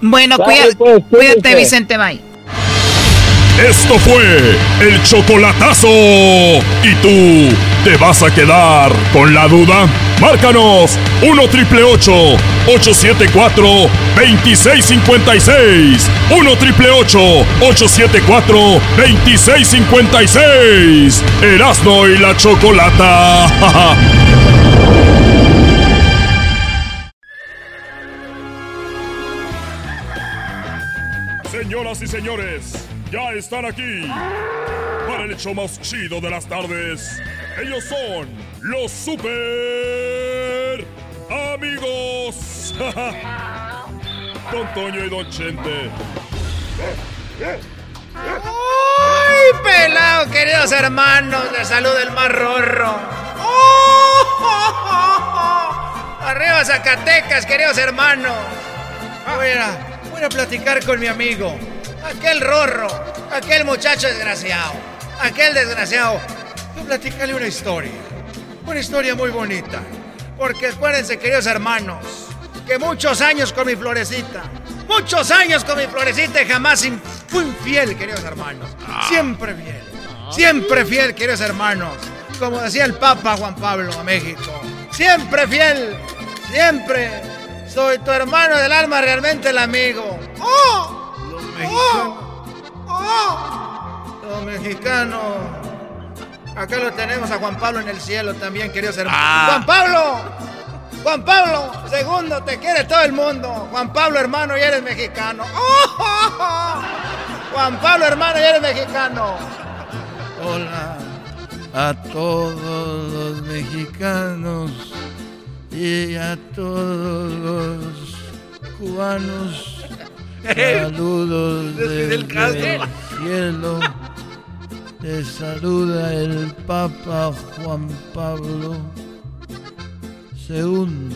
Bueno, Dale, cuida- pues, cuídate, cuídate. Vicente, bye. Esto fue el chocolatazo. ¿Y tú te vas a quedar con la duda? Márcanos 1 triple 874 2656. 1 triple 874 2656. Erasno y la chocolata. Señoras y señores, ya están aquí para el hecho más chido de las tardes. Ellos son los super amigos. Don Toño y Don Chente. ¡Ay, pelado, queridos hermanos! De salud el más. ¡Oh! Arriba Zacatecas, queridos hermanos. Voy a, voy a platicar con mi amigo. Aquel rorro, aquel muchacho desgraciado. Aquel desgraciado. A platicarle una historia. Una historia muy bonita. Porque acuérdense, queridos hermanos, que muchos años con mi florecita. Muchos años con mi florecita y jamás fui infiel, queridos hermanos. Siempre fiel. Siempre fiel, queridos hermanos. Como decía el Papa Juan Pablo a México. Siempre fiel. Siempre. Soy tu hermano del alma, realmente el amigo. ¡Oh! Los mexicanos. ¡Oh! Los mexicanos. Acá lo tenemos a Juan Pablo en el cielo también, queridos hermanos. Ah. ¡Juan Pablo! Juan Pablo, segundo, te quiere todo el mundo. Juan Pablo, hermano, ya eres mexicano. ¡Oh! Juan Pablo, hermano, ya eres mexicano. Hola a todos los mexicanos y a todos los cubanos. Saludos desde el Castro. cielo. Te saluda el Papa Juan Pablo II.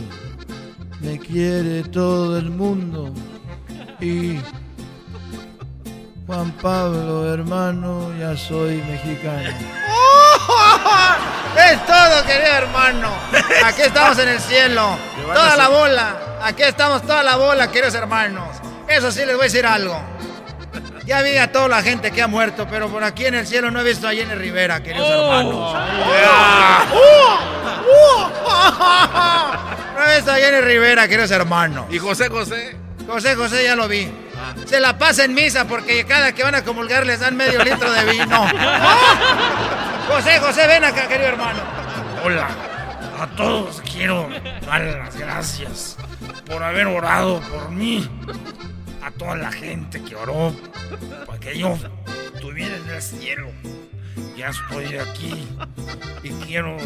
Me quiere todo el mundo y Juan Pablo, hermano, ya soy mexicano. Es todo, querido hermano. Aquí estamos en el cielo. Toda la bola. Aquí estamos toda la bola, queridos hermanos. Eso sí les voy a decir algo. Ya vi a toda la gente que ha muerto, pero por aquí en el cielo no he visto a Jenny Rivera, queridos hermanos. No he visto a Jenny Rivera, queridos hermanos. ¿Y José José? José José ya lo vi. Se la pasa en misa porque cada que van a comulgar les dan medio litro de vino. José José, ven acá, querido hermano. Hola, a todos quiero dar las gracias por haber orado por mí. A toda la gente que oró para que yo estuviera en el cielo. Ya estoy aquí y quiero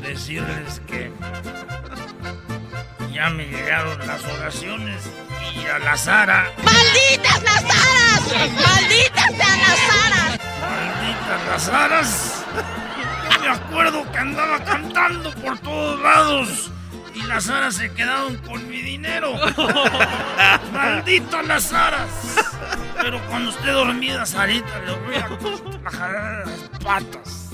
decirles que ya me llegaron las oraciones y a la Sara. ¡Malditas las aras! ¡Malditas sean las aras! Malditas las aras. Yo me acuerdo que andaba cantando por todos lados y las aras se quedaron con mi dinero. Malditas las aras. Pero cuando esté dormida, Sarita, le voy a jalar las patas.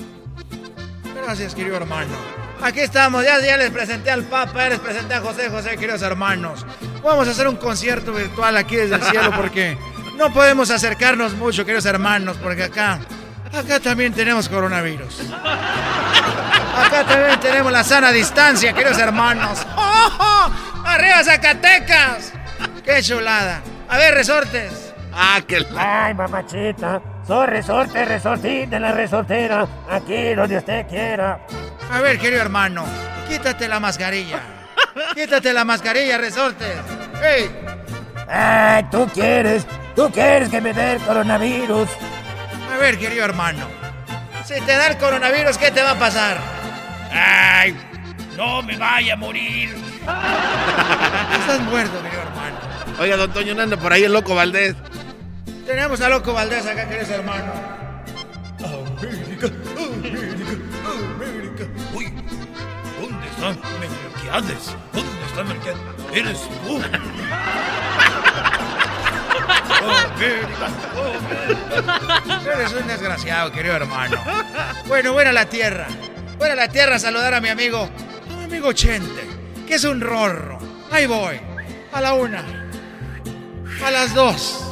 Gracias, querido hermano. Aquí estamos, ya, ya les presenté al Papa, ya les presenté a José José, queridos hermanos. Vamos a hacer un concierto virtual aquí desde el cielo porque no podemos acercarnos mucho, queridos hermanos, porque acá, acá también tenemos coronavirus. Acá también tenemos la sana distancia, queridos hermanos. ¡Oh, oh! ¡Arriba Zacatecas! ¡Qué chulada! A ver, resortes. Ah, que Ay, mamachita, soy resorte, resortín de la resortera, aquí donde usted quiera. A ver, querido hermano, quítate la mascarilla. Quítate la mascarilla, resortes. ¡Ey! Ay, tú quieres, tú quieres que me dé el coronavirus. A ver, querido hermano, si te da el coronavirus, ¿qué te va a pasar? Ay, no me vaya a morir. Estás muerto, querido hermano. Oiga, don Toño, anda por ahí el loco Valdés. Tenemos a Loco Valdés acá, querido hermano. América, América, América. Uy, ¿dónde está Melquiades? ¿Dónde está Melquiades? Eres tú. América. Eres un desgraciado, querido hermano. Bueno, voy a la tierra. Voy a la tierra a saludar a mi amigo, a mi amigo Chente, que es un rorro. Ahí voy. A la una. A las dos.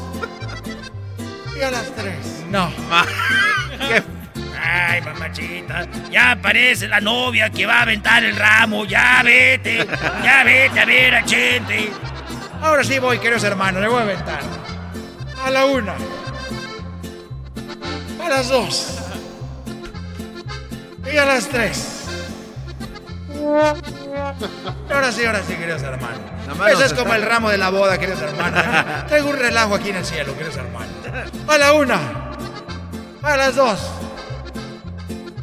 Y a las tres. No. Ay, mamachita, ya aparece la novia que va a aventar el ramo. Ya vete, ya vete a ver a Chente. Ahora sí voy, queridos hermanos, le voy a aventar. A la una. A las dos. Y a las tres. Ahora sí, ahora sí, queridos hermanos. mano Eso es como el ramo de la boda, queridos hermanos. Traigo un relajo aquí en el cielo, queridos hermanos. A la una. A las dos.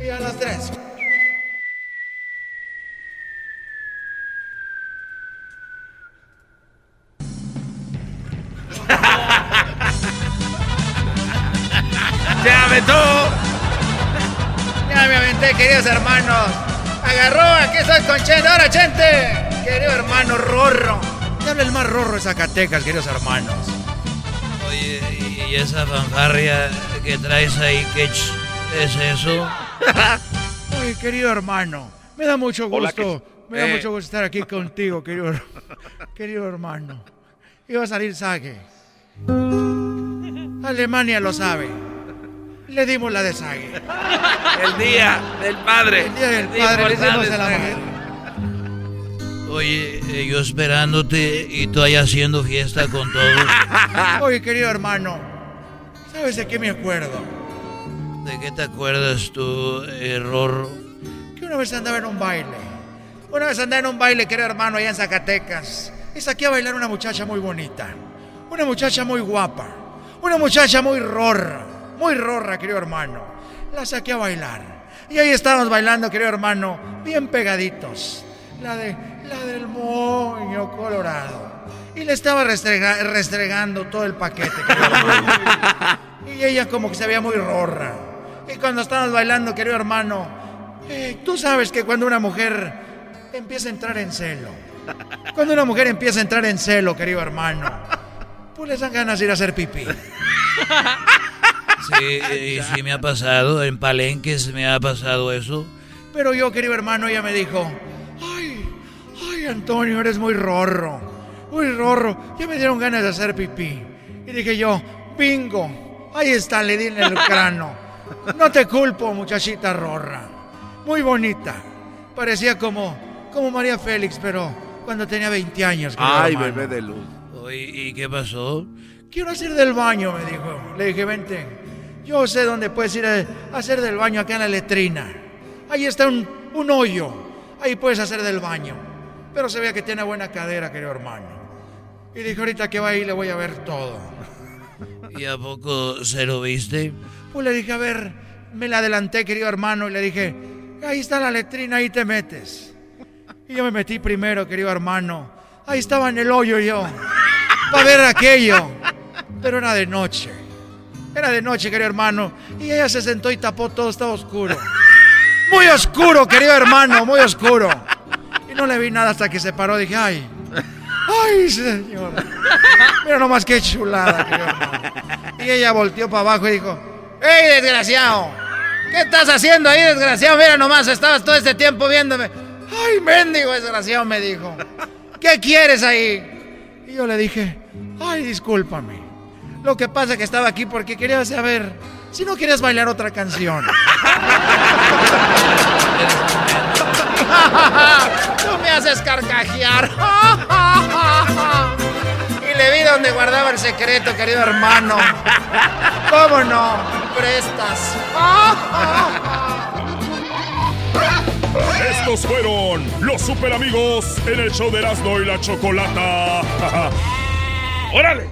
Y a las tres. Queridos hermanos. Agarró, aquí estoy con Chente. Ahora, Chente. Querido hermano Rorro. Te habla el más rorro de Zacatecas, queridos hermanos. Oye, ¿y esa fanfarria que traes ahí, qué es eso? Oye, querido hermano. Me da mucho gusto. Hola, ¿qué- Me da Eh. mucho gusto estar aquí contigo, querido, querido hermano. Iba a salir Sague. Alemania lo sabe. Le dimos la de Sague. El día del padre. El día del padre le hicimos el amor. Oye, eh, yo esperándote y tú ahí haciendo fiesta con todos. Oye, querido hermano. ¿Sabes de qué me acuerdo? ¿De qué te acuerdas tú, eh, Rorro? Que una vez andaba en un baile. Una vez andaba en un baile, querido hermano, allá en Zacatecas. Y saqué a bailar una muchacha muy bonita. Una muchacha muy guapa. Una muchacha muy rorra. Muy rorra, querido hermano. La saqué a bailar. Y ahí estábamos bailando, querido hermano, bien pegaditos. La de la del moño colorado. Y le estaba restrega- restregando todo el paquete, querido hermano. Y ella como que se veía muy rorra. Y cuando estábamos bailando, querido hermano, eh, tú sabes que cuando una mujer empieza a entrar en celo, cuando una mujer empieza a entrar en celo, querido hermano, pues les dan ganas de ir a hacer pipí. Sí, y sí me ha pasado, en Palenques me ha pasado eso. Pero yo, querido hermano, ella me dijo, ay, ay, Antonio, eres muy rorro, muy rorro. Ya me dieron ganas de hacer pipí. Y dije yo, bingo, ahí está, le di en el cráneo. No te culpo, muchachita rorra. Muy bonita. Parecía como, como María Félix, pero cuando tenía 20 años. Ay, hermano. bebé de luz. Oye, ¿y qué pasó? Quiero hacer del baño, me dijo. Le dije, vente. Yo sé dónde puedes ir a hacer del baño acá en la letrina. Ahí está un, un hoyo. Ahí puedes hacer del baño. Pero se ve que tiene buena cadera, querido hermano. Y dije, ahorita que va ahí le voy a ver todo. ¿Y a poco se lo viste? Pues le dije, a ver, me la adelanté, querido hermano, y le dije, ahí está la letrina, ahí te metes. Y yo me metí primero, querido hermano. Ahí estaba en el hoyo yo, para ver aquello. Pero era de noche. Era de noche, querido hermano. Y ella se sentó y tapó todo, estaba oscuro. Muy oscuro, querido hermano, muy oscuro. Y no le vi nada hasta que se paró. Dije, ay, ay, señor. Mira nomás qué chulada, querido hermano. Y ella volteó para abajo y dijo, ¡Ey, desgraciado! ¿Qué estás haciendo ahí, desgraciado? Mira nomás, estabas todo este tiempo viéndome. ¡Ay, mendigo desgraciado! Me dijo. ¿Qué quieres ahí? Y yo le dije, ¡ay, discúlpame! Lo que pasa es que estaba aquí porque quería saber si no querías bailar otra canción. Tú me haces carcajear. y le vi donde guardaba el secreto, querido hermano. ¿Cómo no? Prestas. Estos fueron los super amigos en el show de Erasmo y la Chocolata. ¡Órale!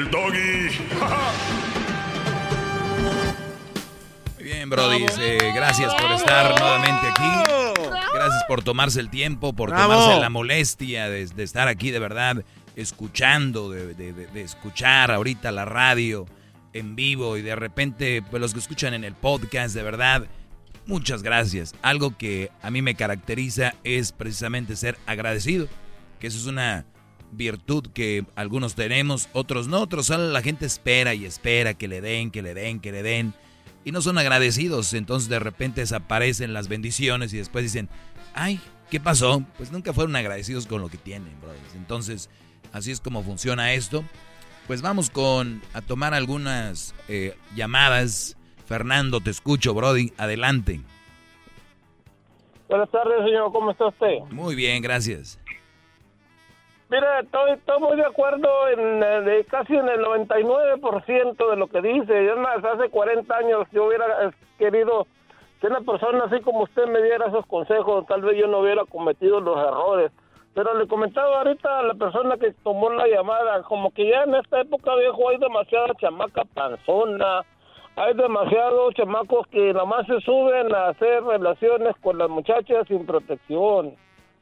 el doggy. Muy bien, Brody. eh, gracias por estar nuevamente aquí. Gracias por tomarse el tiempo, por Bravo. tomarse la molestia de, de estar aquí de verdad, escuchando, de, de- de- de escuchar ahorita la radio en vivo y de repente, pues los que escuchan en el podcast, de verdad, muchas gracias. Algo que a mí me caracteriza es precisamente ser agradecido, que eso es una virtud que algunos tenemos, otros no, otros solo la gente espera y espera que le den, que le den, que le den y no son agradecidos. Entonces de repente desaparecen las bendiciones y después dicen, ay, ¿qué pasó? Pues nunca fueron agradecidos con lo que tienen, brothers. Entonces, así es como funciona esto. Pues vamos con a tomar algunas eh, llamadas. Fernando, te escucho, Brody. Adelante. Buenas tardes, señor. ¿Cómo está usted? Muy bien, gracias. Mira, estoy, muy de acuerdo en casi en el 99% de lo que dice. Es más, hace 40 años yo hubiera eh, querido que una persona así como usted me diera esos consejos. Tal vez yo no hubiera cometido los errores. Pero le comentaba ahorita a la persona que tomó la llamada, como que ya en esta época, viejo, hay demasiada chamaca panzona, hay demasiados chamacos que nada más se suben a hacer relaciones con las muchachas sin protección.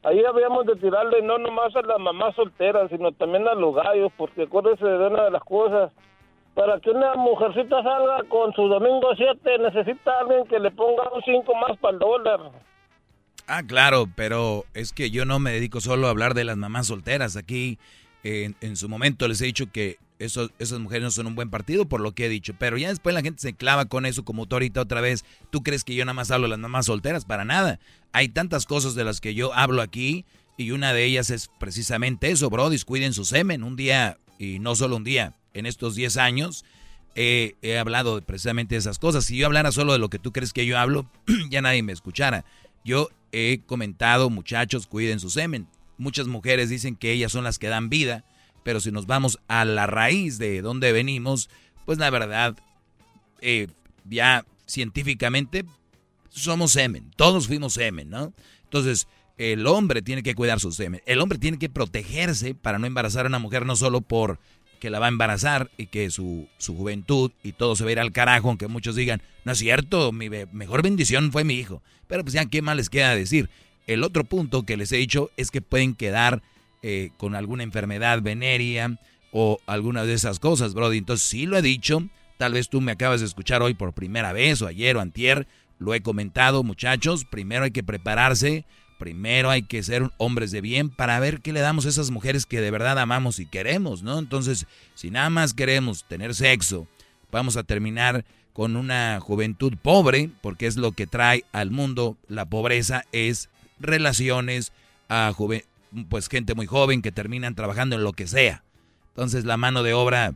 Ahí habíamos de tirarle no nomás a las mamás solteras, sino también a los gallos, porque acuérdese de una de las cosas. Para que una mujercita salga con su domingo 7, necesita alguien que le ponga un 5 más para el dólar. Ah, claro, pero es que yo no me dedico solo a hablar de las mamás solteras. Aquí, en, en su momento les he dicho que esas mujeres no son un buen partido por lo que he dicho. Pero ya después la gente se clava con eso como tú ahorita otra vez. ¿Tú crees que yo nada más hablo de las mamás solteras? Para nada. Hay tantas cosas de las que yo hablo aquí y una de ellas es precisamente eso, brodis, cuiden su semen. Un día, y no solo un día, en estos 10 años he hablado precisamente de esas cosas. Si yo hablara solo de lo que tú crees que yo hablo, ya nadie me escuchara. Yo he comentado, muchachos, cuiden su semen. Muchas mujeres dicen que ellas son las que dan vida, pero si nos vamos a la raíz de dónde venimos, pues la verdad, eh, ya científicamente somos semen, todos fuimos semen, ¿no? Entonces, el hombre tiene que cuidar su semen, el hombre tiene que protegerse para no embarazar a una mujer no solo por que la va a embarazar y que su, su juventud y todo se va a ir al carajo, aunque muchos digan, no es cierto, mi mejor bendición fue mi hijo. Pero pues ya, ¿qué más les queda decir? El otro punto que les he dicho es que pueden quedar eh, con alguna enfermedad venérea o alguna de esas cosas, Brody. Entonces, sí lo he dicho, tal vez tú me acabas de escuchar hoy por primera vez o ayer o antier, lo he comentado, muchachos, primero hay que prepararse, primero hay que ser hombres de bien para ver qué le damos a esas mujeres que de verdad amamos y queremos, ¿no? Entonces, si nada más queremos tener sexo, vamos a terminar con una juventud pobre, porque es lo que trae al mundo la pobreza, es relaciones a pues gente muy joven que terminan trabajando en lo que sea. Entonces la mano de obra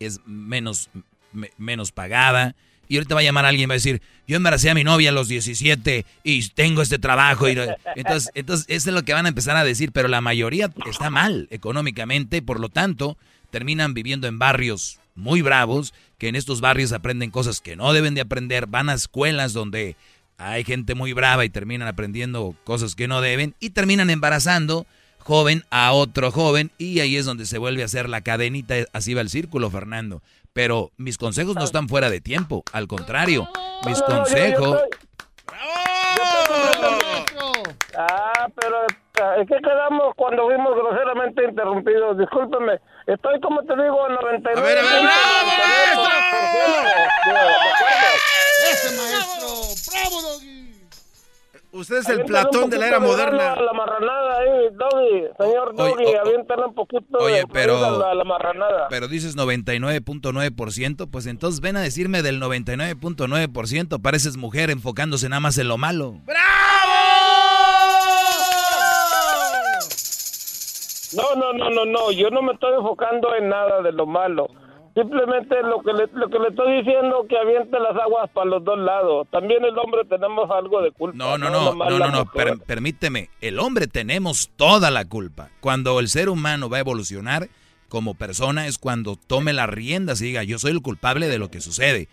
es menos, me- menos pagada. Y ahorita va a llamar a alguien y va a decir, yo embaracé a mi novia a los 17 y tengo este trabajo. Y no-". entonces, entonces, eso es lo que van a empezar a decir, pero la mayoría está mal económicamente, por lo tanto, terminan viviendo en barrios muy bravos, que en estos barrios aprenden cosas que no deben de aprender, van a escuelas donde hay gente muy brava y terminan aprendiendo cosas que no deben y terminan embarazando joven a otro joven y ahí es donde se vuelve a hacer la cadenita, así va el círculo, Fernando. Pero mis consejos no están fuera de tiempo, al contrario, mis No, no, consejos... Ah, pero ah, ¿en qué quedamos cuando fuimos groseramente interrumpidos? Discúlpeme, estoy como te digo, 99. A ver, a ver, bravo, ¡Ese maestro! ¡Bravo, Doggy! Usted es el Platón de la era moderna. La marranada ahí, Doggy, señor Doggy, oye, aviéntale un poquito oye, de pero- la, la marranada. Pero dices 99.9%, pues entonces ven a decirme del 99.9%, pareces mujer enfocándose nada más en lo malo. No, no, no, no, no, yo no me estoy enfocando en nada de lo malo. Simplemente lo que le, lo que le estoy diciendo que aviente las aguas para los dos lados. También el hombre tenemos algo de culpa. No, no, no, no, no, no, permíteme. El hombre tenemos toda la culpa. Cuando el ser humano va a evolucionar como persona es cuando tome las riendas y diga, yo soy el culpable de lo que sucede.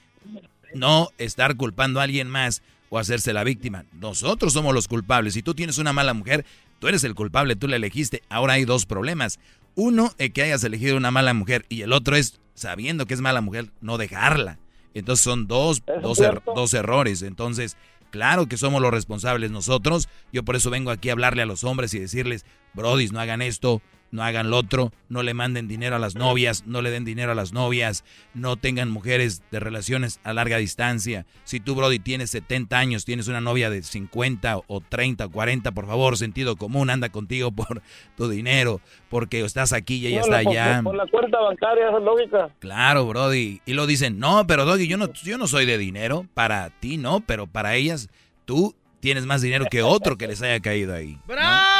No estar culpando a alguien más o hacerse la víctima. Nosotros somos los culpables. Si tú tienes una mala mujer, tú eres el culpable, tú la elegiste. Ahora hay dos problemas. Uno es que hayas elegido una mala mujer y el otro es sabiendo que es mala mujer, no dejarla. Entonces son dos, dos, er, dos errores. Entonces, claro que somos los responsables nosotros. Yo por eso vengo aquí a hablarle a los hombres y decirles, brodis, no hagan esto, no hagan lo otro, no le manden dinero a las novias, no le den dinero a las novias, no tengan mujeres de relaciones a larga distancia. Si tú, Brody, tienes 70 años, tienes una novia de 50 o 30 o 40, por favor, sentido común, anda contigo por tu dinero, porque estás aquí y ella está allá. Por la cuenta bancaria, esa es lógica. Claro, Brody. Y lo dicen, no, pero Doggy, yo no, yo no soy de dinero, para ti no, pero para ellas, tú tienes más dinero que otro que les haya caído ahí. ¡Bravo!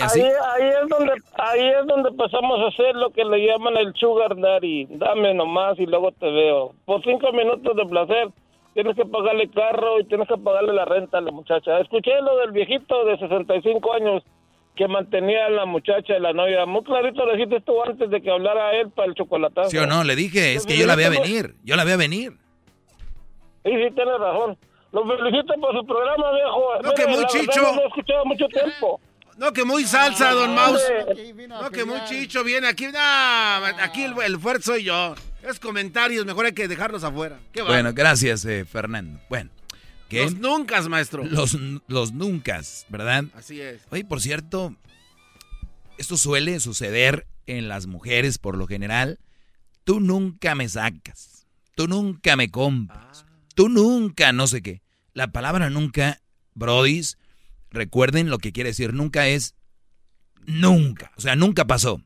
Ahí, ahí, es donde ahí es donde pasamos a hacer lo que le llaman el sugar daddy. Dame nomás y luego te veo. Por cinco minutos de placer tienes que pagarle carro y tienes que pagarle la renta a la muchacha. Escuché lo del viejito de 65 años que mantenía a la muchacha y la novia. Muy clarito le dijiste tú antes de que hablara él para el chocolatazo. Sí o no, le dije, es que yo la voy a venir, yo la voy a venir. Sí, sí, tienes razón. Lo felicito por su programa, viejo. No, que muy chicho. no he escuchado mucho tiempo. No, que muy salsa, don Maus. No, que muy chicho viene aquí. No, aquí el, fuerte soy yo. Es comentarios, mejor hay que dejarlos afuera. bueno, gracias, eh, Fernando. Bueno. ¿qué? Los nunca, maestro. Los, los nunca, ¿verdad? Así es. Oye, por cierto, esto suele suceder en las mujeres por lo general. Tú nunca me sacas. Tú nunca me compras. Tú nunca, no sé qué. La palabra nunca, brodis, Recuerden lo que quiere decir nunca es nunca, o sea, nunca pasó.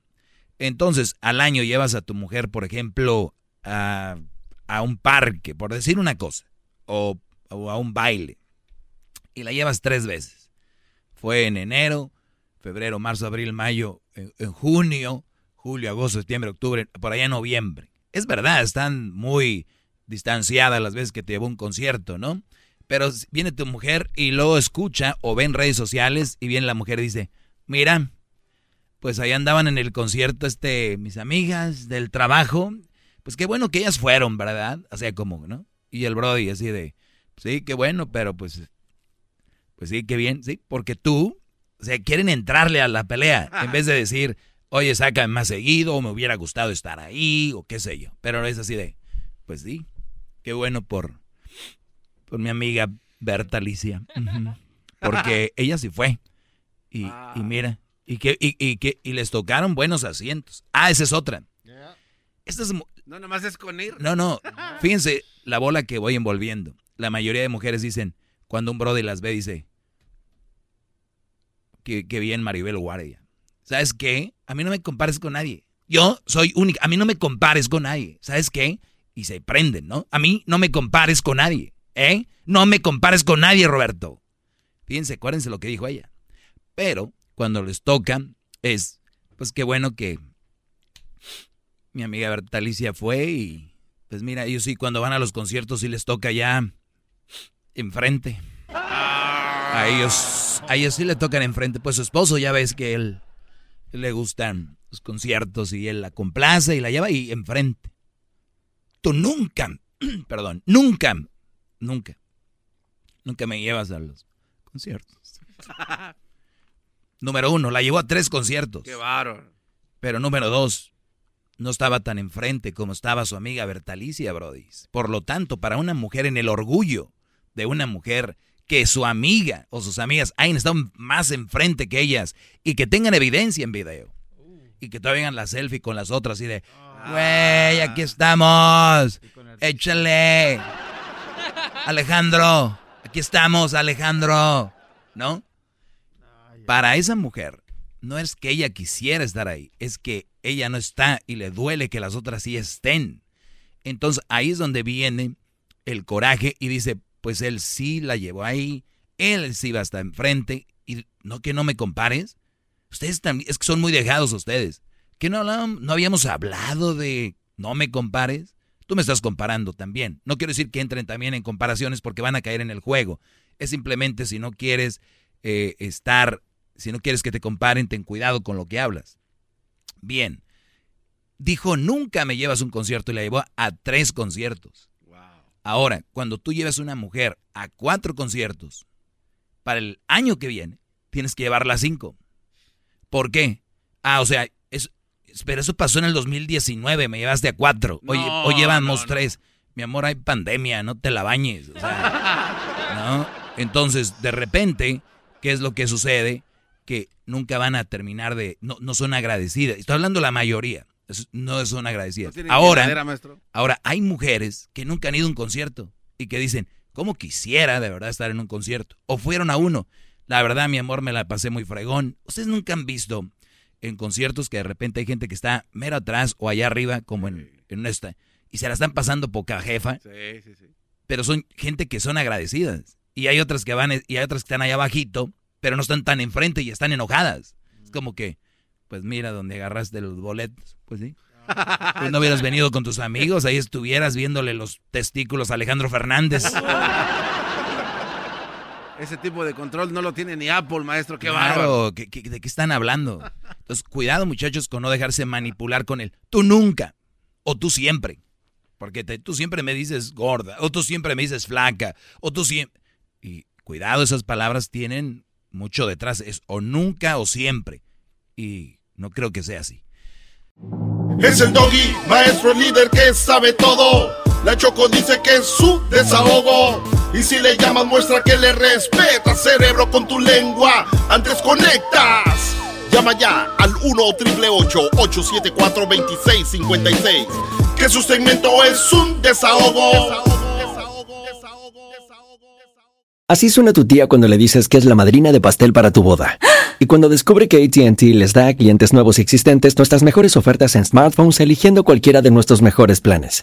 Entonces, al año llevas a tu mujer, por ejemplo, a, un parque, por decir una cosa, o, a un baile, y la llevas tres veces. Fue en enero, febrero, marzo, abril, mayo, en, en junio, julio, agosto, septiembre, octubre, por allá en noviembre. Es verdad, están muy distanciadas las veces que te llevó un concierto, ¿no? Pero viene tu mujer y luego escucha o ve en redes sociales y viene la mujer y dice, mira, pues ahí andaban en el concierto este, mis amigas del trabajo, pues qué bueno que ellas fueron, ¿verdad? O sea, como, ¿no? Y el Brody así de, sí, qué bueno, pero pues, pues sí, qué bien, sí, porque tú, o sea, quieren entrarle a la pelea en vez de decir, oye, saca más seguido, o me hubiera gustado estar ahí, o qué sé yo. Pero es así de, pues sí, qué bueno por, por mi amiga Berta Alicia. Porque ella sí fue. Y, ah. mira, y que, y, que, y les tocaron buenos asientos. Ah, esa es otra. Esta es, no, nomás es con ir. No, no. Fíjense la bola que voy envolviendo. La mayoría de mujeres dicen, cuando un brother las ve, dice, que, bien Maribel Guardia. ¿Sabes qué? A mí no me compares con nadie. Yo soy única. A mí no me compares con nadie. ¿Sabes qué? Y se prenden, ¿no? A mí no me compares con nadie. ¿Eh? No me compares con nadie, Roberto. Fíjense, acuérdense lo que dijo ella. Pero cuando les toca, es, pues qué bueno que mi amiga Bertalicia fue y, pues mira, ellos sí, cuando van a los conciertos sí les toca ya enfrente. A ellos, a ellos sí le tocan enfrente. Pues su esposo ya ves que él le gustan los conciertos y él la complace y la lleva y enfrente. Tú nunca, perdón, nunca Nunca. Nunca me llevas a los conciertos. número uno, la llevó a tres conciertos. Qué bárbaro. Pero número dos, no estaba tan enfrente como estaba su amiga Bertalicia, Brody. Por lo tanto, para una mujer en el orgullo de una mujer que su amiga o sus amigas hayan estado más enfrente que ellas y que tengan evidencia en video. Y que todavía hagan la selfie con las otras y de, güey, aquí estamos, échale. Alejandro, aquí estamos, Alejandro. ¿No? Para esa mujer, no es que ella quisiera estar ahí, es que ella no está y le duele que las otras sí estén. Entonces ahí es donde viene el coraje y dice, pues él sí la llevó ahí, él sí va hasta enfrente y no que no me compares. Ustedes también, es que son muy dejados ustedes. ¿Que no, no habíamos hablado de no me compares? Tú me estás comparando también. No quiero decir que entren también en comparaciones porque van a caer en el juego. Es simplemente si no quieres eh, estar, si no quieres que te comparen, ten cuidado con lo que hablas. Bien. Dijo, nunca me llevas un concierto y la llevó a tres conciertos. Ahora, cuando tú llevas una mujer a cuatro conciertos, para el año que viene, tienes que llevarla a cinco. ¿Por qué? Ah, o sea, es, pero eso pasó en el 2019, me llevaste a cuatro. Hoy, hoy llevamos tres. Mi amor, hay pandemia, no te la bañes. ¿no? Entonces, de repente, ¿qué es lo que sucede? Que nunca van a terminar de... No, no son agradecidas. Estoy hablando de la mayoría. No son agradecidas. ahora, ahora, hay mujeres que nunca han ido a un concierto y que dicen, ¿cómo quisiera de verdad estar en un concierto? O fueron a uno. La verdad, mi amor, me la pasé muy fregón. Ustedes nunca han visto en conciertos que de repente hay gente que está mero atrás o allá arriba, como en, en esta, y se la están pasando poca jefa. Sí, sí, sí. Pero son gente que son agradecidas. Y hay otras que van, y hay otras que están allá abajito, pero no están tan enfrente y están enojadas. Es como que, pues mira donde agarraste los boletos, pues sí. Pues no hubieras venido con tus amigos, ahí estuvieras viéndole los testículos a Alejandro Fernández. Ese tipo de control no lo tiene ni Apple, maestro. Qué claro, de qué están hablando? Entonces, cuidado, muchachos, con no dejarse manipular con él. Tú nunca. O tú siempre. Porque tú siempre me dices gorda. O tú siempre me dices flaca. O tú siempre. Y cuidado, esas palabras tienen mucho detrás. Es o nunca o siempre. Y no creo que sea así. Es el doggy, maestro líder que sabe todo. La Choco dice que es su desahogo. Y si le llamas, muestra que le respeta, cerebro, con tu lengua. Antes conectas. Llama ya al 1-888-874-2656. Que su segmento es un desahogo. Así suena tu tía cuando le dices que es la madrina de pastel para tu boda. Y cuando descubre que ATT les da a clientes nuevos y existentes nuestras mejores ofertas en smartphones eligiendo cualquiera de nuestros mejores planes.